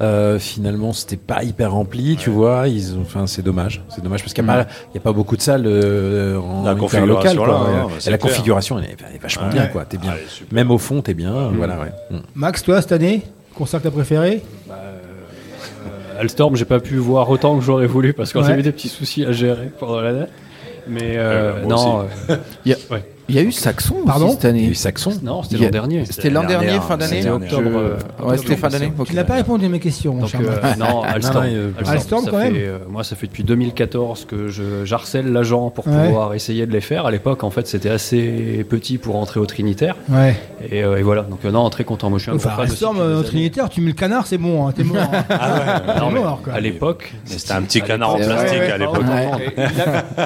O: Euh, finalement, c'était pas hyper rempli, tu vois. Ils ont, enfin, c'est dommage. C'est dommage parce qu'il n'y a,
C: Mm.
O: a pas beaucoup de salles euh, en
S: La configuration,
O: local,
S: là,
O: quoi. Et
S: bah,
O: la
S: clair.
O: configuration, elle est, elle est vachement
C: Ouais.
O: bien, quoi. T'es bien.
S: Allez, super.
O: Même au fond, t'es bien. Voilà, ouais. Mm.
C: Max, toi, cette année, concert que t'as préféré?
M: Alstorm, j'ai pas pu voir autant que j'aurais voulu parce qu'on
C: Ouais.
M: a eu des petits soucis à gérer pendant la date. Mais euh,
S: Euh,
M: non, euh,
B: Il y a,
M: Ouais.
B: Il y a eu Saxon
C: Pardon
B: aussi cette
O: Il y a
B: année.
O: eu Saxon.
M: non, c'était l'an dernier.
B: C'était l'an dernier, fin d'année
S: c'était
M: octobre,
B: Je-
M: euh,
B: Ouais, c'était fin d'année.
C: Tu n'as pas répondu à mes questions, mon
M: Donc,
C: cher
M: euh, non,
O: euh,
C: Alstorm,
M: ça
C: quand
M: fait,
C: même.
M: euh, moi, ça fait depuis 2014 que je j'harcèle l'agent pour
C: Ouais.
M: pouvoir essayer de les faire. À l'époque, en fait, c'était assez petit pour entrer au Trinitaire.
C: Ouais.
M: Et, euh, et voilà. Donc, euh, non, très content. Moi, je suis un
C: Enfin, euh,
M: années.
C: Trinitaire, tu mets le canard, c'est bon, hein, t'es mort. hein. Mort, quoi.
M: à l'époque,
S: C'était un petit canard en plastique à l'époque.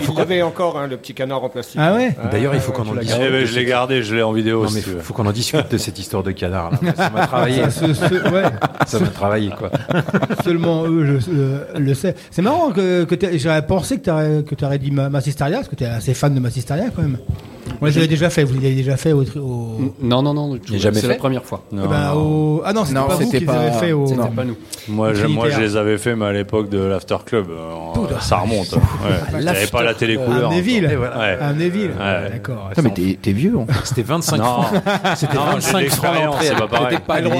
T: Il l'avait encore, hein, le petit canard en plastique.
C: Ah ouais
O: D'ailleurs, il faut qu'on
T: tu
O: en discute.
S: Eh ben, je l'ai gardé, je l'ai en vidéo.
O: Non,
S: si
O: mais
S: veux.
O: faut qu'on en discute de cette histoire de canard. Là. Ça m'a travaillé.
C: Ça, ce- ce- ouais.
O: Ça m'a travaillé, quoi.
C: Seulement eux je, le, le savent. C'est marrant que, j'aurais pensé que tu aurais, que t'aurais dit Ma- Massisteria, parce que tu es assez fan de Massisteria quand même. On les avait déjà fait, vous les avez déjà fait au.
M: non, non, non.
O: Jamais
M: C'est
O: fait
M: la première fois.
C: Eh ben, au- Ah non, c'était
B: Non,
C: pas vous
B: c'était
C: qui les
B: pas-
C: avez fait au.
B: c'était
M: pas nous.
S: Moi, je, moi, je les avais fait, mais à l'époque de l'After Club. euh, ça remonte. Ouais. J'avais pas la télé couleur.
C: À Amnéville.
S: encore. Ouais.
C: À Amnéville.
S: Ouais.
C: D'accord.
B: Putain, mais t'es vieux. hein.
O: C'était 25
S: Non,
O: francs. C'était
S: Non, j'ai de
O: 25 francs
S: c'est pas pareil.
O: T'étais pas
C: le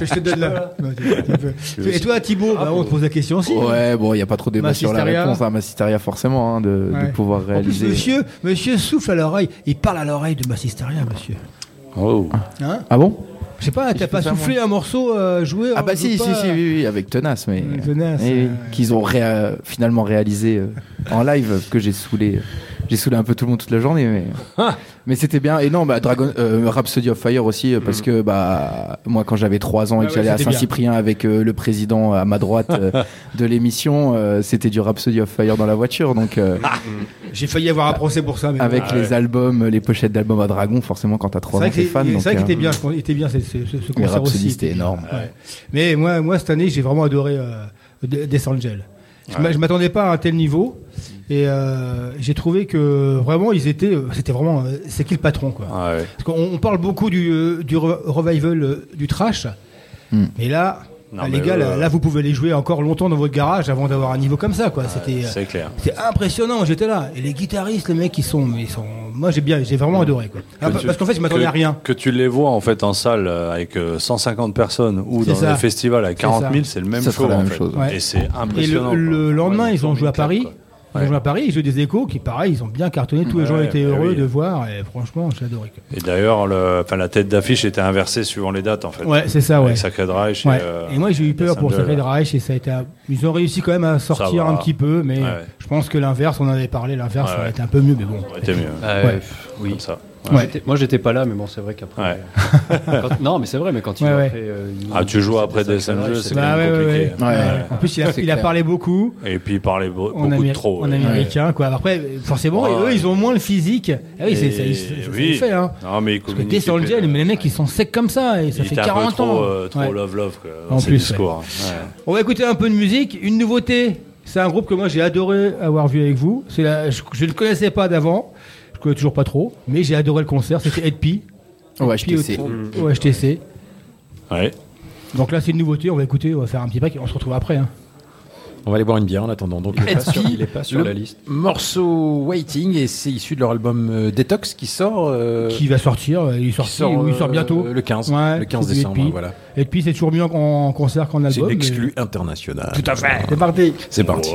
C: Je, je te donne. Non, peux. Et toi, Thibaut, bah, on te pose la question aussi.
B: Ouais, bon, il n'y a pas trop de débat sur la réponse. Massisteria, forcément, hein, de, pouvoir réaliser.
C: monsieur, monsieur souffle à l'oreille. Il parle à l'oreille de Massisteria, monsieur.
S: Oh.
C: Hein
B: Ah bon?
C: Je sais pas, t'as pas
B: ça,
C: soufflé un morceau euh, joué
B: Ah bah si, si, si, oui, oui, avec Tenace, mais
C: Tenace, ouais.
B: qu'ils ont réa- finalement réalisé euh, en live que j'ai saoulé. J'ai saoulé un peu tout le monde toute la journée, mais, mais c'était bien. Et non, bah, Dragon, euh, Rhapsody of Fire aussi, euh, parce que bah, moi, quand j'avais 3 ans et
C: Ah
B: que
C: ouais,
B: j'allais à. Saint-Cyprien avec euh, le président à ma droite de l'émission, c'était du Rhapsody of Fire dans la voiture. Donc, euh,
C: J'ai failli avoir un procès pour ça. Mais
B: avec les albums, les pochettes d'albums à Dragon, forcément, quand t'as
C: C'est
B: 3 ans, t'es
C: c'est
B: fan.
C: c'est vrai qu'il était bien, ce- était bien ce, ce, ce concert
B: Rhapsody,
C: aussi.
B: c'était énorme.
C: Ouais. Mais moi, moi, cette année, j'ai vraiment adoré De- Death Angel. Je m'attendais pas à un tel niveau. Et euh, j'ai trouvé que vraiment, ils étaient. euh, C'était vraiment. euh, C'est qui le patron, quoi
S: Ah ouais.
C: Parce qu'on on parle beaucoup du, du re- revival du trash.
B: Hmm.
C: Mais là.
S: Non,
C: ah, les gars, là,
S: euh,
C: là, vous pouvez les jouer encore longtemps dans votre garage avant d'avoir un niveau comme ça, quoi. C'était,
S: C'est clair.
C: c'est impressionnant. J'étais là, et les guitaristes, les mecs, ils sont, ils sont. Moi, j'ai bien, j'ai vraiment adoré, quoi. Ah,
S: tu-
C: parce qu'en fait, je m'attendais
S: que-
C: à rien.
S: Que tu les vois en fait en salle avec euh, 150 personnes ou
C: C'est
S: dans
C: ça.
S: un festival avec
C: C'est
S: 40
C: ça.
S: 000, c'est le même show
B: la
S: en
B: même
S: fait.
B: chose.
C: Ouais.
S: Et c'est
C: Et
S: impressionnant.
C: le, le lendemain,
S: Ouais,
C: ils ont joué à Paris.
S: quoi.
C: Ils ont
S: Ouais.
C: joué à Paris, ils jouent des échos qui, pareil, ils ont bien cartonné. Tous les gens étaient
S: bah
C: heureux
S: oui.
C: de voir. Et franchement, j'ai adoré.
S: Et d'ailleurs, la tête d'affiche était inversée suivant les dates en fait.
C: Ouais, c'est ça, ouais.
S: Avec Sacred Reich.
C: Ouais.
S: Et, euh,
C: et moi, j'ai eu peur pour. Sacred Reich et ça a été. Ils ont réussi quand même à sortir un petit peu, mais
S: Ouais.
C: je pense que l'inverse, on en avait parlé, l'inverse,
S: Ouais,
C: ça aurait été un peu mieux, mais bon.
S: Ça aurait été mieux.
M: Oui.
S: Comme ça.
C: Ouais.
M: J'étais- Moi, j'étais pas là, mais bon, c'est vrai qu'après.
S: Ouais.
M: Quand- non, mais c'est vrai, mais quand il
C: Ouais,
M: a
C: ouais.
M: fait. euh, une-
S: Ah, tu joues après Angel,
M: Reich,
S: c'est
C: Bah
S: quand même
C: ouais, ouais,
S: compliqué.
C: ouais.
B: Ouais.
C: En plus, il a, il a parlé beaucoup.
S: Et puis il parlait beaucoup
C: Amé-
S: de trop.
C: en
S: ouais.
C: américain, quoi. Après, forcément,
S: Ouais.
C: eux, ils ont moins le physique. Ah oui, c'est ça,
S: Et-
C: ça, ça, ça
S: oui.
C: le fait, hein.
S: Non, mais
C: Parce que
S: communique,
C: Death Angel,
S: euh,
C: mais les mecs, ils sont secs comme ça, et ça
S: il
C: fait
S: était un peu
C: 40
S: trop,
C: ans.
S: euh, trop
C: Ouais.
S: love love quoi,
C: En plus. On va écouter un peu de musique. Une nouveauté, c'est un groupe que moi j'ai adoré avoir vu avec vous. Je, je ne connaissais pas d'avant, je connais toujours pas trop, mais j'ai adoré le concert. C'était Ed P.
B: Au HTC.
C: Au, au HTC.
S: Ouais.
C: Donc là, c'est une nouveauté. On va écouter, on va faire un petit pack et on se retrouve après. hein.
O: On va aller boire une bière en attendant. Donc, il est pas sur,
M: il est pas sur
O: le
M: la liste.
O: Morceau Waiting, et c'est issu de leur album euh, Detox qui sort. euh,
C: Qui va sortir euh, Il sort,
O: qui sort,
C: oui, il sort bientôt.
O: le 15,
C: Ouais,
O: le 15
C: c'est du
O: décembre,
C: Ed P.
O: voilà.
C: Ed P, c'est toujours mieux en, en concert qu'en
O: C'est
C: album. mais-
O: exclu international.
C: Tout à fait. C'est parti.
O: C'est parti.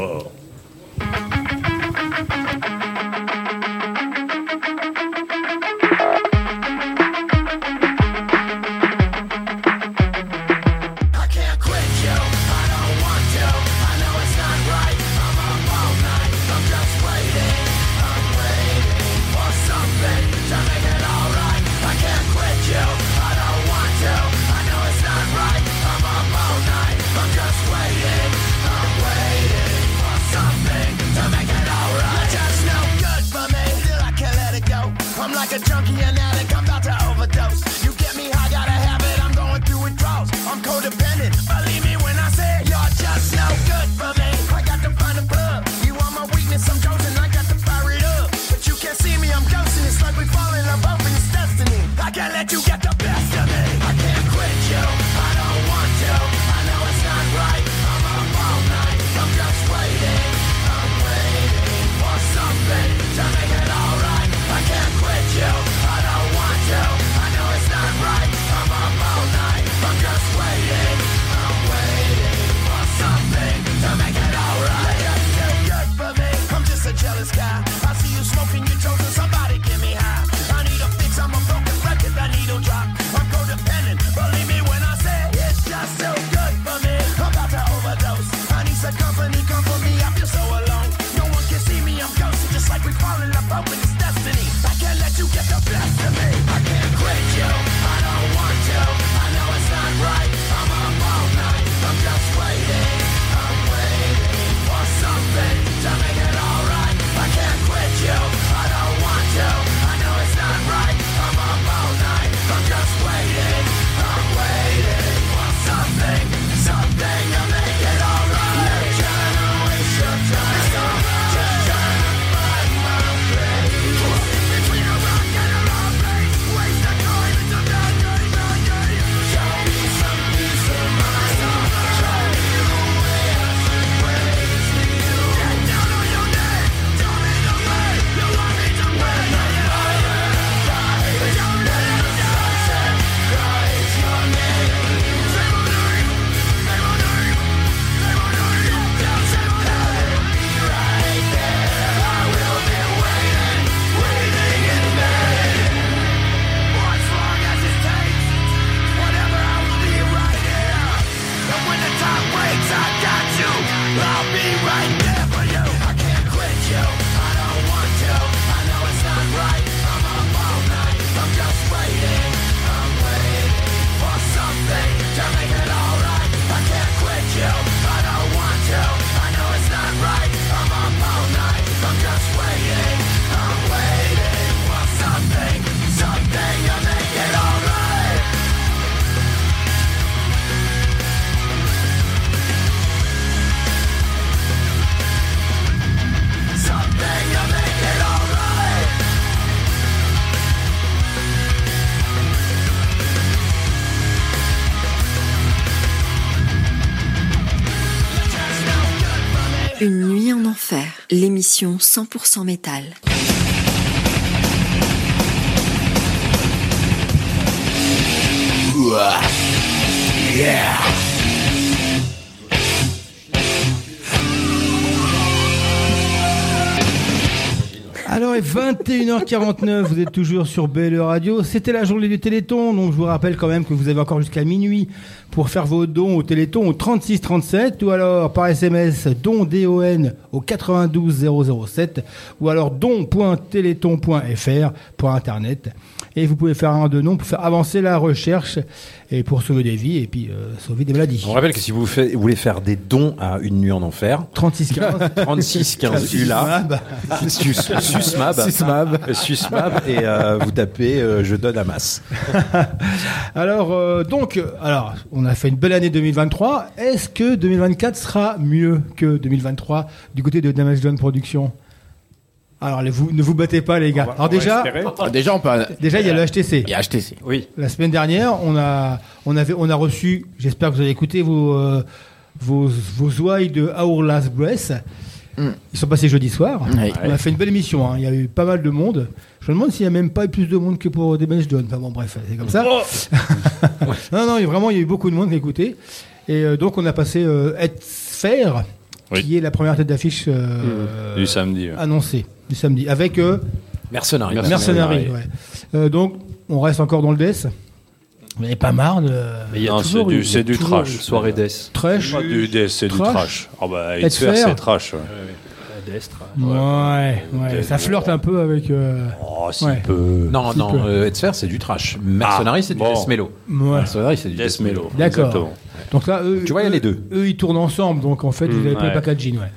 J: L'émission 100% métal.
H: Yeah.
C: Alors, il est 21h49, vous êtes toujours sur BLE Radio. C'était la journée du Téléthon, donc je vous rappelle quand même que vous avez encore jusqu'à minuit pour faire vos dons au Téléthon au 3637 ou alors par SMS don DON au 92 007 ou alors don.téléthon.fr pour Internet. Et vous pouvez faire un de nom pour faire avancer la recherche et pour sauver des vies et puis euh, sauver des maladies.
O: On rappelle que si vous, voulez faire des dons à une nuit en enfer,
C: 3615
O: 3615 ULA, Sus- Susmab,
C: Susmab.
O: Susmab, et euh, vous tapez euh, je donne à masse.
C: Alors, donc, alors, on a fait une belle année 2023. Est-ce que 2024 sera mieux que 2023 du côté de Damage Done Productions Alors, les- vous, ne vous battez pas, les gars. alors déjà,
B: Déjà, on peut.
C: déjà, il y a le HTC.
B: Il y a HTC.
O: Oui.
C: La semaine dernière, on a, on avait, on a reçu. J'espère que vous avez écouté vos, euh, vos, vos ouailles de Our Last Breath. Ils sont passés jeudi soir.
B: Oui.
C: On a fait une belle émission. hein. Il y a eu pas mal de monde. Je me demande s'il n'y a même pas eu plus de monde que pour Damage Done. Enfin bon, bref, c'est comme ça. non, non, il y a vraiment, il y a eu beaucoup de monde qui a écouté. Et euh, donc, on a passé euh, Fair,
S: Oui.
C: qui est la première tête d'affiche euh,
S: Du samedi. ouais.
C: annoncée du samedi, avec euh,
O: Mercenary.
C: Mercenary. ouais. Euh, donc, on reste encore dans le death. Vous n'avez pas marre de.
M: Mais il y a
S: Non, c'est
M: toujours
S: du, c'est
M: il
S: du trash.
M: Soirée Death.
C: Trash.
S: Pas du death, c'est du
C: Trash.
S: Ah bah,
C: Être
S: Hitfer,
C: fair.
S: c'est trash. ouais.
M: Death.
C: Ouais, ouais,
S: Death,
C: ça flirte un peu avec. euh,
S: Oh, si
C: Ouais.
S: peu.
O: Non,
C: Si
O: non,
C: peu.
O: euh, c'est du trash. Mercenary, c'est du
S: bon.
O: death mellow.
C: Ouais.
O: Mercenary, c'est du
S: Death
O: death. Mellow.
C: D'accord. Donc là, eux,
O: Tu vois, il y a
C: eux-
O: les deux.
C: Eux, ils tournent ensemble, donc en fait, vous
S: Mm,
C: avez pas le packaging, ouais.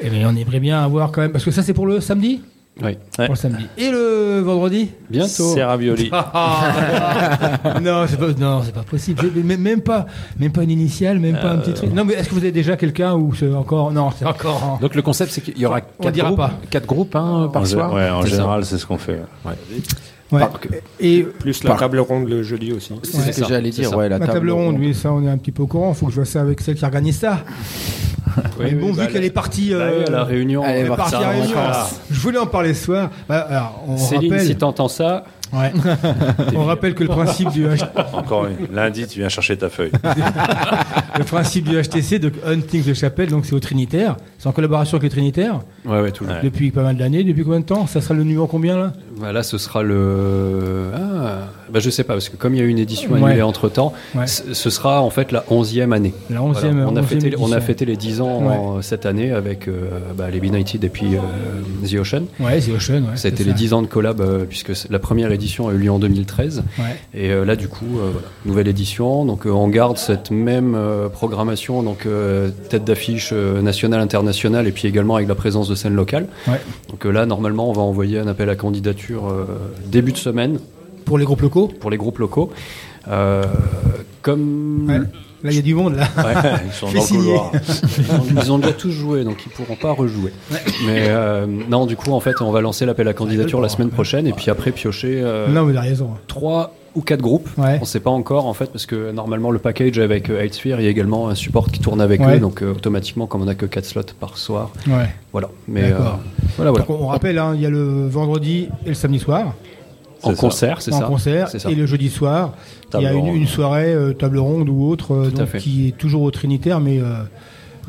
C: Et mais on aimerait bien avoir quand même, parce que ça, c'est pour le samedi?
M: Oui.
C: Pour le samedi. Et le vendredi?
M: Bientôt.
S: C'est ravioli.
C: Ah, non, c'est pas, non, c'est pas possible. Même, même pas, même pas une initiale, même pas un petit truc. Non, mais est-ce que vous avez déjà quelqu'un ou c'est encore, non, c'est encore. en-
O: Donc le concept, c'est qu'il y aura
C: On
O: quatre
C: dira
O: groupes,
C: pas.
O: quatre groupes hein, par
S: En,
O: soir?
S: ouais, en général, c'est ce qu'on fait.
O: Ouais.
C: Ouais.
B: Par-
C: Et
T: Plus la
B: Par-
T: table ronde le jeudi aussi.
B: C'est
C: Ouais,
B: ce que j'allais dire. Ouais, la
C: la table ronde, oui, ça, on est un petit peu au courant. Faut que je vois ça avec celle qui organise ça.
M: Oui,
C: mais bon,
M: oui,
C: vu
M: bah,
C: qu'elle est partie.
M: Bah oui,
C: euh,
M: à la réunion.
C: elle est partie à
B: en
C: Réunion. Je voulais en parler ce soir. Bah, alors, on
M: Céline,
C: rappelle,
M: si t'entends ça,
C: ouais. on rappelle que le principe du H-
S: Encore une. Lundi, tu viens chercher ta feuille.
C: le principe du HTC, de Hunting de Chapelle, donc c'est au Trinitaire. C'est en collaboration avec le Trinitaire
M: ouais, ouais, tout
S: Ouais.
C: depuis pas mal d'années. Depuis combien de temps? Ça sera le numéro combien là?
M: Bah là, ce sera le. Ah, bah je sais pas, parce que comme il y a eu une édition
C: Ouais.
M: annulée entre temps,
C: Ouais.
M: ce sera en fait la 11e année.
C: La 11e,
M: Voilà. On, a
C: 11e
M: fêté, on a
C: édition.
M: fêté les 10 ans en- cette année avec euh, bah, les United et puis euh, The Ocean.
C: Ouais, c'est Ocean. C'est
M: les 10 ans de collab, euh, puisque la première édition a eu lieu en 2013.
C: Ouais.
M: Et là, du coup, voilà, nouvelle édition. Donc, on garde cette même programmation, donc tête d'affiche nationale, internationale, et puis également avec la présence de scènes locales. Donc là, normalement, on va envoyer un appel à candidature début de semaine
C: Pour les groupes locaux
M: pour les groupes locaux. Euh, comme
C: Ouais. Là, il y a du monde là.
M: Ouais.
S: Ils sont dans le couloir.
M: ils, ont, ils ont déjà tous joué, donc ils pourront pas rejouer. Mais euh, non, du coup, en fait, on va lancer l'appel à candidature la semaine prochaine, et puis après piocher euh,
C: Non, mais il a raison.
M: trois ou quatre groupes.
C: Ouais.
M: On ne sait pas encore en fait parce que normalement le package avec euh, Sphere, il y a également un support qui tourne avec
C: Ouais.
M: eux, donc euh, automatiquement comme on n'a que 4 slots par soir,
C: Ouais.
M: voilà. Mais
C: D'accord.
M: euh, voilà, voilà.
C: Donc, on rappelle, hein, il y a le vendredi et le samedi soir.
M: En
S: C'est ça.
M: concert, c'est
C: en
M: ça.
C: concert
M: C'est ça.
C: et le jeudi soir il y a une, soirée euh, table ronde ou autre euh, donc, qui est toujours au Trinitaire mais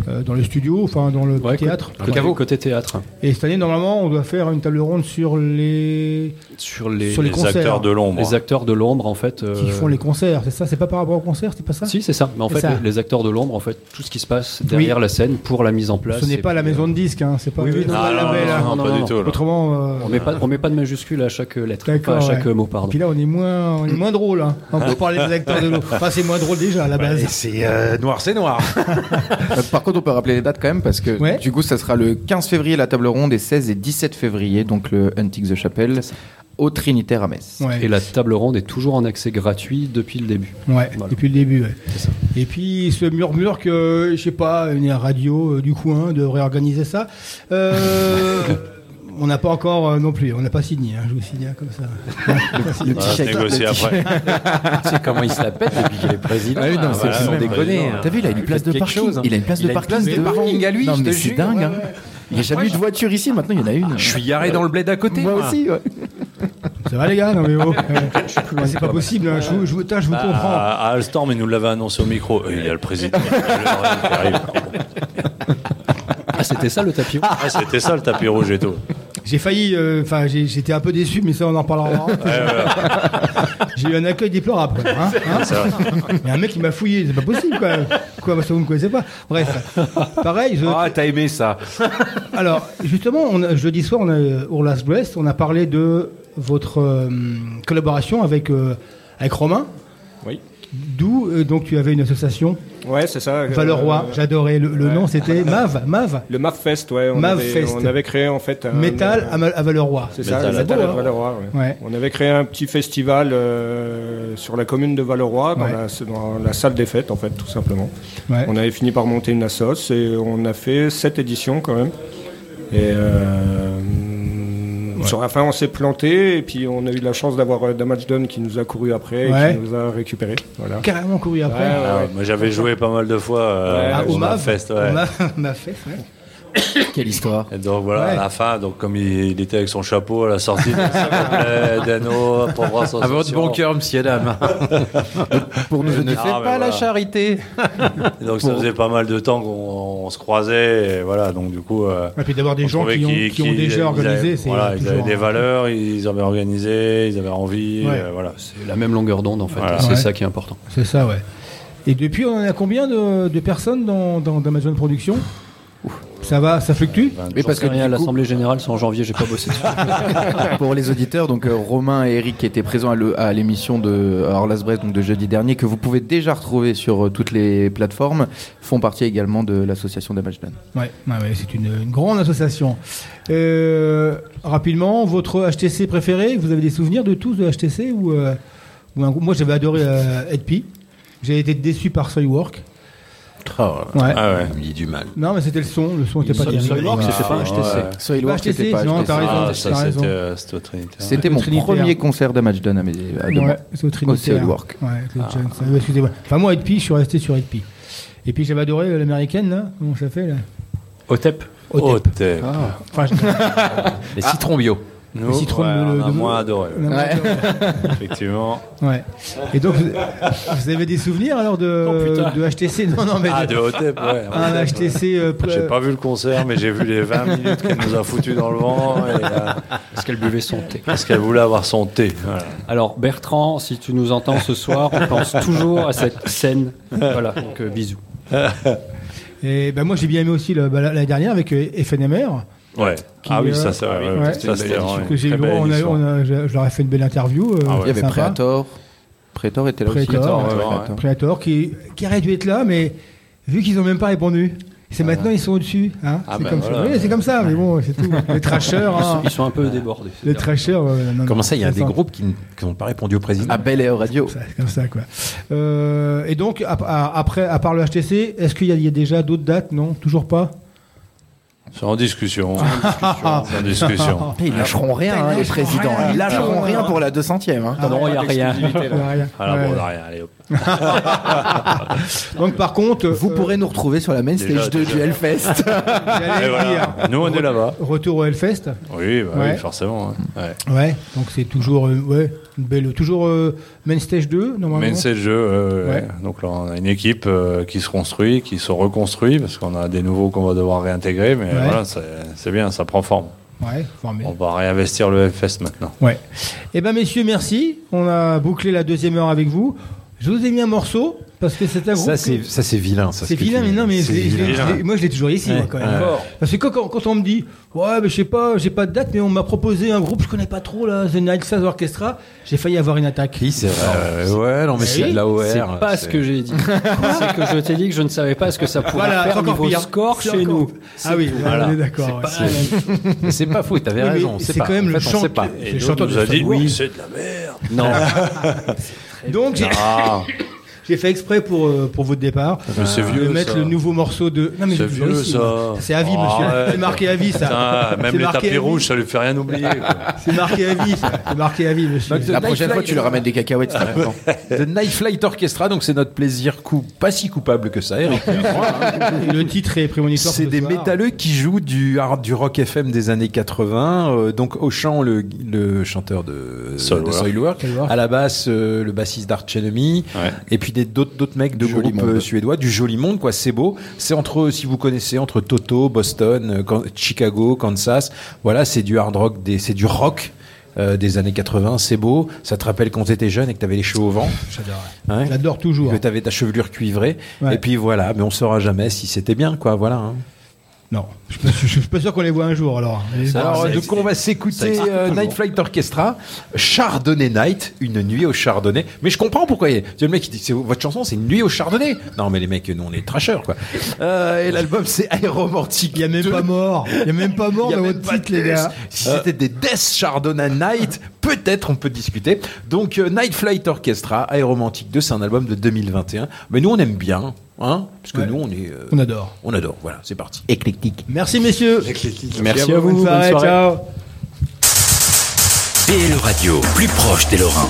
C: euh, euh, dans le studio enfin dans le
M: Ouais,
C: théâtre
M: Côté, côté théâtre.
C: et cette année normalement on doit faire une table ronde sur les
M: Sur les,
C: Sur les
S: Les
C: concerts.
S: acteurs de l'ombre.
M: les acteurs de l'ombre en fait. euh,
C: qui font les concerts c'est ça c'est pas par rapport aux concerts c'est pas ça
M: Si, c'est ça. Mais en fait, les, les acteurs de l'ombre, en fait, tout ce qui se passe derrière la scène pour la mise en place.
C: ce n'est pas la maison
M: euh,
C: de disques hein, c'est pas
M: Oui, oui,
C: le
M: non,
C: pas le
S: non,
C: label,
S: non,
C: hein.
S: non, pas du tout, là.
C: autrement euh,
M: On met pas, on met pas de majuscule à chaque lettre, à chaque mot, pardon.
C: puis là on est moins on est moins drôle hein. on peut parler des acteurs de l'eau enfin c'est moins drôle déjà à la base
O: C'est euh, noir, c'est noir.
B: Euh, Par contre, on peut rappeler les dates quand même parce que
C: Ouais.
B: du coup, ça sera le 15 février la table ronde et 16 et 17 février donc le Hunting the Chapelle au Trinitaire à Metz.
C: Ouais.
M: Et la table ronde est toujours en accès gratuit depuis le début.
C: Ouais,
M: Voilà.
C: depuis le début. ouais. Et puis ce murmure que, je sais pas, une radio euh, du coin devrait organiser ça. Euh, on n'a pas encore euh, non plus, on n'a pas signé, hein, je vous signe hein, comme ça.
O: Le petit chèque. Petit chèque. Tu sais comment il se la pète depuis qu'il est président.
B: Ah oui, non, c'est
O: voilà,
B: déconner.
O: déconner.
B: T'as vu, il a une place de parking.
O: chose, hein.
B: Il a une place de
O: Il a
B: parking.
O: à lui,
B: Non,
O: je
B: mais c'est dingue.
O: ouais,
B: hein.
O: ouais.
B: Il n'y a jamais eu de voiture ici, maintenant il y en a une.
O: Je suis garé dans le bled à côté.
B: Moi aussi, ouais.
C: Ça va les gars, non mais oh, euh, c'est pas possible, hein, je, vous- je, vous- putain, je vous
S: Ah,
C: comprends.
S: à Alstorm, il nous l'avait annoncé au micro. Et Il y a le président.
M: Ah, c'était ça le tapis rouge
S: Ah, c'était ça le tapis rouge et tout.
C: J'ai failli, euh, enfin j'étais un peu déçu, mais ça on en parlera. J'ai eu un accueil déplorable. quoi, Hein, hein mais un mec il m'a fouillé, c'est pas possible quoi. Quoi, ça vous ne connaissez pas. Bref, pareil. Je...
O: Ah, t'as aimé ça.
C: Alors, justement, on a- jeudi soir, on a, au Last Breath, on a parlé de votre euh, collaboration avec, euh, avec Romain.
T: Oui.
C: D'où, euh, donc, tu avais une association
T: Ouais, c'est ça.
C: Valeroy.
T: Euh,
C: J'adorais le, le
T: ouais.
C: nom, c'était MAV. MAV.
T: Le MAVFest, ouais. On,
C: Mav
T: avait,
C: Fest.
T: on avait créé en fait un.
C: Métal à, Ma- à Valeroy.
T: C'est ça, Métal à. Valeroy. ouais.
C: Ouais.
T: On avait créé un petit festival euh, sur la commune de Valeroy, dans,
C: Ouais.
T: la, dans la salle des fêtes, en fait, tout simplement.
C: Ouais.
T: On avait fini par monter une assoce et on a fait sept éditions quand même. Et sur la fin, on s'est planté et puis on a eu la chance d'avoir euh, Damage Done qui nous a couru après
C: Ouais.
T: et qui nous a récupéré. Voilà.
C: Carrément couru après.
T: Ouais, ouais,
S: Ah,
T: ouais.
S: Moi, j'avais joué pas mal de fois euh,
C: Ah,
S: au. Fest.
C: Au
S: Ouais.
C: MAVFest, ouais.
B: Quelle histoire.
S: Et donc voilà,
C: Ouais.
S: à la fin, donc comme il, il était avec son chapeau à la sortie, Dano pour voir son
O: À votre bon cœur, monsieur dame.
B: Pour nous
O: ne
B: aider.
O: faites pas la charité.
S: Et donc ça faisait pas mal de temps qu'on on se croisait, et voilà, donc du coup. euh,
C: Et puis d'avoir des gens qui ont, qui déjà
S: ils
C: organisé,
S: avaient-
C: c'est
S: Voilà, ils avaient des
C: un-
S: valeurs, ils avaient organisé, ils avaient envie,
C: Ouais.
S: euh, voilà.
M: C'est la même longueur d'onde en fait.
S: Voilà.
M: C'est
C: Ouais.
M: ça qui est important.
C: C'est ça, ouais. Et depuis, on en a combien de, de personnes dans, dans, d'Amazon Production Ça va, ça fluctue
B: Mais parce que
M: rien,
B: coup-
M: l'Assemblée Générale, c'est en janvier, j'ai pas bossé dessus.
B: Pour les auditeurs, donc euh, Romain et Eric qui étaient présents à le- à l'émission de Orlas Brest donc de jeudi dernier, que vous pouvez déjà retrouver sur euh, toutes les plateformes, font partie également de l'association Damage Done.
C: Ouais, ouais, ouais, c'est une, une grande association. Euh, rapidement, votre HTC préféré Vous avez des souvenirs de tous de HTC ou, euh, ou un groupe? Moi, j'avais adoré euh, Edpi. J'ai été déçu par Soilwork. Ouais.
S: Ah ouais.
O: Il y a du mal.
C: Non, mais c'était le son. Le son était pas
M: Soil-
C: terrible.
M: Soilwork, c'était pas
S: Ah,
M: HTC.
S: ouais.
B: Soilwork, c'était pas
C: non,
B: HTC.
C: t'as raison.
S: Ah,
C: raison.
S: c'était euh, c'était au Trinitaire.
B: C'était
C: Au
B: mon
C: Trinitaire.
B: premier concert Damage Done à, mes, à deux mois.
C: Ouais, c'est au Trinitaire.
B: Soilwork.
C: Ouais. Ouais, excusez-moi. Enfin, moi, Edpi, je suis resté sur Edpi. Et puis, j'avais adoré euh, l'américaine, là. Comment ça fait, là?
O: Otep.
C: Otep.
S: Otep.
C: Enfin, je-
O: Les citrons bio.
S: Nous,
C: Le citron
S: ouais,
C: de-
S: on a
C: de-
S: moins adoré. Effectivement.
C: Ouais. Et donc, vous, vous avez des souvenirs alors de, de HTC Non, non, mais
S: Ah,
C: de-
S: de Otep, ouais.
C: un HTC. euh,
S: J'ai pas vu le concert, mais j'ai vu les 20 minutes qu'elle nous a foutu dans le vent. Et, euh,
M: Parce qu'elle buvait son thé.
S: parce qu'elle voulait avoir son thé. Voilà.
M: Alors Bertrand, si tu nous entends ce soir, on pense toujours à cette scène. Voilà, donc euh, bisous.
C: Et ben moi, j'ai bien aimé aussi bah, la- l'année dernière avec euh, FNMR.
S: Ouais.
C: Qui,
S: ah oui,
C: euh,
S: ça, c'est vrai. ouais,
C: ouais.
S: ça, c'était
C: droit, on a, on a- je, je leur ai fait une belle interview. euh,
S: Ah ouais.
B: Il y avait
C: sympa.
B: Predator. Predator était là aussi. Ouais,
C: ouais,
B: ouais,
S: ouais.
B: Predator.
C: Predator qui, qui aurait dû être là, mais vu qu'ils n'ont même pas répondu, c'est maintenant ils sont au-dessus. Hein
S: Ah
C: c'est
S: ben
C: comme
S: voilà.
C: Oui, comme ça, mais bon, c'est tout. Les trashers,
M: Ils sont,
C: hein.
M: ils sont un peu débordés.
C: les trashers. ouais, non, non,
O: Comment ça, il y a des groupes qui n'ont pas répondu au président
B: À Bel Air Radio.
C: C'est comme ça, quoi. Euh, et donc, à- après, à part le HTC, est-ce qu'il y a déjà d'autres dates? Non, toujours pas?
S: C'est en discussion. C'est en discussion.
B: Ils lâcheront rien, hein, les présidents. Ils lâcheront rien pour la 200ème. hein.
M: Non, il n'y a rien.
S: Voilà,
C: Ouais.
S: bon, on a rien. Allez, hop.
C: Donc, par contre,
B: Vous
C: euh,
B: pourrez nous retrouver sur la main
S: Déjà,
B: stage 2
S: déjà.
B: du Hellfest.
S: voilà. Nous, on est là-bas.
C: retour au Hellfest.
S: Oui, bah
C: Ouais.
S: oui, forcément. hein. Ouais.
C: Ouais, donc c'est toujours euh, ouais, une belle, toujours euh, main stage 2 normalement.
S: C'est le jeu. euh,
C: Ouais.
S: ouais. Donc là, on a une équipe euh, qui se construit, qui se reconstruit, parce qu'on a des nouveaux qu'on va devoir réintégrer. Mais
C: Ouais.
S: voilà, c'est bien, ça prend forme.
C: Ouais, formé.
S: On va réinvestir le FS maintenant.
C: Ouais. Eh ben messieurs, merci. On a bouclé la deuxième heure avec vous. Je vous ai mis un morceau parce que c'est un groupe.
O: Ça,
C: que-
O: c'est ça, c'est vilain. ça, ce
C: C'est vilain,
O: tu
C: mais non, mais je
O: C'est
C: l'ai- je l'ai-
O: vilain.
C: je l'ai- moi je l'ai toujours ici, moi, quand même.
O: Ouais.
C: Parce que quand, quand, quand on me dit, ouais, mais je sais pas, j'ai pas de date, mais on m'a proposé un groupe, je connais pas trop, là, The Night Stars Orchestra, j'ai failli avoir une attaque.
O: Oui, c'est vrai. Euh, ouais, non, mais c'est
C: Oui.
O: de la OR.
M: C'est pas
O: c'est-
M: ce que j'ai dit. c'est que je t'ai dit que je ne savais pas ce que ça pourrait
C: Voilà, c'est
M: faire niveau
C: pire.
M: score
C: C'est
M: chez
C: encore-
M: nous.
C: Ah oui,
M: Voilà.
C: on est d'accord. ouais.
M: pas
O: c'est pas faux, t'avais raison.
C: c'est
O: C'est pas.
C: quand même le chant
O: pas.
C: C'est le chanteur
S: nous a dit, oui, c'est de la merde.
M: Non.
C: Donc j'ai.
S: Ah,
C: J'ai fait exprès pour, euh, pour votre départ.
S: Mais c'est
C: de
S: vieux,
C: mettre
S: ça.
C: le nouveau morceau de. Non, mais
S: C'est vieux,
C: aussi,
S: ça.
C: moi. C'est à vie, monsieur.
S: Arrête.
C: C'est marqué à vie, ça.
S: Putain, même
C: C'est
S: les tapis rouges, ça lui fait rien oublier. quoi.
C: C'est marqué à vie, ça. C'est marqué à vie, monsieur.
B: La prochaine fois, tu lui ramènes des cacahuètes. c'est important.
D: The Night Flight Orchestra, donc c'est notre plaisir coup, pas si coupable que ça, Eric.
C: Le titre est prémonitoire.
D: C'est
C: ce
D: des
C: soir.
D: métalleux qui jouent du hard, du rock FM des années 80. euh, donc au chant le, le chanteur de,
S: Soilwork.
D: à la basse euh, le bassiste d'Arch Enemy, et puis des d'autres mecs de
B: Joli
D: groupes
B: monde.
D: euh, suédois, du joli monde quoi. C'est beau. C'est entre si vous connaissez entre Toto, Boston, euh, Chicago, Kansas. Voilà, c'est du hard rock, des, c'est du rock. euh, des années 80, c'est beau. Ça te rappelle quand t'étais jeune et que t'avais les cheveux au vent.
C: J'adore.
D: Hein?
C: J'adore toujours.
D: que t'avais ta chevelure cuivrée.
C: Ouais.
D: Et puis voilà, mais on saura jamais si c'était bien, quoi. Voilà. hein.
C: Non, je suis pas sûr- je suis pas sûr qu'on les voit un jour alors.
D: Alors, donc on va s'écouter euh. Night Flight Orchestra, Chardonnay Night, une nuit au Chardonnay. Mais je comprends pourquoi. il y a- Le mec qui dit c'est votre chanson, c'est une nuit au Chardonnay. Non, mais les mecs, nous on est trashers quoi. Euh, et l'album c'est Aéromantique.
C: Il y a même pas mort. Il y a même pas mort dans votre titre, les gars.
D: death. Si c'était des Death Chardonnay Night, peut-être on peut discuter. Donc euh, Night Flight Orchestra, Aéromantique 2, c'est un album de 2021. Mais nous on aime bien, hein, parce que
C: Ouais.
D: nous on est, euh,
C: On adore.
D: on adore. Voilà, c'est parti. Éclectique.
C: Merci messieurs.
M: Merci à vous.
C: Bonne soirée,
M: bonne soirée.
C: ciao.
A: BL Radio, plus proche des Lorrains.